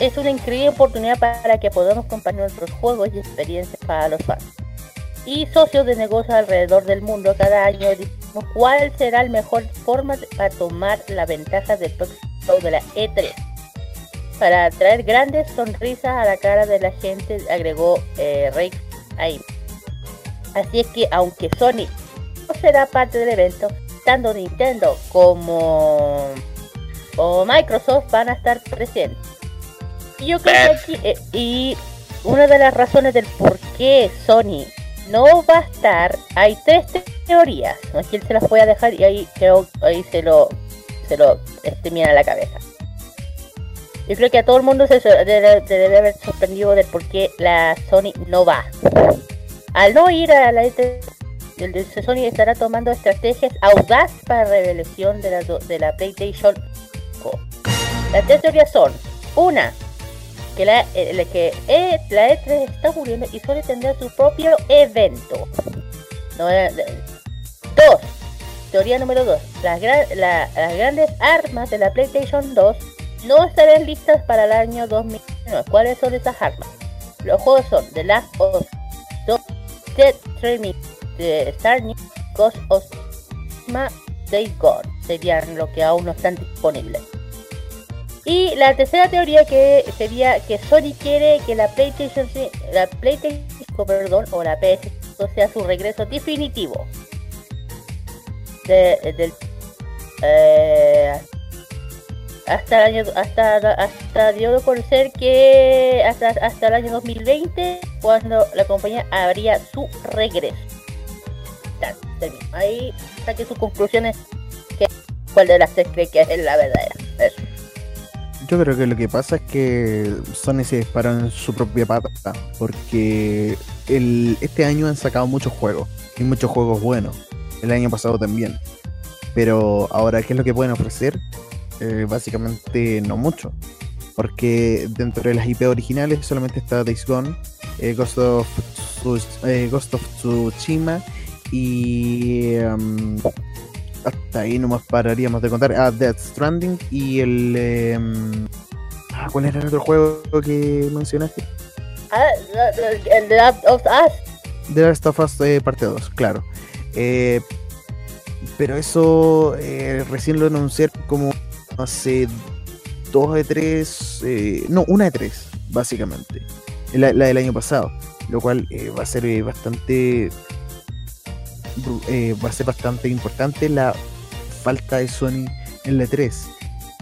es, una increíble oportunidad para que podamos compartir nuestros juegos y experiencias para los fans. Y socios de negocios alrededor del mundo cada año decimos cuál será la mejor forma para tomar la ventaja del próximo show de la E3 para traer grandes sonrisas a la cara de la gente, agregó eh, Rey ahí. Así es que aunque Sony no será parte del evento, tanto Nintendo como, como Microsoft van a estar presentes. Y yo creo que aquí, eh, y una de las razones del por qué Sony no va a estar, hay tres te- teorías. Aquí se las voy a dejar y ahí creo, ahí se lo, se lo estimia a la cabeza. Yo creo que a todo el mundo se, se debe, haber sorprendido de por qué la Sony no va. Al no ir a la E3, el de Sony estará tomando estrategias audaces para la revelación de la, de la PlayStation 5. Las tres teorías son, una, que la, eh, que eh, la E3 está muriendo y Sony tendrá su propio evento. No, eh, dos, teoría número 2. Las, la- las grandes armas de la PlayStation 2 no estarán listas para el año 2019. ¿Cuáles son esas armas? Los juegos son The Last of Us, Dead Streaming, The Starning, Ghost of Tsushima, Days Gone. Serían lo que aún no están disponibles. Y la tercera teoría que sería que Sony quiere que la PlayStation, la PlayStation 5, perdón, o la PS esto sea su regreso definitivo. De, del, eh, hasta el año hasta hasta dio a conocer que hasta hasta el año 2020 cuando la compañía haría su regreso. Ahí saqué sus conclusiones que cuál de las tres cree que es la verdadera. Yo creo que lo que pasa es que Sony se disparó en su propia pata, porque el, este año han sacado muchos juegos, y muchos juegos buenos, el año pasado también. Pero ahora, ¿qué es lo que pueden ofrecer? Eh, básicamente no mucho, porque dentro de las IP originales solamente está Days Gone, eh, Ghost, of, eh, Ghost of Tsushima y... em, hasta ahí nomás pararíamos de contar. Ah, Death Stranding y el. em, ah, ¿Cuál era el otro juego que mencionaste? Ah, The Last of Us. The Last of Us eh, parte 2, claro. Eh, pero eso eh, recién lo anunciaron como hace dos de tres. eh, no, una de tres, básicamente. La, la del año pasado. Lo cual eh, va a ser eh, bastante. va a ser bastante importante la falta de Sony en la 3.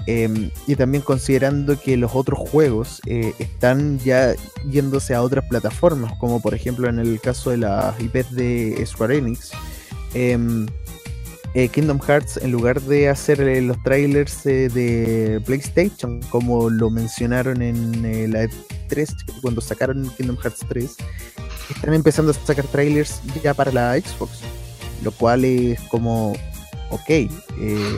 Em, y también considerando que los otros juegos están ya yéndose a otras plataformas, como por ejemplo en el caso de las IPs de Square Enix, em, eh, Kingdom Hearts, en lugar de hacer eh, los trailers eh, de PlayStation, como lo mencionaron en la E3, cuando sacaron Kingdom Hearts 3, están empezando a sacar trailers ya para la Xbox, lo cual es como, ok,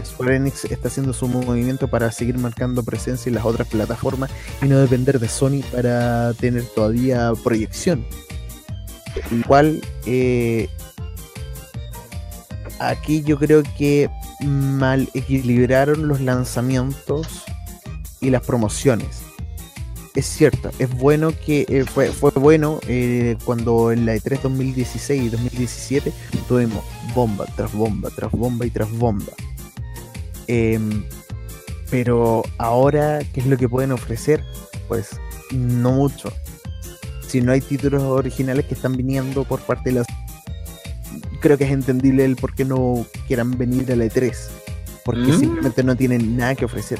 Square Enix está haciendo su movimiento para seguir marcando presencia en las otras plataformas y no depender de Sony para tener todavía proyección. Lo cual, aquí yo creo que mal equilibraron los lanzamientos y las promociones. Es cierto, es bueno que eh, fue, fue bueno eh, cuando en la E3 2016 y 2017 tuvimos bomba tras bomba, tras bomba y tras bomba. Em, pero ahora, ¿qué es lo que pueden ofrecer? Pues no mucho. Si no hay títulos originales que están viniendo por parte de las... Creo que es entendible el por qué no quieran venir a la E3. Porque Mm. simplemente no tienen nada que ofrecer.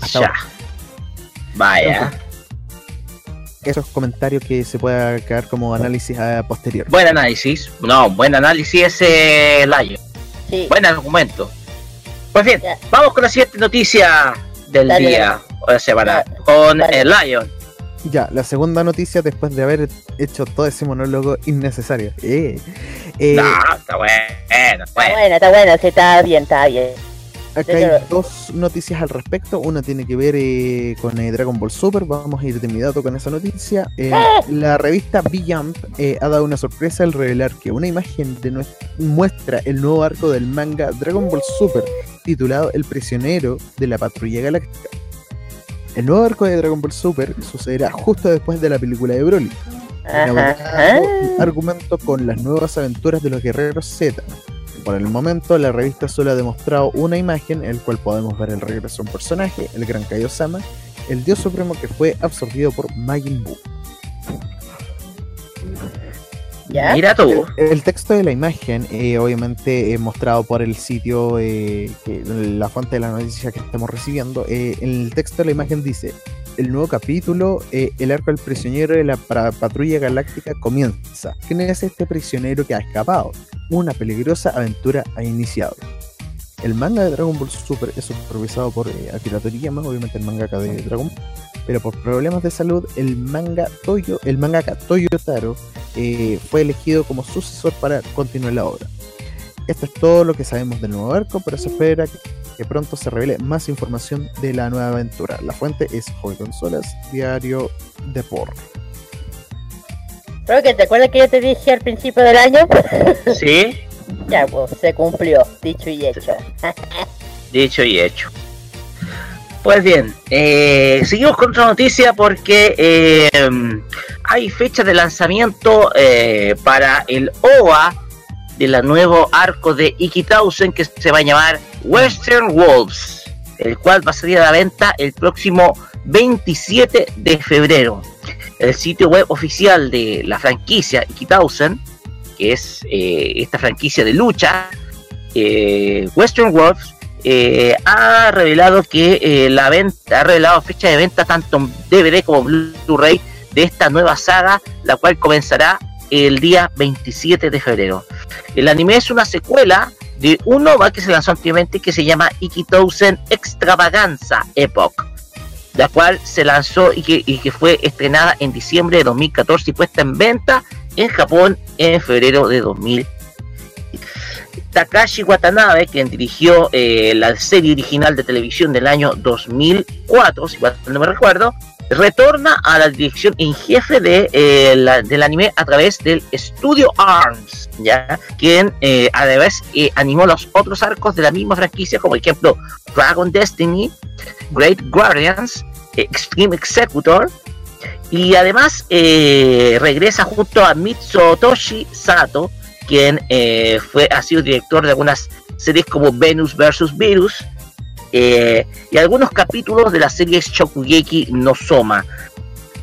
Hasta Ya. ahora. Vaya. Esos comentarios que se pueda quedar como análisis a posterior. Buen análisis. No, buen análisis ese Layo. Buen argumento. Pues bien, vamos con la siguiente noticia del Dale, día o de la semana. Con el Lion. Ya, la segunda noticia después de haber hecho todo ese monólogo innecesario. Eh, eh, No, está bueno, está bueno, está bueno, sí, está bien, está bien. Acá hay dos noticias al respecto. Una tiene que ver eh, con eh, Dragon Ball Super. Vamos a ir de inmediato con esa noticia. Eh, la revista V-Jump eh, ha dado una sorpresa al revelar que una imagen de muestra el nuevo arco del manga Dragon Ball Super, titulado El prisionero de la patrulla galáctica. El nuevo arco de Dragon Ball Super sucederá justo después de la película de Broly. Un argumento con las nuevas aventuras de los guerreros Z. Por el momento, la revista solo ha demostrado una imagen en el cual podemos ver el regreso de un personaje, el Gran Kaiosama, el dios supremo que fue absorbido por Majin Buu. Mira tú. El, el texto de la imagen, eh, obviamente eh, mostrado por el sitio, eh, que- la fuente de la noticia que estamos recibiendo, en el texto de la imagen dice, el nuevo capítulo, el arco del prisionero de la patrulla galáctica comienza. ¿Quién es este prisionero que ha escapado? Una peligrosa aventura ha iniciado. El manga de Dragon Ball Super es supervisado por Akira Toriyama, obviamente el mangaka de Dragon Ball, pero por problemas de salud el manga Toyo, el mangaka Toyo Taro eh, fue elegido como sucesor para continuar la obra. Esto es todo lo que sabemos del nuevo arco, pero se espera que, que pronto se revele más información de la nueva aventura. La fuente es Joy Consolas, Diario Deport. Creo que te acuerdas que yo te dije al principio del año. *laughs* Sí, ya, pues se cumplió, dicho y hecho. dicho y hecho. Pues bien, eh, seguimos con otra noticia porque eh, hay fecha de lanzamiento eh, para el OVA del nuevo arco de Iki Tausen que se va a llamar Western Wolves, el cual va a salir a la venta el próximo 27 de febrero. El sitio web oficial de la franquicia Iki Tausen es eh, esta franquicia de lucha, Western Wolves, eh, ha revelado que eh, la venta, ha revelado fecha de venta tanto en DVD como Blu-ray de esta nueva saga, la cual comenzará el día 27 de febrero. El anime es una secuela de un OVA que se lanzó anteriormente que se llama Ikitousen Extravaganza Epoch, la cual se lanzó y que, y que fue estrenada en diciembre de 2014 y puesta en venta en Japón en febrero de 2000. Takashi Watanabe, quien dirigió eh, la serie original de televisión del año 2004, si no me recuerdo, retorna a la dirección en jefe de, eh, la- del anime a través del estudio ARMS, ¿ya? quien eh, además animó los otros arcos de la misma franquicia, como ejemplo Dragon Destiny, Great Guardians, Extreme Executor, y además regresa junto a Mitsutoshi Sato, quien eh, fue, ha sido director de algunas series como Venus vs. Virus eh, y algunos capítulos de la serie Shokugeki no Soma.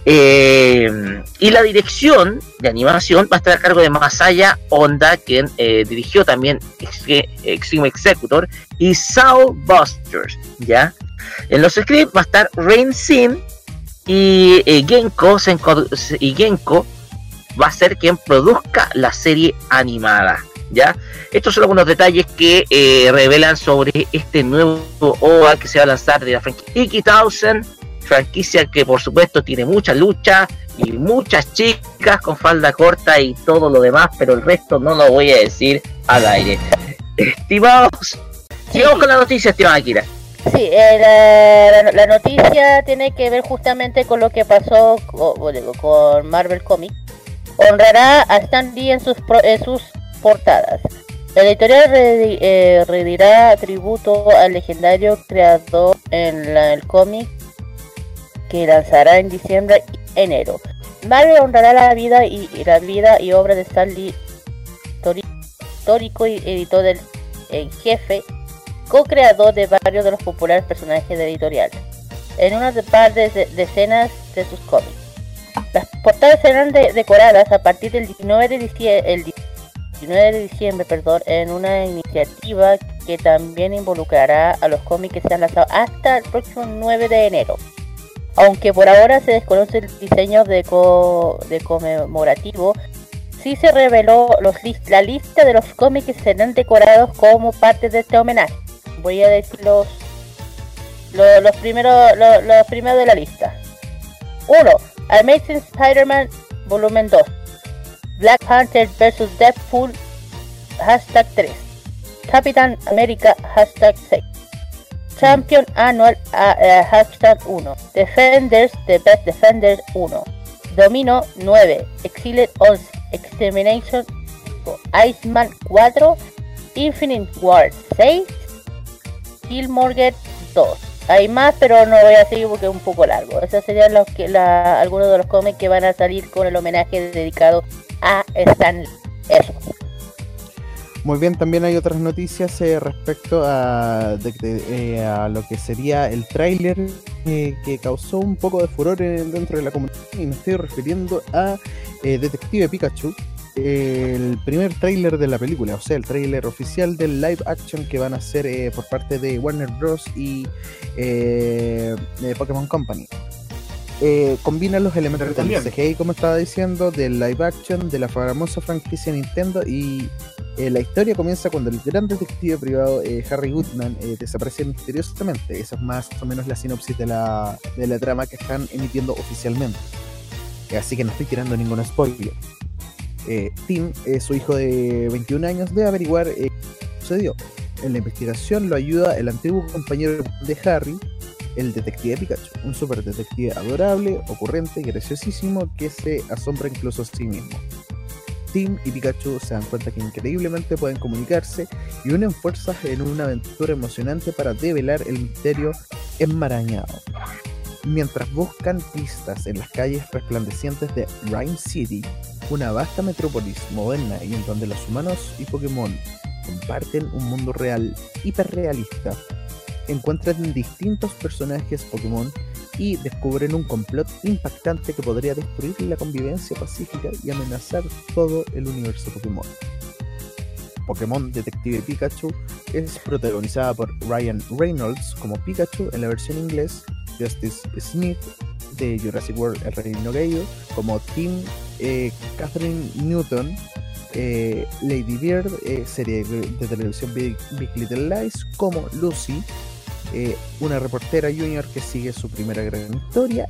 Eh, y la dirección de animación va a estar a cargo de Masaya Honda, quien dirigió también Ex- Extreme Executor y Soul Busters, ¿ya? En los scripts va a estar Rain Sin y Genko, y Genko va a ser quien produzca la serie animada. ¿ya? Estos son algunos detalles que eh, revelan sobre este nuevo OVA que se va a lanzar de la franquicia Iki Thousand, franquicia que por supuesto tiene mucha lucha y muchas chicas con falda corta y todo lo demás, pero el resto no lo voy a decir al aire. Estimados, sigamos con la noticia, estimada Akira. Sí, eh, la, noticia tiene que ver justamente con lo que pasó con Marvel Comics. Honrará a Stan Lee en sus, portadas. La editorial redi- eh, rendirá tributo al legendario creador en la- el cómic que lanzará en diciembre y enero. Marvel honrará la vida y, la vida y obra de Stan Lee, histórico y editor del en jefe co-creador de varios de los populares personajes de editorial, en una de par de- decenas de sus cómics. Las portadas serán de- decoradas a partir del 19 de diciembre, el 19 de diciembre perdón, en una iniciativa que también involucrará a los cómics que se han lanzado hasta el próximo 9 de enero. Aunque por ahora se desconoce el diseño de, co- de conmemorativo, sí se reveló los la lista de los cómics que serán decorados como parte de este homenaje. Voy a decir los, lo- los, primeros, lo- los primeros de la lista. 1. Amazing Spider-Man Volumen 2. Black Panther vs. Deadpool Hashtag 3. Capitán América Hashtag 6. Champion Annual ah, eh, Hashtag 1. Defenders The Best Defenders 1. Domino 9. Exiled 11. Extermination 5. Iceman 4. Infinite War 6. Killmonger 2. Hay más, pero no voy a seguir porque es un poco largo. Esos serían los que, la, algunos de los cómics que van a salir con el homenaje dedicado a Stan. Eso. Muy bien, también hay otras noticias eh, respecto eh, a lo que sería el tráiler eh, que causó un poco de furor en- dentro de la comunidad y me estoy refiriendo a Detective Pikachu, el primer tráiler de la película, o sea, el tráiler oficial del live action que van a hacer eh, por parte de Warner Bros. y eh, de Pokémon Company. Eh, combina los elementos del. CGI, como estaba diciendo, del live action, de la famosa franquicia Nintendo y eh, la historia comienza cuando el gran detective privado eh, Harry Goodman eh, desaparece misteriosamente. Esa es más o menos la sinopsis de la, de la trama que están emitiendo oficialmente. Eh, así que no estoy tirando ningún spoiler. Eh, Tim, eh, su hijo de 21 años, debe averiguar eh, qué sucedió. En la investigación lo ayuda el antiguo compañero de Harry, el detective Pikachu, un super detective adorable, ocurrente y graciosísimo que se asombra incluso a sí mismo. Tim y Pikachu se dan cuenta que increíblemente pueden comunicarse y unen fuerzas en una aventura emocionante para develar el misterio enmarañado. Mientras buscan pistas en las calles resplandecientes de Rhyme City, una vasta metrópolis moderna y en donde los humanos y Pokémon comparten un mundo real hiperrealista, encuentran distintos personajes Pokémon y descubren un complot impactante que podría destruir la convivencia pacífica y amenazar todo el universo Pokémon. Pokémon Detective Pikachu es protagonizada por Ryan Reynolds como Pikachu en la versión inglés, Justice Smith de Jurassic World El Reino Gale como Tim eh, Catherine Newton, eh, Lady Bird, eh, serie de, televisión Big, Big Little Lies como Lucy, una reportera junior que sigue su primera gran historia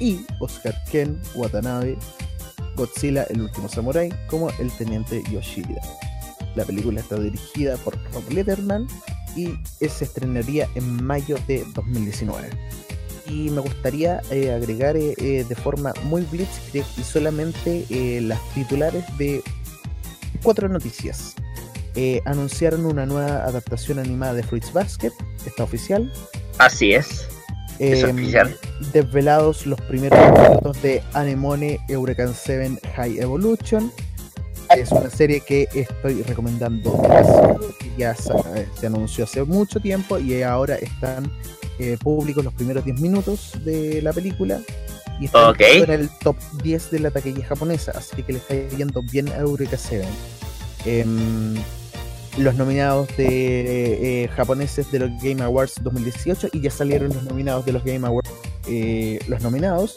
y Oscar Ken Watanabe, Godzilla el último samurai como el teniente Yoshida. La película está dirigida por Rob Letterman y se estrenaría en mayo de 2019. Y me gustaría eh, agregar eh, eh, de forma muy blitzkrieg y solamente las titulares de cuatro noticias. Anunciaron una nueva adaptación animada de Fruits Basket, está oficial. Así es. Es Em, oficial. Desvelados los primeros de Anemone Eureka 7 High Evolution. Es una serie que estoy recomendando que ya eh, se anunció hace mucho tiempo y ahora están eh, públicos los primeros 10 minutos de la película y están Ok. en el top 10 de la taquilla japonesa, así que le está yendo bien a Eureka 7. Em, los nominados de eh, japoneses de los Game Awards 2018 y ya salieron los nominados de los Game Awards eh, los nominados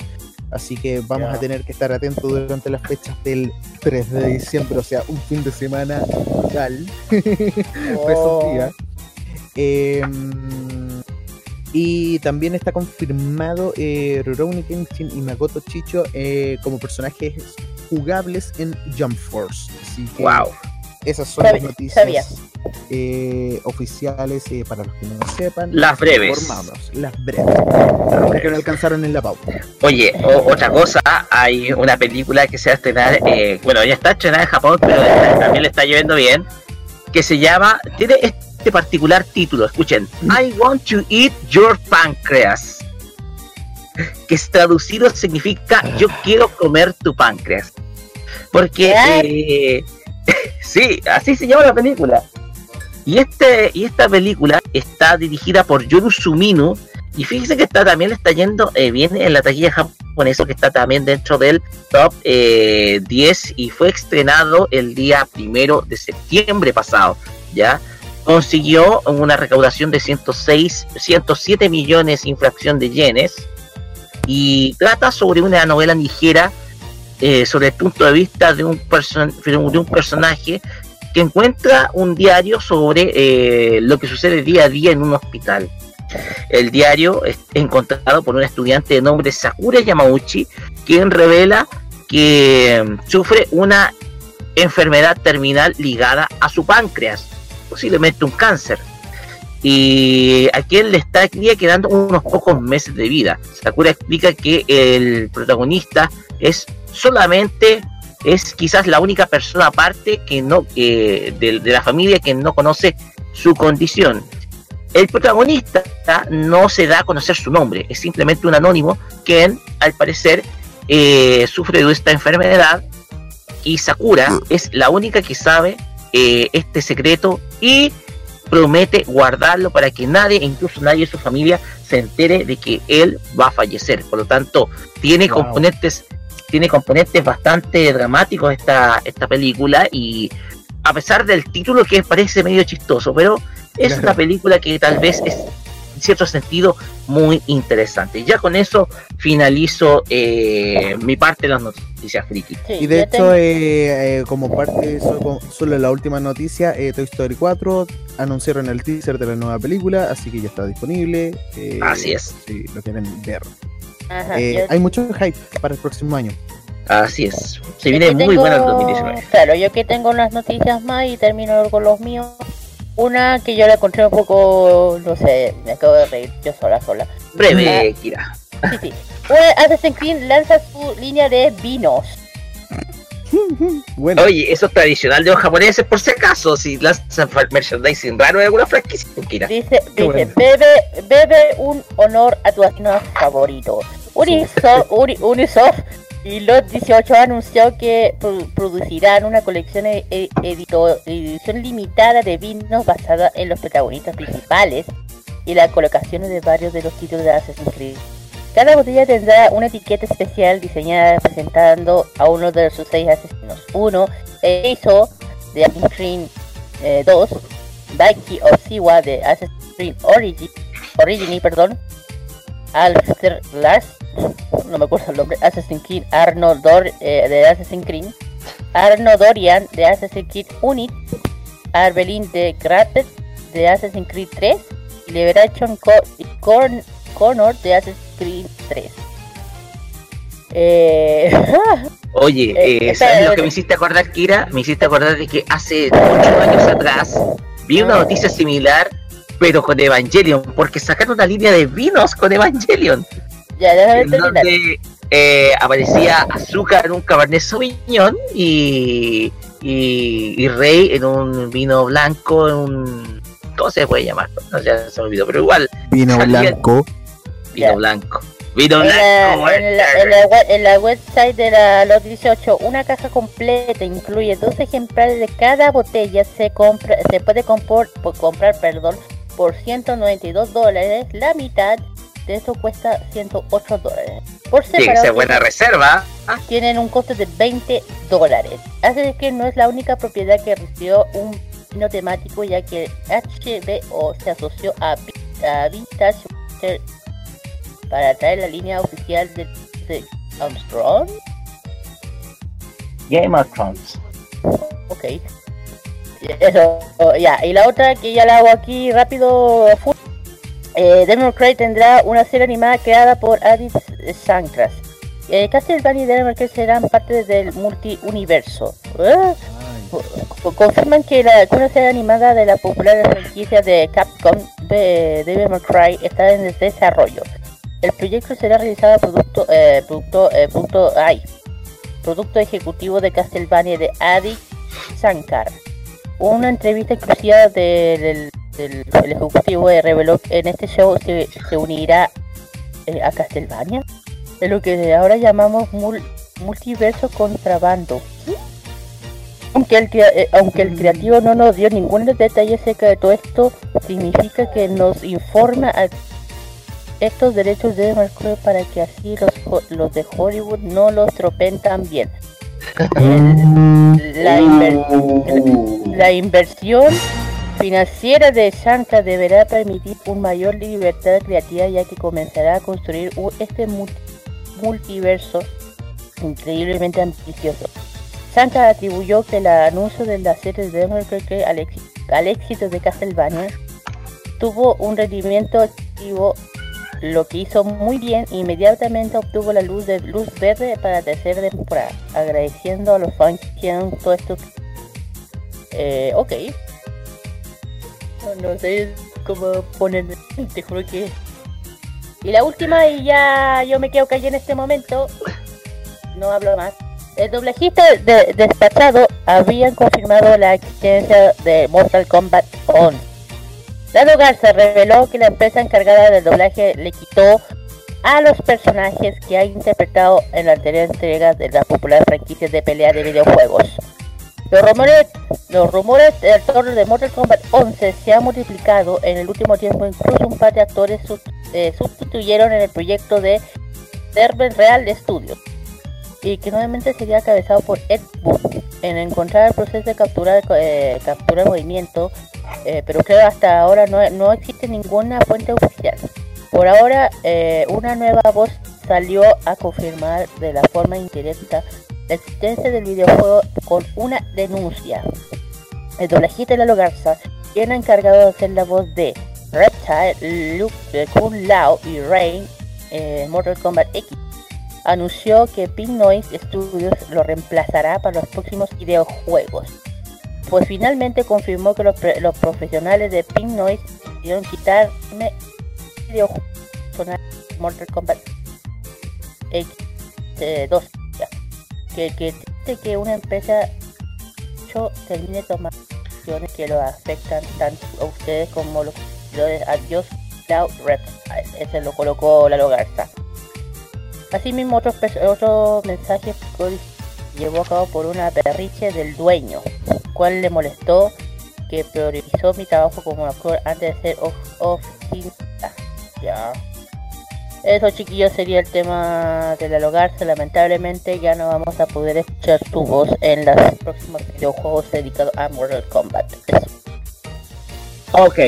así que vamos a tener que estar atentos durante las fechas del 3 de diciembre o sea un fin de semana *laughs* esos días. Em, y también está confirmado eh, Rurouni Kenshin y Makoto Chicho eh, como personajes jugables en Jump Force. Así que Wow. Esas son Sabía- las noticias eh, oficiales eh, para los que no lo sepan. Las breves. Informamos, las breves. Porque no alcanzaron en la pauta. Oye, o- otra cosa, hay una película que se va a estrenar, eh, bueno, ya está estrenada en Japón, pero también le está yendo bien, que se llama, tiene este particular título, escuchen, I want to eat your pancreas, que es traducido significa yo quiero comer tu páncreas, porque, eh, sí, así se llama la película. Y, este, y esta película está dirigida por Yoru Sumino. Y fíjense que está, también está yendo eh, bien en la taquilla japonesa, que está también dentro del top eh, 10 y fue estrenado el día primero de septiembre pasado. ¿ya? Consiguió una recaudación de 106, 107 millones infracción de yenes y trata sobre una novela ligera eh, sobre el punto de vista de un, de un personaje que encuentra un diario sobre eh, lo que sucede día a día en un hospital. El diario es encontrado por un estudiante de nombre Sakura Yamauchi, quien revela que mm, sufre una enfermedad terminal ligada a su páncreas, posiblemente un cáncer. Y a quien le estaría quedando unos pocos meses de vida. Sakura explica que el protagonista es solamente es quizás la única persona aparte que no eh, de, de la familia que no conoce su condición. El protagonista no se da a conocer su nombre, es simplemente un anónimo quien al parecer eh, sufre de esta enfermedad y Sakura es la única que sabe eh, este secreto y promete guardarlo para que nadie, incluso nadie de su familia, se entere de que él va a fallecer. Por lo tanto, tiene Wow. componentes tiene componentes bastante dramáticos esta, esta película y a pesar del título que parece medio chistoso, pero es Claro. una *laughs* película que tal vez es en cierto sentido muy interesante. Ya con eso finalizo eh, mi parte de las noticias friki. y de hecho, eh, eh, como parte de eso, como- solo la última noticia, eh, Toy Story 4 anunciaron el teaser de la nueva película, así que ya está disponible. eh, Así es. Si lo quieren ver. Ajá, Eh, yo- hay mucho hype para el próximo año. Así es. Se viene muy tengo- bueno el 2019. Claro, yo que tengo unas noticias más y termino con los míos. Una que yo la encontré un poco, no sé, me acabo de reír yo sola, sola. Breve, Kira. Ah, sí, sí. Una- Assassin's Creed lanza su línea de vinos. *laughs* Oye, eso es tradicional de los japoneses, por si acaso, si lanzan merchandising raro de alguna franquicia. Dice, dice bueno. bebe, bebe un honor a tu asesino favorito. Unisoft, Uni- Unisoft y Lot 18 ha anunciado que pro- producirán una colección e- e- edito- edición limitada de vinos basada en los protagonistas principales y las colocaciones de varios de los títulos de Assassin's Creed. Cada botella tendrá una etiqueta especial diseñada representando a uno de sus seis asesinos. Uno, Eizo de Assassin's Creed eh, 2, Daiki Osiwa de Assassin's Creed Origin, Origin perdón, Alster Lars, no me acuerdo el nombre, Assassin's Creed Arno Dor, eh, de Assassin's Creed, Arno Dorian de Assassin's Creed Unit, Arbelin de Gratet de Assassin's Creed 3 y Liberation Co- Corn- Connor de Assassin's Creed 3. Eh, *laughs* Oye, Eh, eh, ¿sabes lo que me hiciste acordar, Kira? Me hiciste acordar de que hace ocho años atrás vi una noticia similar, pero con Evangelion, porque sacaron una línea de vinos con Evangelion. ya, déjame en donde eh, aparecía Azúcar en un Cabernet Sauvignon y, y, y Rey en un vino blanco, en un... ¿Cómo se puede llamar? No sé, se me olvidó, pero igual, Vino Salía- blanco. Vino blanco. Vino En la, blanco, en, la, en la we- en la website de la Los 18, una caja completa incluye dos ejemplares de cada botella. Se compra, se puede compor- por comprar, perdón, por 192 dólares. La mitad de eso cuesta 108 dólares. Por separado ser buena reserva. tienen un costo de 20 dólares. Hace que no es la única propiedad que recibió un vino temático, ya que HBO se asoció a, a Vintage para traer la línea oficial de, de Armstrong. Game of Thrones. Ok. Eso, ya. Y la otra que ya la hago aquí rápido. Eh, May Cry tendrá una serie animada creada por Adit Sankras. Eh, Castlevania y May Cry serán parte del multiuniverso. ¿Eh? Co- Confirman que la una serie animada de la popular franquicia de Capcom de Devil May Cry está en desarrollo. El proyecto será realizado producto, eh, producto, eh, ay, producto ejecutivo de Castlevania de Adi Shankar. Una entrevista exclusiva del, del- ejecutivo reveló que en este show se, se unirá eh, a Castlevania, de lo que ahora llamamos mul- multiverso contrabando. Aunque el, eh, aunque el creativo no nos dio ningún detalle acerca de todo esto, significa que nos informa a estos derechos deben marcar para que así los, los de Hollywood no los tropen tan bien. La, inver- la inversión financiera de Santa deberá permitir una mayor libertad creativa ya que comenzará a construir este multi- multiverso increíblemente ambicioso. Santa atribuyó que el anuncio de la serie de Cry al, al éxito de Castlevania tuvo un rendimiento activo lo que hizo muy bien inmediatamente obtuvo la luz de luz verde para la tercera temporada agradeciendo a los fans que hicieron todo esto eh, ok. No, no sé cómo poner te juro que y la última y ya yo me quedo callado en este momento no hablo más. El doblajista de, despachado habían confirmado la existencia de Mortal Kombat 11 Lalo Garza reveló que la empresa encargada del doblaje le quitó a los personajes que ha interpretado en la anterior entrega de la popular franquicia de pelea de videojuegos. Los rumores, del torno de Mortal Kombat 11 se han multiplicado en el último tiempo, incluso un par de actores eh, sustituyeron en el proyecto de Server Real Studios y que nuevamente sería encabezado por Ed Boon en encontrar el proceso de capturar eh, capturar movimiento eh, pero creo hasta ahora no, no existe ninguna fuente oficial. Por ahora, eh, una nueva voz salió a confirmar de la forma indirecta la existencia del videojuego con una denuncia. El doblajista Lalo Garza, quien ha encargado de hacer la voz de Reptile, Luke, eh, Kun Lao y Rain Mortal Kombat X, anunció que Pink Noise Studios lo reemplazará para los próximos videojuegos pues finalmente confirmó que los, los profesionales de Pink Noise decidieron quitarme videojuegos de Mortal Kombat X, eh, 2 ya. que, que que una empresa yo termine tomando decisiones que lo afectan tanto a ustedes como los seguidores Adiós Cloud Reptile ese lo colocó la Garza. Asimismo, otros, otros mensajes llevó a cabo por una berriche del dueño, cual le molestó que priorizó mi trabajo como actor antes de ser of- oficinista. Ya. Eso chiquillos sería el tema del hogar. Lamentablemente ya no vamos a poder escuchar tu voz en los próximos videojuegos dedicados a Mortal Kombat. Eso. Ok.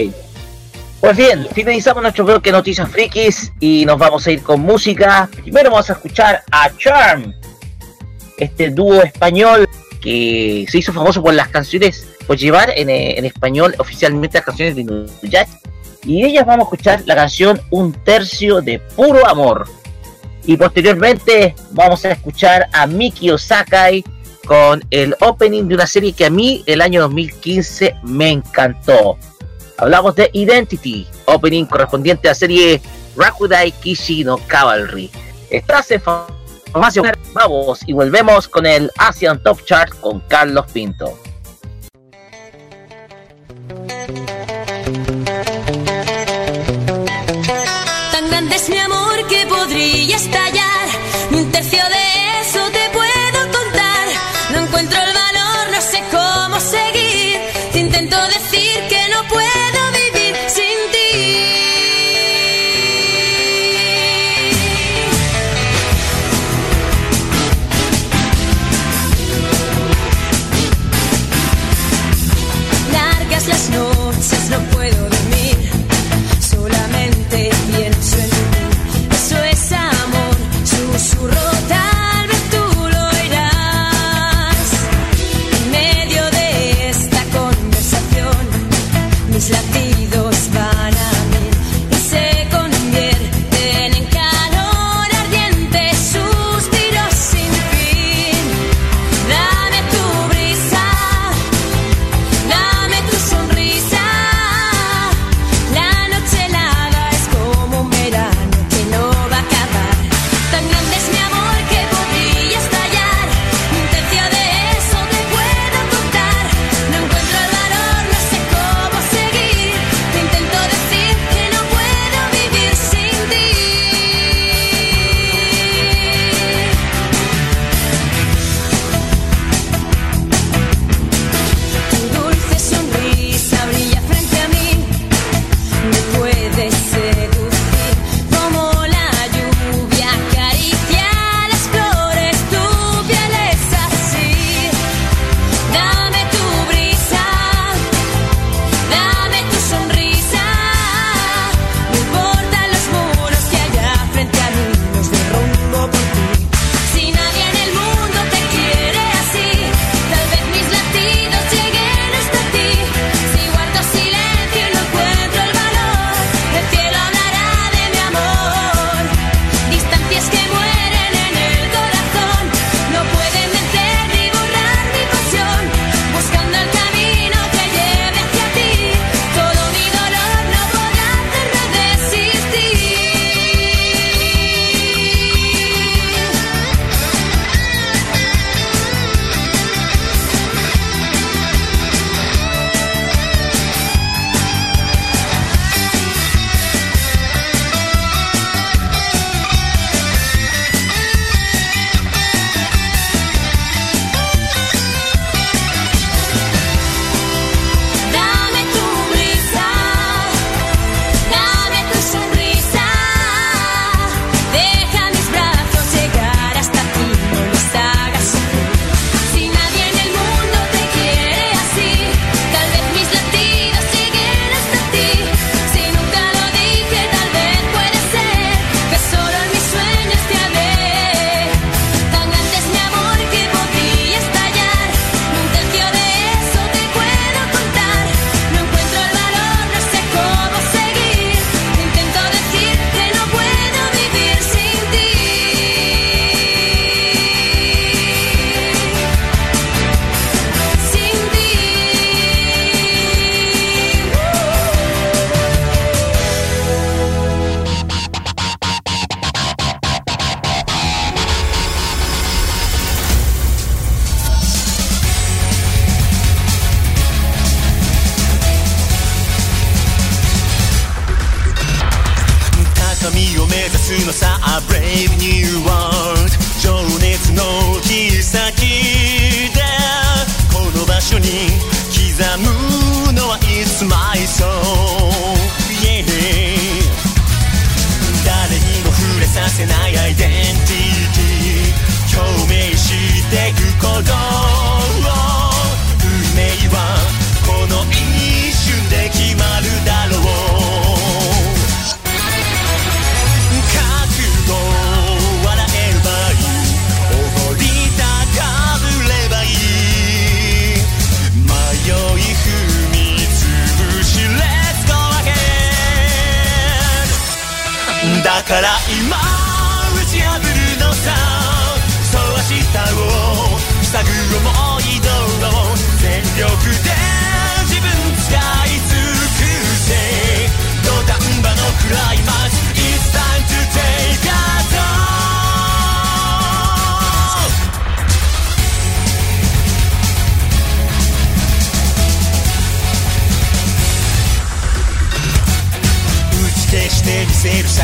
Pues bien, finalizamos nuestro bloque de noticias frikis y nos vamos a ir con música. Primero vamos a escuchar a Charm, este dúo español que se hizo famoso por las canciones, por llevar en, eh, en español oficialmente las canciones de Inuyasha. Y ellas vamos a escuchar la canción Un tercio de puro amor. Y posteriormente vamos a escuchar a Miki Osakai con el opening de una serie que a mí el año 2015 me encantó. Hablamos de Identity, opening correspondiente a la serie Rakudai Kishi no Cavalry. Estás Farmacia Vamos y volvemos con el Asian Top Chart con Carlos Pinto. Tan grande es mi amor que podría estallar. から今打ち破るのさそう明日を塞ぐ思い道を全力で自分使い尽くせ土壇場のクライマックス It's time to take a t o してみせるさ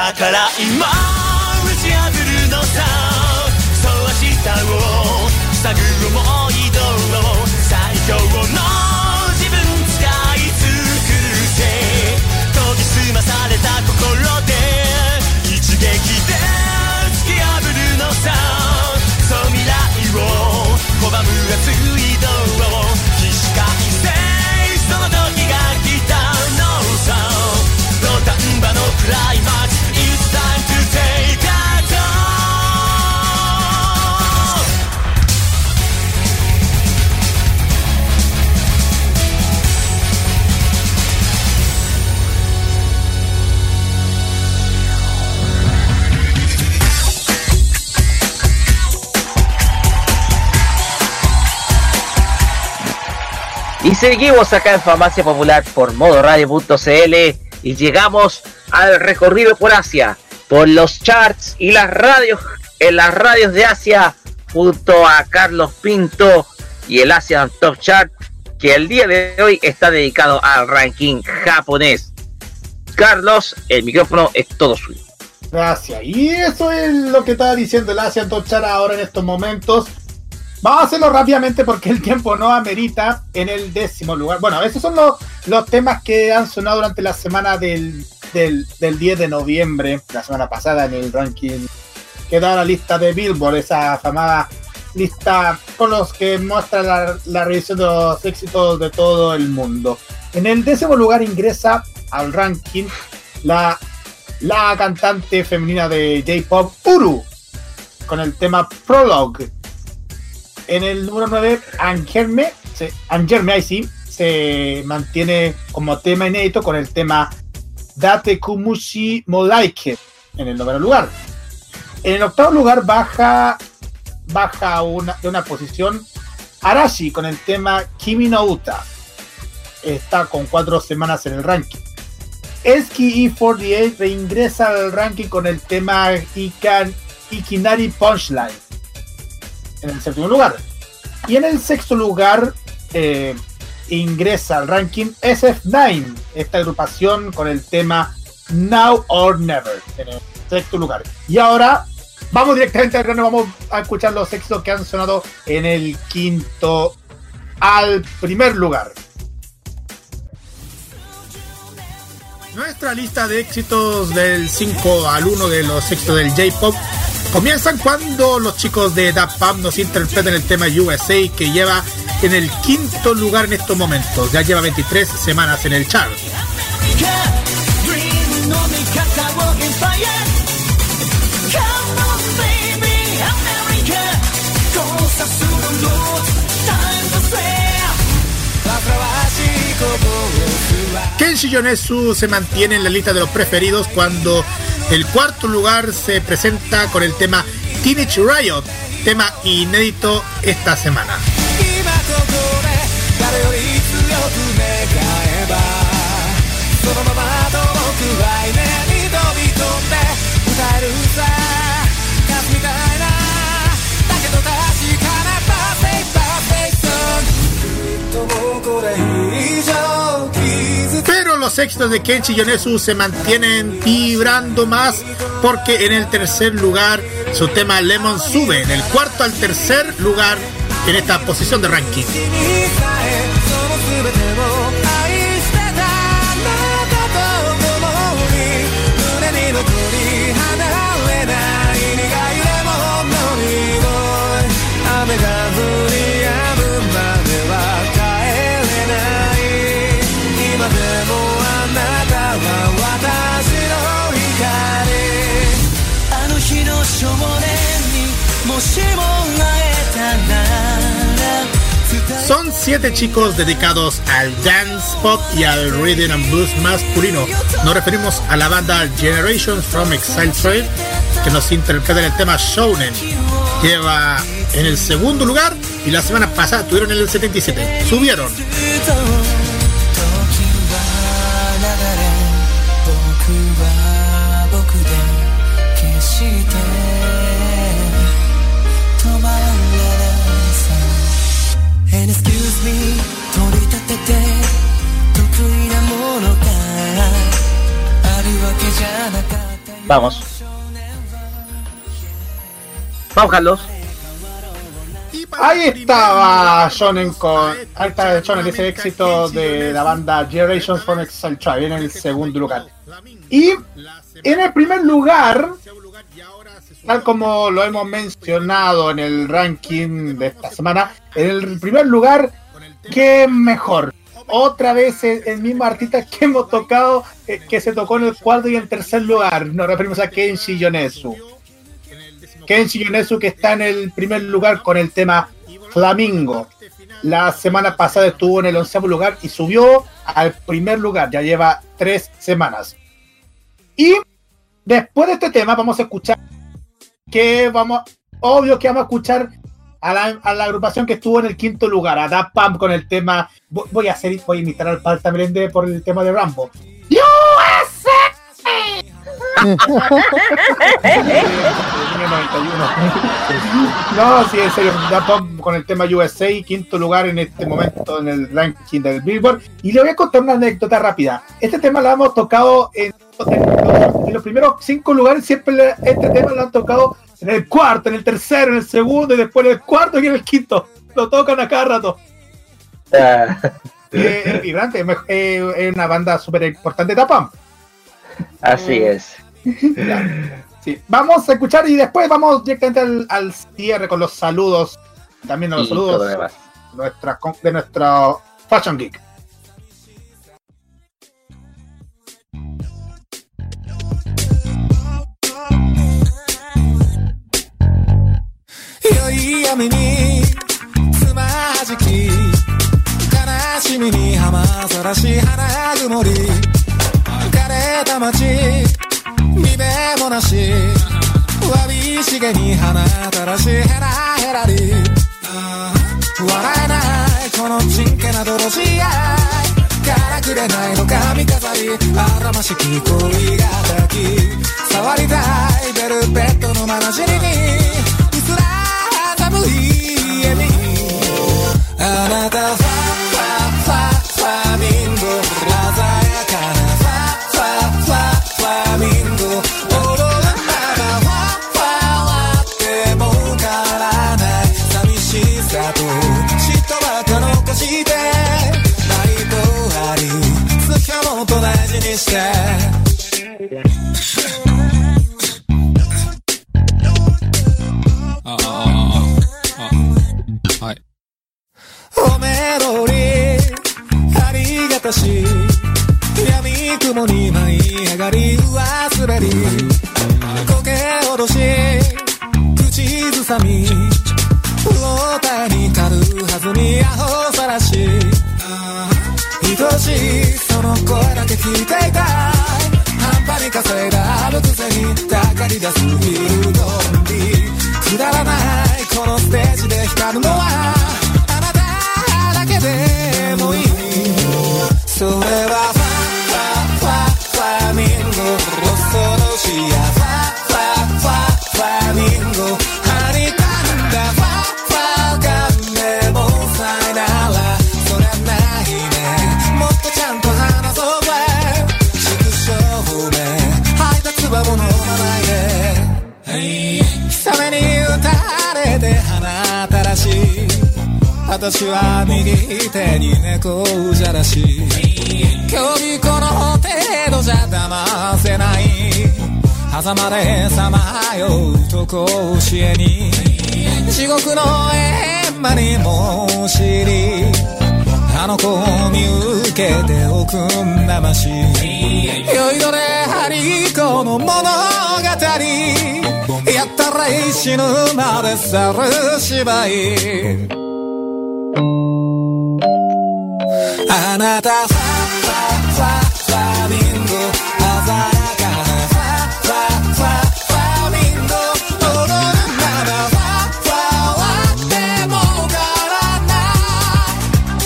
だから今 seguimos acá en Farmacia Popular por modoradio.cl y llegamos al recorrido por Asia, por los charts y las radios, en las radios de Asia, junto a Carlos Pinto y el Asian Top Chart, que el día de hoy está dedicado al ranking japonés. Carlos, el micrófono es todo suyo. Gracias. Y eso es lo que estaba diciendo el Asian Top Chart ahora en estos momentos. Vamos a hacerlo rápidamente porque el tiempo no amerita en el décimo lugar. Bueno, esos son los, los temas que han sonado durante la semana del, del, del 10 de noviembre, la semana pasada en el ranking que da la lista de Billboard, esa famada lista con los que muestra la, la revisión de los éxitos de todo el mundo. En el décimo lugar ingresa al ranking la, la cantante femenina de J-Pop Uru con el tema Prologue. En el número 9, Angerme, se, Angerme, ahí sí, se mantiene como tema inédito con el tema Date Kumushi Modaike en el noveno lugar. En el octavo lugar baja, baja una, de una posición Arashi con el tema Kimi no Uta. Está con cuatro semanas en el ranking. Eski E48 reingresa al ranking con el tema Ikan, Ikinari Punchline en el séptimo lugar. Y en el sexto lugar eh, ingresa al ranking SF9, esta agrupación con el tema Now or Never en el sexto lugar. Y ahora vamos directamente al grano, vamos a escuchar los éxitos que han sonado en el quinto al primer lugar. Nuestra lista de éxitos del 5 al 1 de los éxitos del J-Pop comienzan cuando los chicos de Daft Punk nos interpretan el tema USA que lleva en el quinto lugar en estos momentos. Ya lleva 23 semanas en el chart. Kenshi Yonezu se mantiene en la lista de los preferidos cuando el cuarto lugar se presenta con el tema Teenage Riot, tema inédito esta semana. Los éxitos de Kenshi Yonezu se mantienen vibrando más porque en el tercer lugar su tema Lemon sube, en el cuarto al tercer lugar en esta posición de ranking. Siete chicos dedicados al dance pop y al rhythm and blues masculino. Nos referimos a la banda Generations from Exile Trail que nos interpreta el tema Shounen. Lleva en el segundo lugar y la semana pasada tuvieron en el 77. Subieron. Vamos. Vamos, Carlos. Ahí estaba Shonen con. Ahí está Shonen, ese éxito de la banda Generations from Exile Tribe en el segundo lugar. Y en el primer lugar, tal como lo hemos mencionado en el ranking de esta semana, en el primer lugar, ¿qué mejor? Otra vez el, mismo artista que hemos tocado, eh, que se tocó en el cuarto y en tercer lugar. Nos referimos a Kenshi Yonezu. Kenshi Yonezu que está en el primer lugar con el tema Flamingo. La semana pasada estuvo en el onceavo lugar y subió al primer lugar. Ya lleva tres semanas. Y después de este tema vamos a escuchar que vamos, obvio que vamos a escuchar a la, a la agrupación que estuvo en el quinto lugar, a Da Pump con el tema. Voy a hacer, voy a imitar al Palta Melende por el tema de Rambo. No, sí, en serio, Da Pump con el tema USA, quinto lugar en este momento en el ranking del Billboard. Y le voy a contar una anécdota rápida. Este tema lo hemos tocado en, en los, en los primeros cinco lugares, siempre este tema lo han tocado en el cuarto, en el tercero, en el segundo, y después en el cuarto y en el quinto. Lo tocan a cada rato. Eh, es vibrante, eh, es una banda súper importante, Da Pump. Así es. Sí, vamos a escuchar y después vamos directamente al, al cierre con los saludos. También los Y todo lo saludos de nuestro Fashion Geek. い闇につまじき悲しみに浜ざらし花曇り浮かれた街見べもなしわびしげに花たらしヘラヘラり笑えないこのちんけな泥仕合からくれないの髪飾りあらましき恋が抱き触りたいベルベットのまなじりにしさと嫉妬ばかのかして おめろりありがたし闇雲に舞い上がり忘れり苔おろし口ずさみロータに軽はずにアホさらし。愛しいその声だけ聞いていた半端に稼いだあるくせにたかり出すビルドンビくだらないこのステージで光るのは私は右手に猫じゃらし今日この程度じゃ騙せない。狭間でさまようと甲子園に地獄の閻魔にも知りあの子を見受けておくんなまし酔いどれハリコの物語。やったら死ぬまで去る芝居。なた。ファファファファミンゴ鮮やかなファファファファミンゴ踊るならファファはでもからない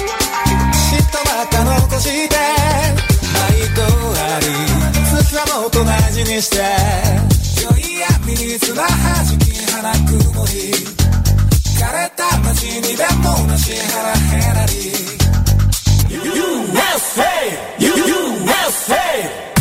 嫉妬ばっか残して毎度ありつかもと大事にして酔い闇に砂はじき花曇り枯れた街にでもなし腹減らり USA! USA!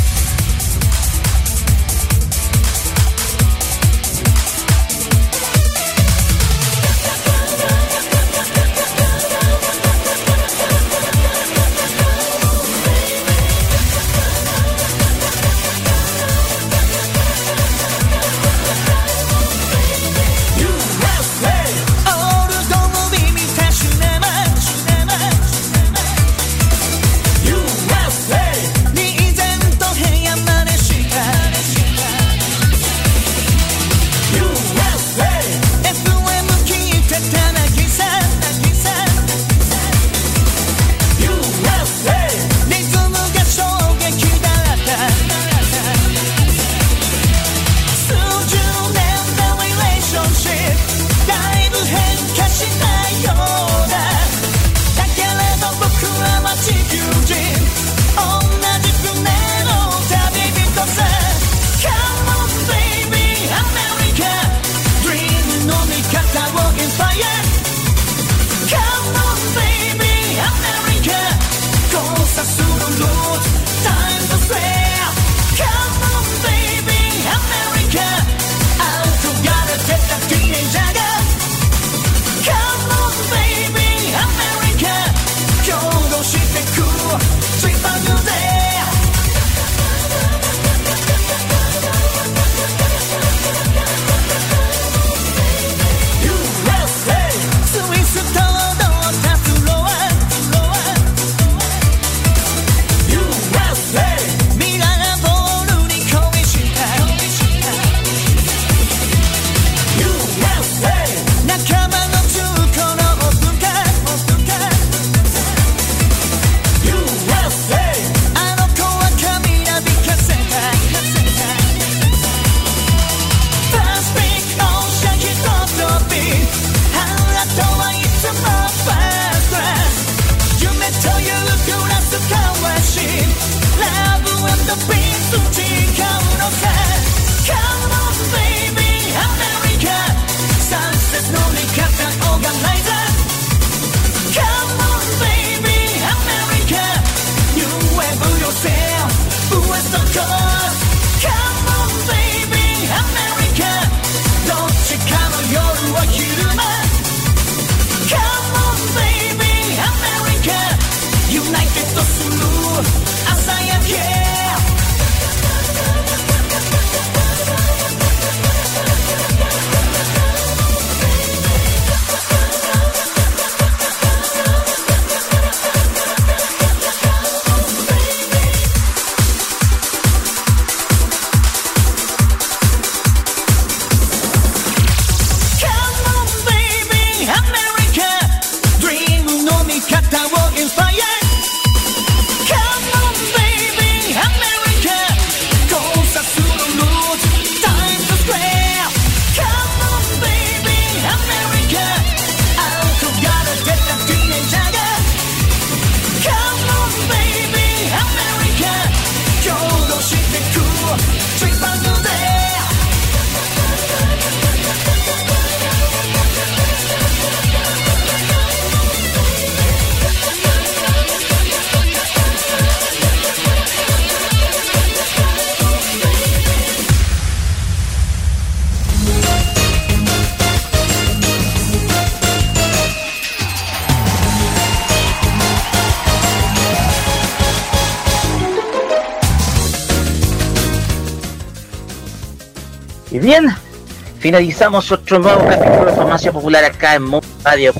Finalizamos otro nuevo capítulo de Farmacia Popular acá en Mundo Radio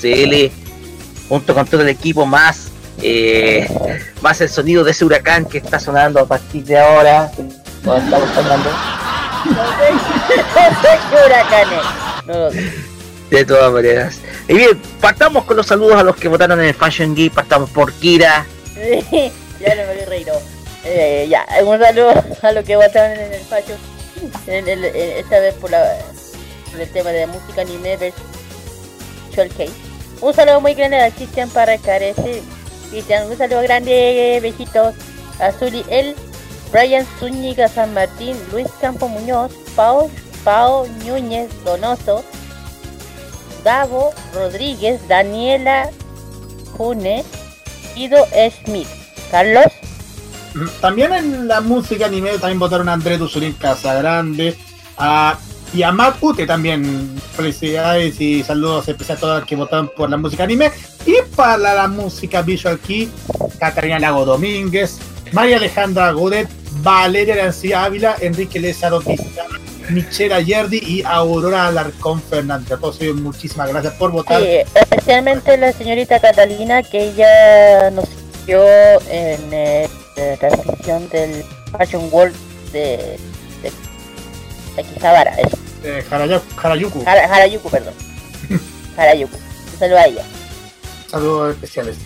CL, junto con todo el equipo más, eh, más el sonido de ese huracán que está sonando a partir de ahora. estamos sonando. ¿Qué huracanes? No lo sé. De todas maneras. Y bien, partamos con los saludos a los que votaron en el Fashion Geek. Partamos por Kira. *laughs* ya no me voy a reír. no. Eh, ya, un saludo a los que votaron en el Fashion. Esta vez por, la, el tema de música anime versus Showcase. Un saludo muy grande a Cristian para Carece. Cristian, un saludo grande, besitos. A Zuli El, Brian Zúñiga San Martín, Luis Campo Muñoz, Pau, Pau Núñez Donoso, Gabo Rodríguez, Daniela June, Guido Smith. Carlos, También en la música anime también votaron a André Duzulín Casagrande, a Yamakute también. Felicidades y saludos especiales a todos los que votaron por la música anime. Y para la música visual key, Catarina Lago Domínguez, María Alejandra Godet, Valeria García Ávila, Enrique Lezaro Pizarro, Michela Yerdi y Aurora Alarcón Fernández. A todos ellos, muchísimas gracias por votar. Sí, especialmente la señorita Catalina, que ella nos siguió en eh, la transmisión del Fashion World de, de Akihabara, eso. Eh. Hara- Harajuku, perdón. *laughs* Harajuku. Un saludo a ella. Saludos especiales.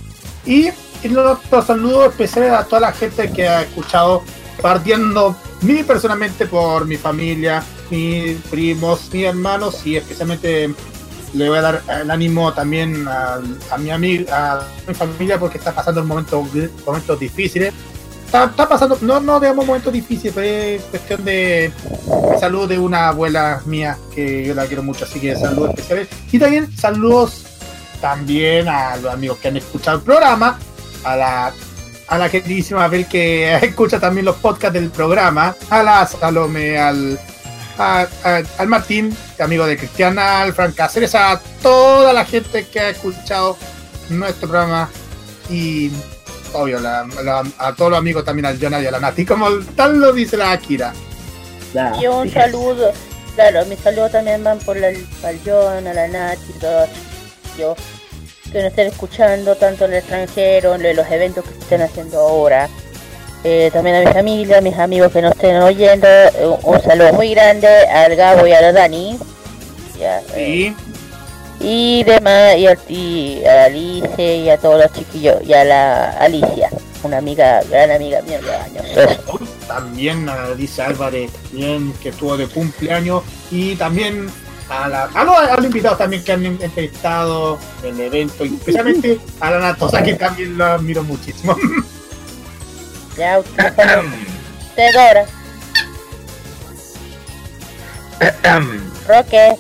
Y, y los, los saludos especiales a toda la gente que ha escuchado, partiendo mí personalmente por mi familia, mis primos, mis hermanos y especialmente le voy a dar el ánimo también a, a mi amiga, a mi familia porque está pasando un momento, momentos difíciles. Está, pasando, no, no digamos momentos difíciles, es cuestión de salud de una abuela mía que yo la quiero mucho, así que saludos especiales. Y también saludos también a los amigos que han escuchado el programa, a la a la queridísima Abel que *laughs* escucha también los podcasts del programa, a la Salome, al, a- a- al Martín, amigo de Cristiana, al Frank Cáceres, a toda la gente que ha escuchado nuestro programa y obvio la- la- a todos los amigos también al Jonah y a la Nati, como tal lo dice la Akira. Y un saludo, claro, mis saludos también van por la, al John, a la Nati, todos yo que nos estén escuchando tanto en el extranjero, en los eventos que se estén haciendo ahora. Eh, también a mi familia, a mis amigos que nos estén oyendo, eh, un, un saludo muy grande al Gabo y a la Dani. Ya, eh, y demás, y a, y a la Alice y a todos los chiquillos, y a la Alicia, una amiga, gran amiga mía de años. También a dice Álvarez, bien que estuvo de cumpleaños y también a, la, a, los, a los invitados también que han entrevistado en el evento, y especialmente a la Natosa que también lo admiro muchísimo. *laughs* Ya, usted, usted ahora. *coughs* Roque.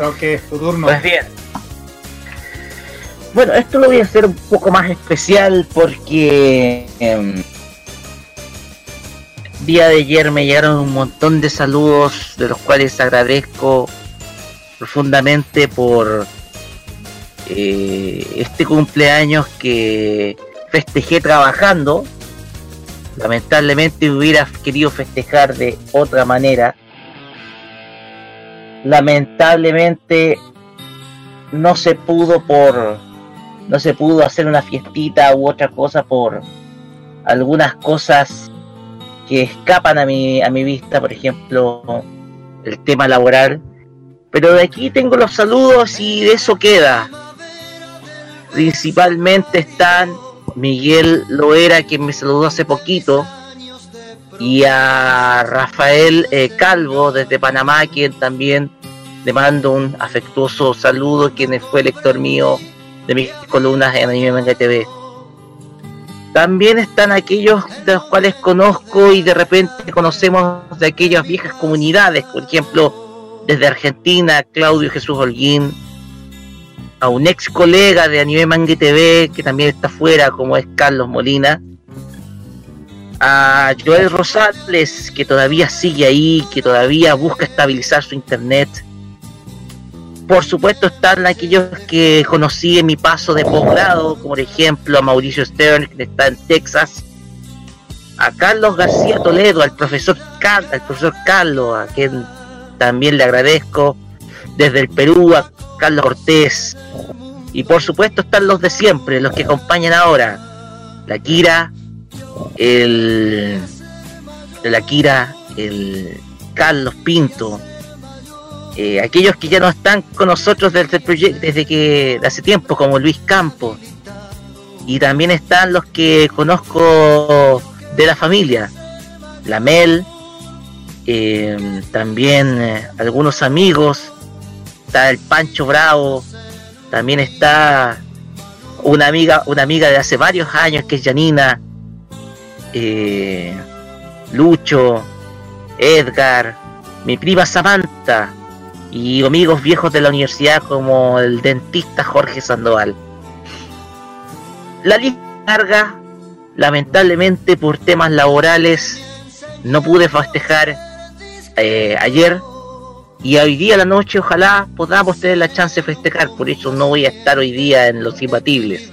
Roque, tu turno. Pues bien. Bueno, esto lo voy a hacer un poco más especial porque em, día de ayer me llegaron un montón de saludos de los cuales agradezco profundamente por eh, este cumpleaños que festejé trabajando. Lamentablemente hubiera querido festejar de otra manera. Lamentablemente no se pudo por no se pudo hacer una fiestita u otra cosa por algunas cosas que escapan a mi a mi vista, por ejemplo, el tema laboral. Pero de aquí tengo los saludos y de eso queda. Principalmente están Miguel Loera, quien me saludó hace poquito, y a Rafael eh, Calvo desde Panamá, quien también le mando un afectuoso saludo, quien fue lector mío de mis columnas en Anime Manga TV. También están aquellos de los cuales conozco y de repente conocemos de aquellas viejas comunidades, por ejemplo, desde Argentina, Claudio Jesús Holguín, a un ex colega de Anime Manga TV que también está fuera, como es Carlos Molina, a Joel Rosales, que todavía sigue ahí, que todavía busca estabilizar su internet. Por supuesto están aquellos que conocí en mi paso de posgrado, como por ejemplo a Mauricio Stern, que está en Texas, a Carlos García Toledo, al profesor Car- al profesor Carlos, a quien también le agradezco. Desde el Perú a Carlos Cortés. Y por supuesto están los de siempre, los que acompañan ahora. La Kira, el. La Kira, el Carlos Pinto. eh, aquellos que ya no están con nosotros desde el proyecto desde que hace tiempo, como Luis Campos. Y también están los que conozco de la familia. La Mel, eh, también eh, algunos amigos, está el Pancho Bravo, también está una amiga, una amiga de hace varios años que es Janina, eh, Lucho, Edgar, mi prima Samantha y amigos viejos de la universidad como el dentista Jorge Sandoval. La lista larga, lamentablemente por temas laborales no pude festejar eh, ayer y hoy día a la noche ojalá podamos tener la chance de festejar, por eso no voy a estar hoy día en los imbatibles.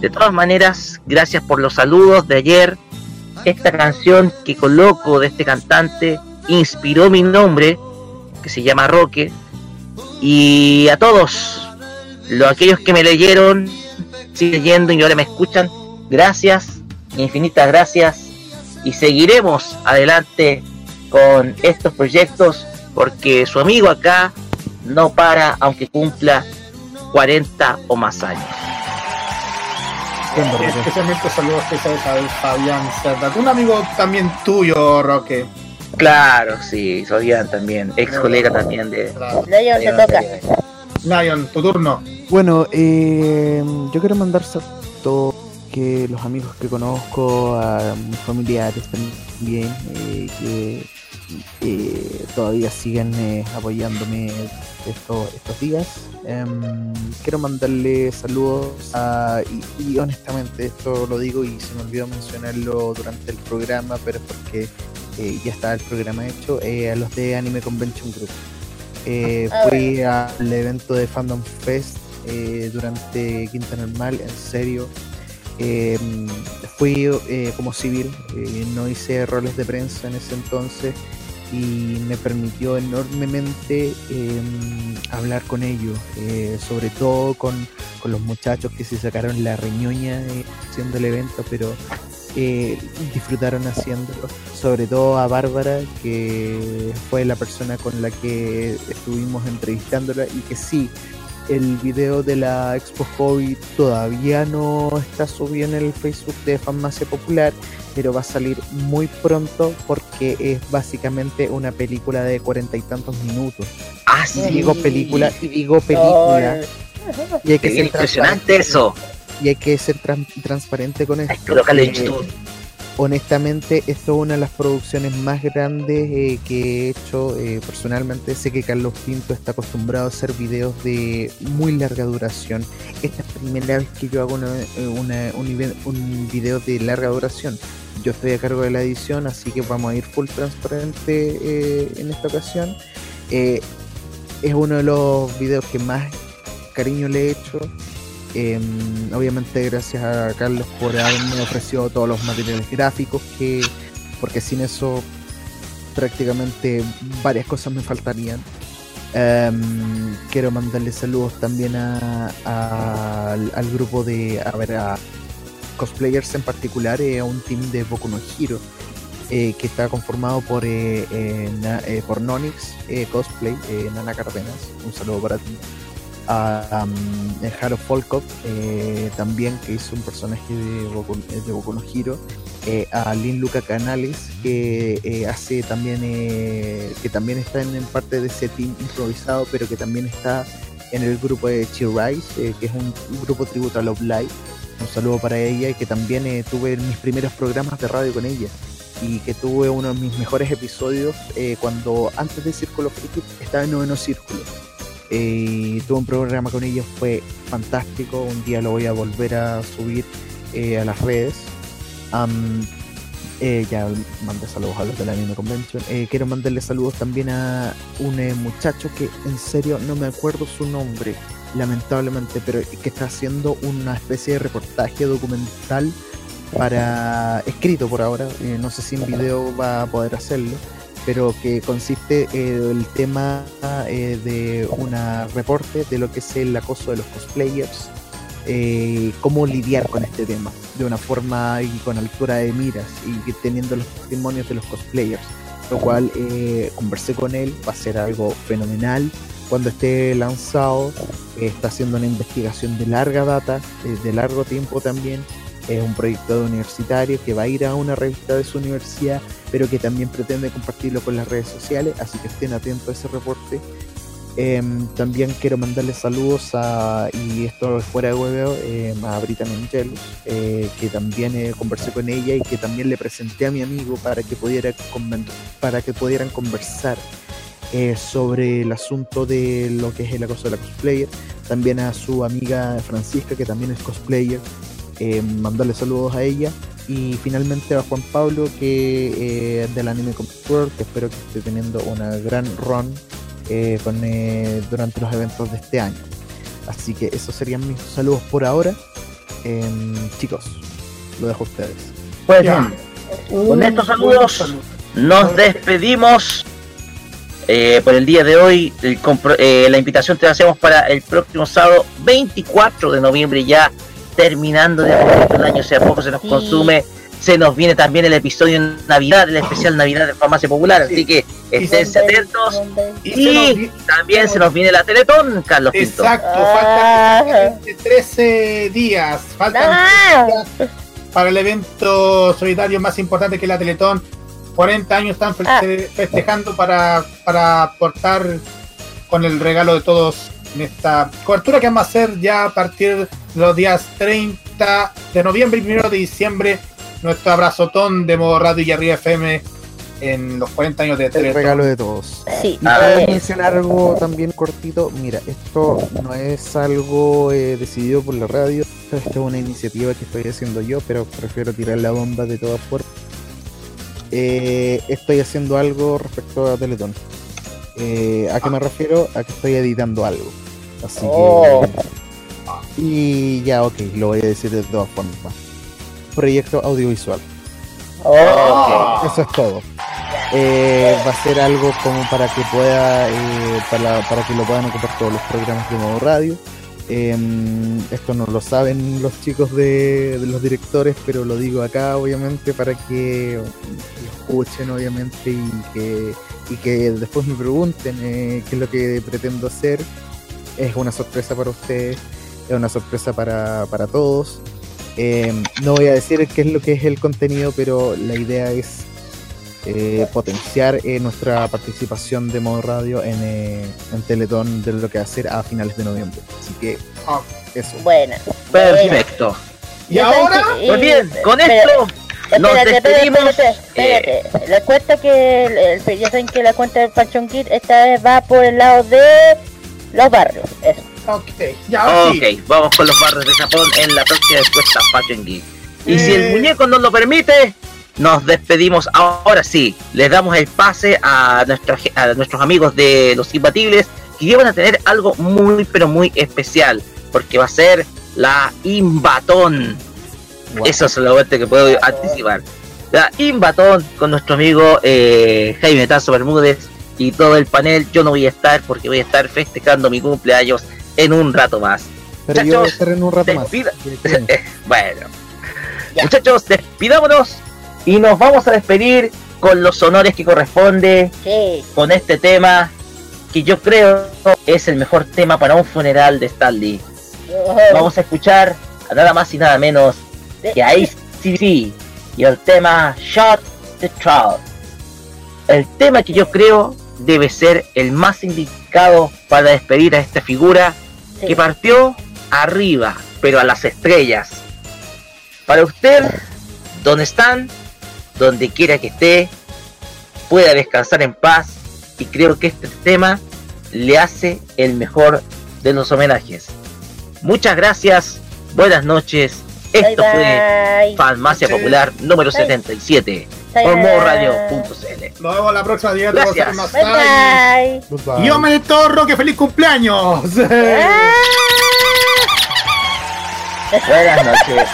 De todas maneras, gracias por los saludos de ayer. Esta canción que coloco de este cantante inspiró mi nombre, que se llama Roque. Y a todos, los aquellos que me leyeron, siguen leyendo y ahora me escuchan, gracias, infinitas gracias. Y seguiremos adelante con estos proyectos porque su amigo acá no para aunque cumpla 40 o más años. Especialmente saludos especiales a Fabián Cerda, un amigo también tuyo, Roque. Claro, sí, Fabián también, ex colega también de... Lion, te toca. Lion, tu turno. Bueno, eh, yo quiero mandar saludos que los amigos que conozco, a mis familiares también, eh, que eh, todavía siguen eh, apoyándome estos, estos días. Em, quiero mandarle saludos a, y, y honestamente esto lo digo y se me olvidó mencionarlo durante el programa, pero es porque eh, ya está el programa hecho, eh, a los de Anime Convention Group. Ah, fui al evento de Fandom Fest durante Quinta Normal, en serio. Eh, fui eh, como civil, eh, no hice roles de prensa en ese entonces y me permitió enormemente eh, hablar con ellos, eh, sobre todo con, con los muchachos que se sacaron la reñoña eh, haciendo el evento, pero disfrutaron haciéndolo, sobre todo a Bárbara, que fue la persona con la que estuvimos entrevistándola y que sí, el video de la Expo Hobby todavía no está subido en el Facebook de Farmacia Popular, pero va a salir muy pronto porque es básicamente una película de cuarenta y tantos minutos. Ah, Y digo película, y digo película. Y hay que Es ser impresionante eso. Y hay que ser tran- transparente con esto. colócalo en Eh, YouTube. Honestamente, esto es una de las producciones más grandes eh, que he hecho eh, personalmente. Sé que Carlos Pinto está acostumbrado a hacer videos de muy larga duración. Esta es la primera vez que yo hago eh, un, video de larga duración. Yo estoy a cargo de la edición, así que vamos a ir full transparente en esta ocasión. Es uno de los videos que más cariño le he hecho. Eh, obviamente gracias a Carlos por haberme ofrecido todos los materiales gráficos que porque sin eso prácticamente varias cosas me faltarían. Em, quiero mandarle saludos también a, al, al grupo de a ver a cosplayers en particular, eh, a un team de Boku no Hero eh, que está conformado por eh, eh, por Nonix Cosplay, Nana Cardenas, un saludo para ti a um, Haro Folkov, eh, también que hizo un personaje de Boku, de Boku no Hero, eh, a Lin Luca Canales, que eh, hace también, eh, que también está en, parte de ese team improvisado, pero que también está en el grupo de Cheer Rise, que es un, grupo tributo a Love Live. Un saludo para ella y que también tuve mis primeros programas de radio con ella y que tuve uno de mis mejores episodios cuando antes de Círculo Friki estaba en Noveno Círculo. Eh, tuve un programa con ellos, fue fantástico. Un día lo voy a volver a subir eh, a las redes. Eh, ya mandé saludos a los de la Anime Convention. Eh, quiero mandarle saludos también a un muchacho que en serio no me acuerdo su nombre, lamentablemente, pero que está haciendo una especie de reportaje documental para escrito por ahora. no sé si en video va a poder hacerlo. Pero que consiste eh, el tema eh, de una reporte de lo que es el acoso de los cosplayers, eh, cómo lidiar con este tema de una forma y con altura de miras y teniendo los testimonios de los cosplayers, lo cual conversé con él, va a ser algo fenomenal. Cuando esté lanzado, está haciendo una investigación de larga data, de largo tiempo también, es un proyecto universitario que va a ir a una revista de su universidad, pero que también pretende compartirlo con las redes sociales, así que estén atentos a ese reporte. Em, también quiero mandarle saludos a, y esto es fuera de hueveo, em, a Angelus, eh, que también eh, conversé con ella y que también le presenté a mi amigo para que, pudiera para que pudieran conversar eh, sobre el asunto de lo que es el acoso de la cosplayer. También a su amiga Francisca, que también es cosplayer, eh, mandarle saludos a ella. Y finalmente a Juan Pablo, que eh, del Anime Comic World, que espero que esté teniendo una gran run eh, con, eh, durante los eventos de este año. Así que esos serían mis saludos por ahora. Em, chicos, lo dejo a ustedes. Pues bien, con estos saludos nos despedimos eh, por el día de hoy. El eh, la invitación te la hacemos para el próximo sábado 24 de noviembre, ya terminando de el año, o sea, poco se nos consume. Se nos viene también el episodio en Navidad, el especial Navidad de Farmacia Popular, así que esténse atentos. Y también se nos viene la Teletón, Carlos Pinto. Exacto, faltan exactamente 13 días. Faltan 13 días para el evento solidario más importante que la Teletón. 40 años están fe- festejando para, para aportar con el regalo de todos en esta cobertura que vamos a hacer ya a partir de los días 30 de noviembre y 1 de diciembre. Nuestro abrazotón de modo radio y arriba FM en los 40 años de El Teletón. regalo de todos. Sí. Y para mencionar algo también cortito, mira, esto no es algo eh, decidido por la radio, esto es una iniciativa que estoy haciendo yo, pero prefiero tirar la bomba de todas formas. Eh, estoy haciendo algo respecto a Teletón. Eh, ¿A qué me refiero? A que estoy editando algo. Así Oh. que... Y ya, ok, lo voy a decir de todas formas. Proyecto audiovisual. Oh. Eso es todo. Eh, va a ser algo como para que pueda, eh, para, para que lo puedan ocupar todos los programas de modo radio. Em, esto no lo saben los chicos de, de los directores, pero lo digo acá obviamente para que escuchen obviamente y que, y que después me pregunten eh, qué es lo que pretendo hacer. Es una sorpresa para ustedes, es una sorpresa para, para todos. Em, no voy a decir qué es lo que es el contenido, pero la idea es eh, potenciar eh, nuestra participación de modo radio en, eh, en Teletón de lo que va a hacer a finales de noviembre. Así que eso. Bueno. Perfecto. Y ahora, Pues bien, con esto nos Espérate, espérate, despedimos. espérate, espérate. Les cuento que el, el- ya saben que la cuenta del Panchon Kid esta vez va por el lado de los barrios. Eso. Ok, ya Ok, vamos con los barrios de Japón en la próxima encuesta Fashion Geek. Y si el Eh. muñeco nos lo permite, nos despedimos ahora sí. Les damos el pase a, nuestra a nuestros amigos de los imbatibles que llevan a tener algo muy pero muy especial. Porque va a ser la Inbatón. Eso es lo que puedo anticipar. La Inbatón con nuestro amigo eh, Jaime Tazo Bermúdez y todo el panel. Yo no voy a estar porque voy a estar festejando mi cumpleaños en un rato más. Pero yo voy a Muchachos, estar en un rato más. *laughs* bueno, muchachos, despidámonos y nos vamos a despedir con los honores que corresponde con este tema que yo creo es el mejor tema para un funeral de Stanley. Vamos a escuchar a nada más y nada menos que a ACDC y el tema Shot the Trout. El tema que yo creo debe ser el más indicado para despedir a esta figura que partió arriba, pero a las estrellas. Para usted, donde están, donde quiera que esté, pueda descansar en paz y creo que este tema le hace el mejor de los homenajes. Muchas gracias, buenas noches. Esto Bye, fue. Farmacia Popular número 77 modoradio.cl. Nos vemos la próxima día. Gracias. Bye, bye. Y hombre Torro, que feliz cumpleaños. Buenas noches.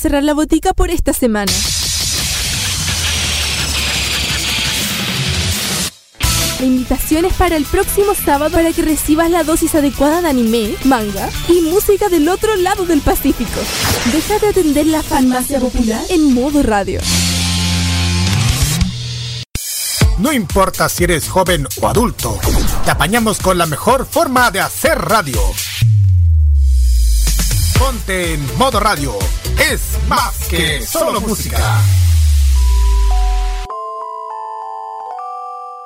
Cerrar la botica por esta semana. La invitación es para el próximo sábado para que recibas la dosis adecuada de anime, manga y música del otro lado del Pacífico. Deja de atender la farmacia popular en modo radio. No importa si eres joven o adulto, te apañamos con la mejor forma de hacer radio. Ponte en modo radio. Es más que solo música.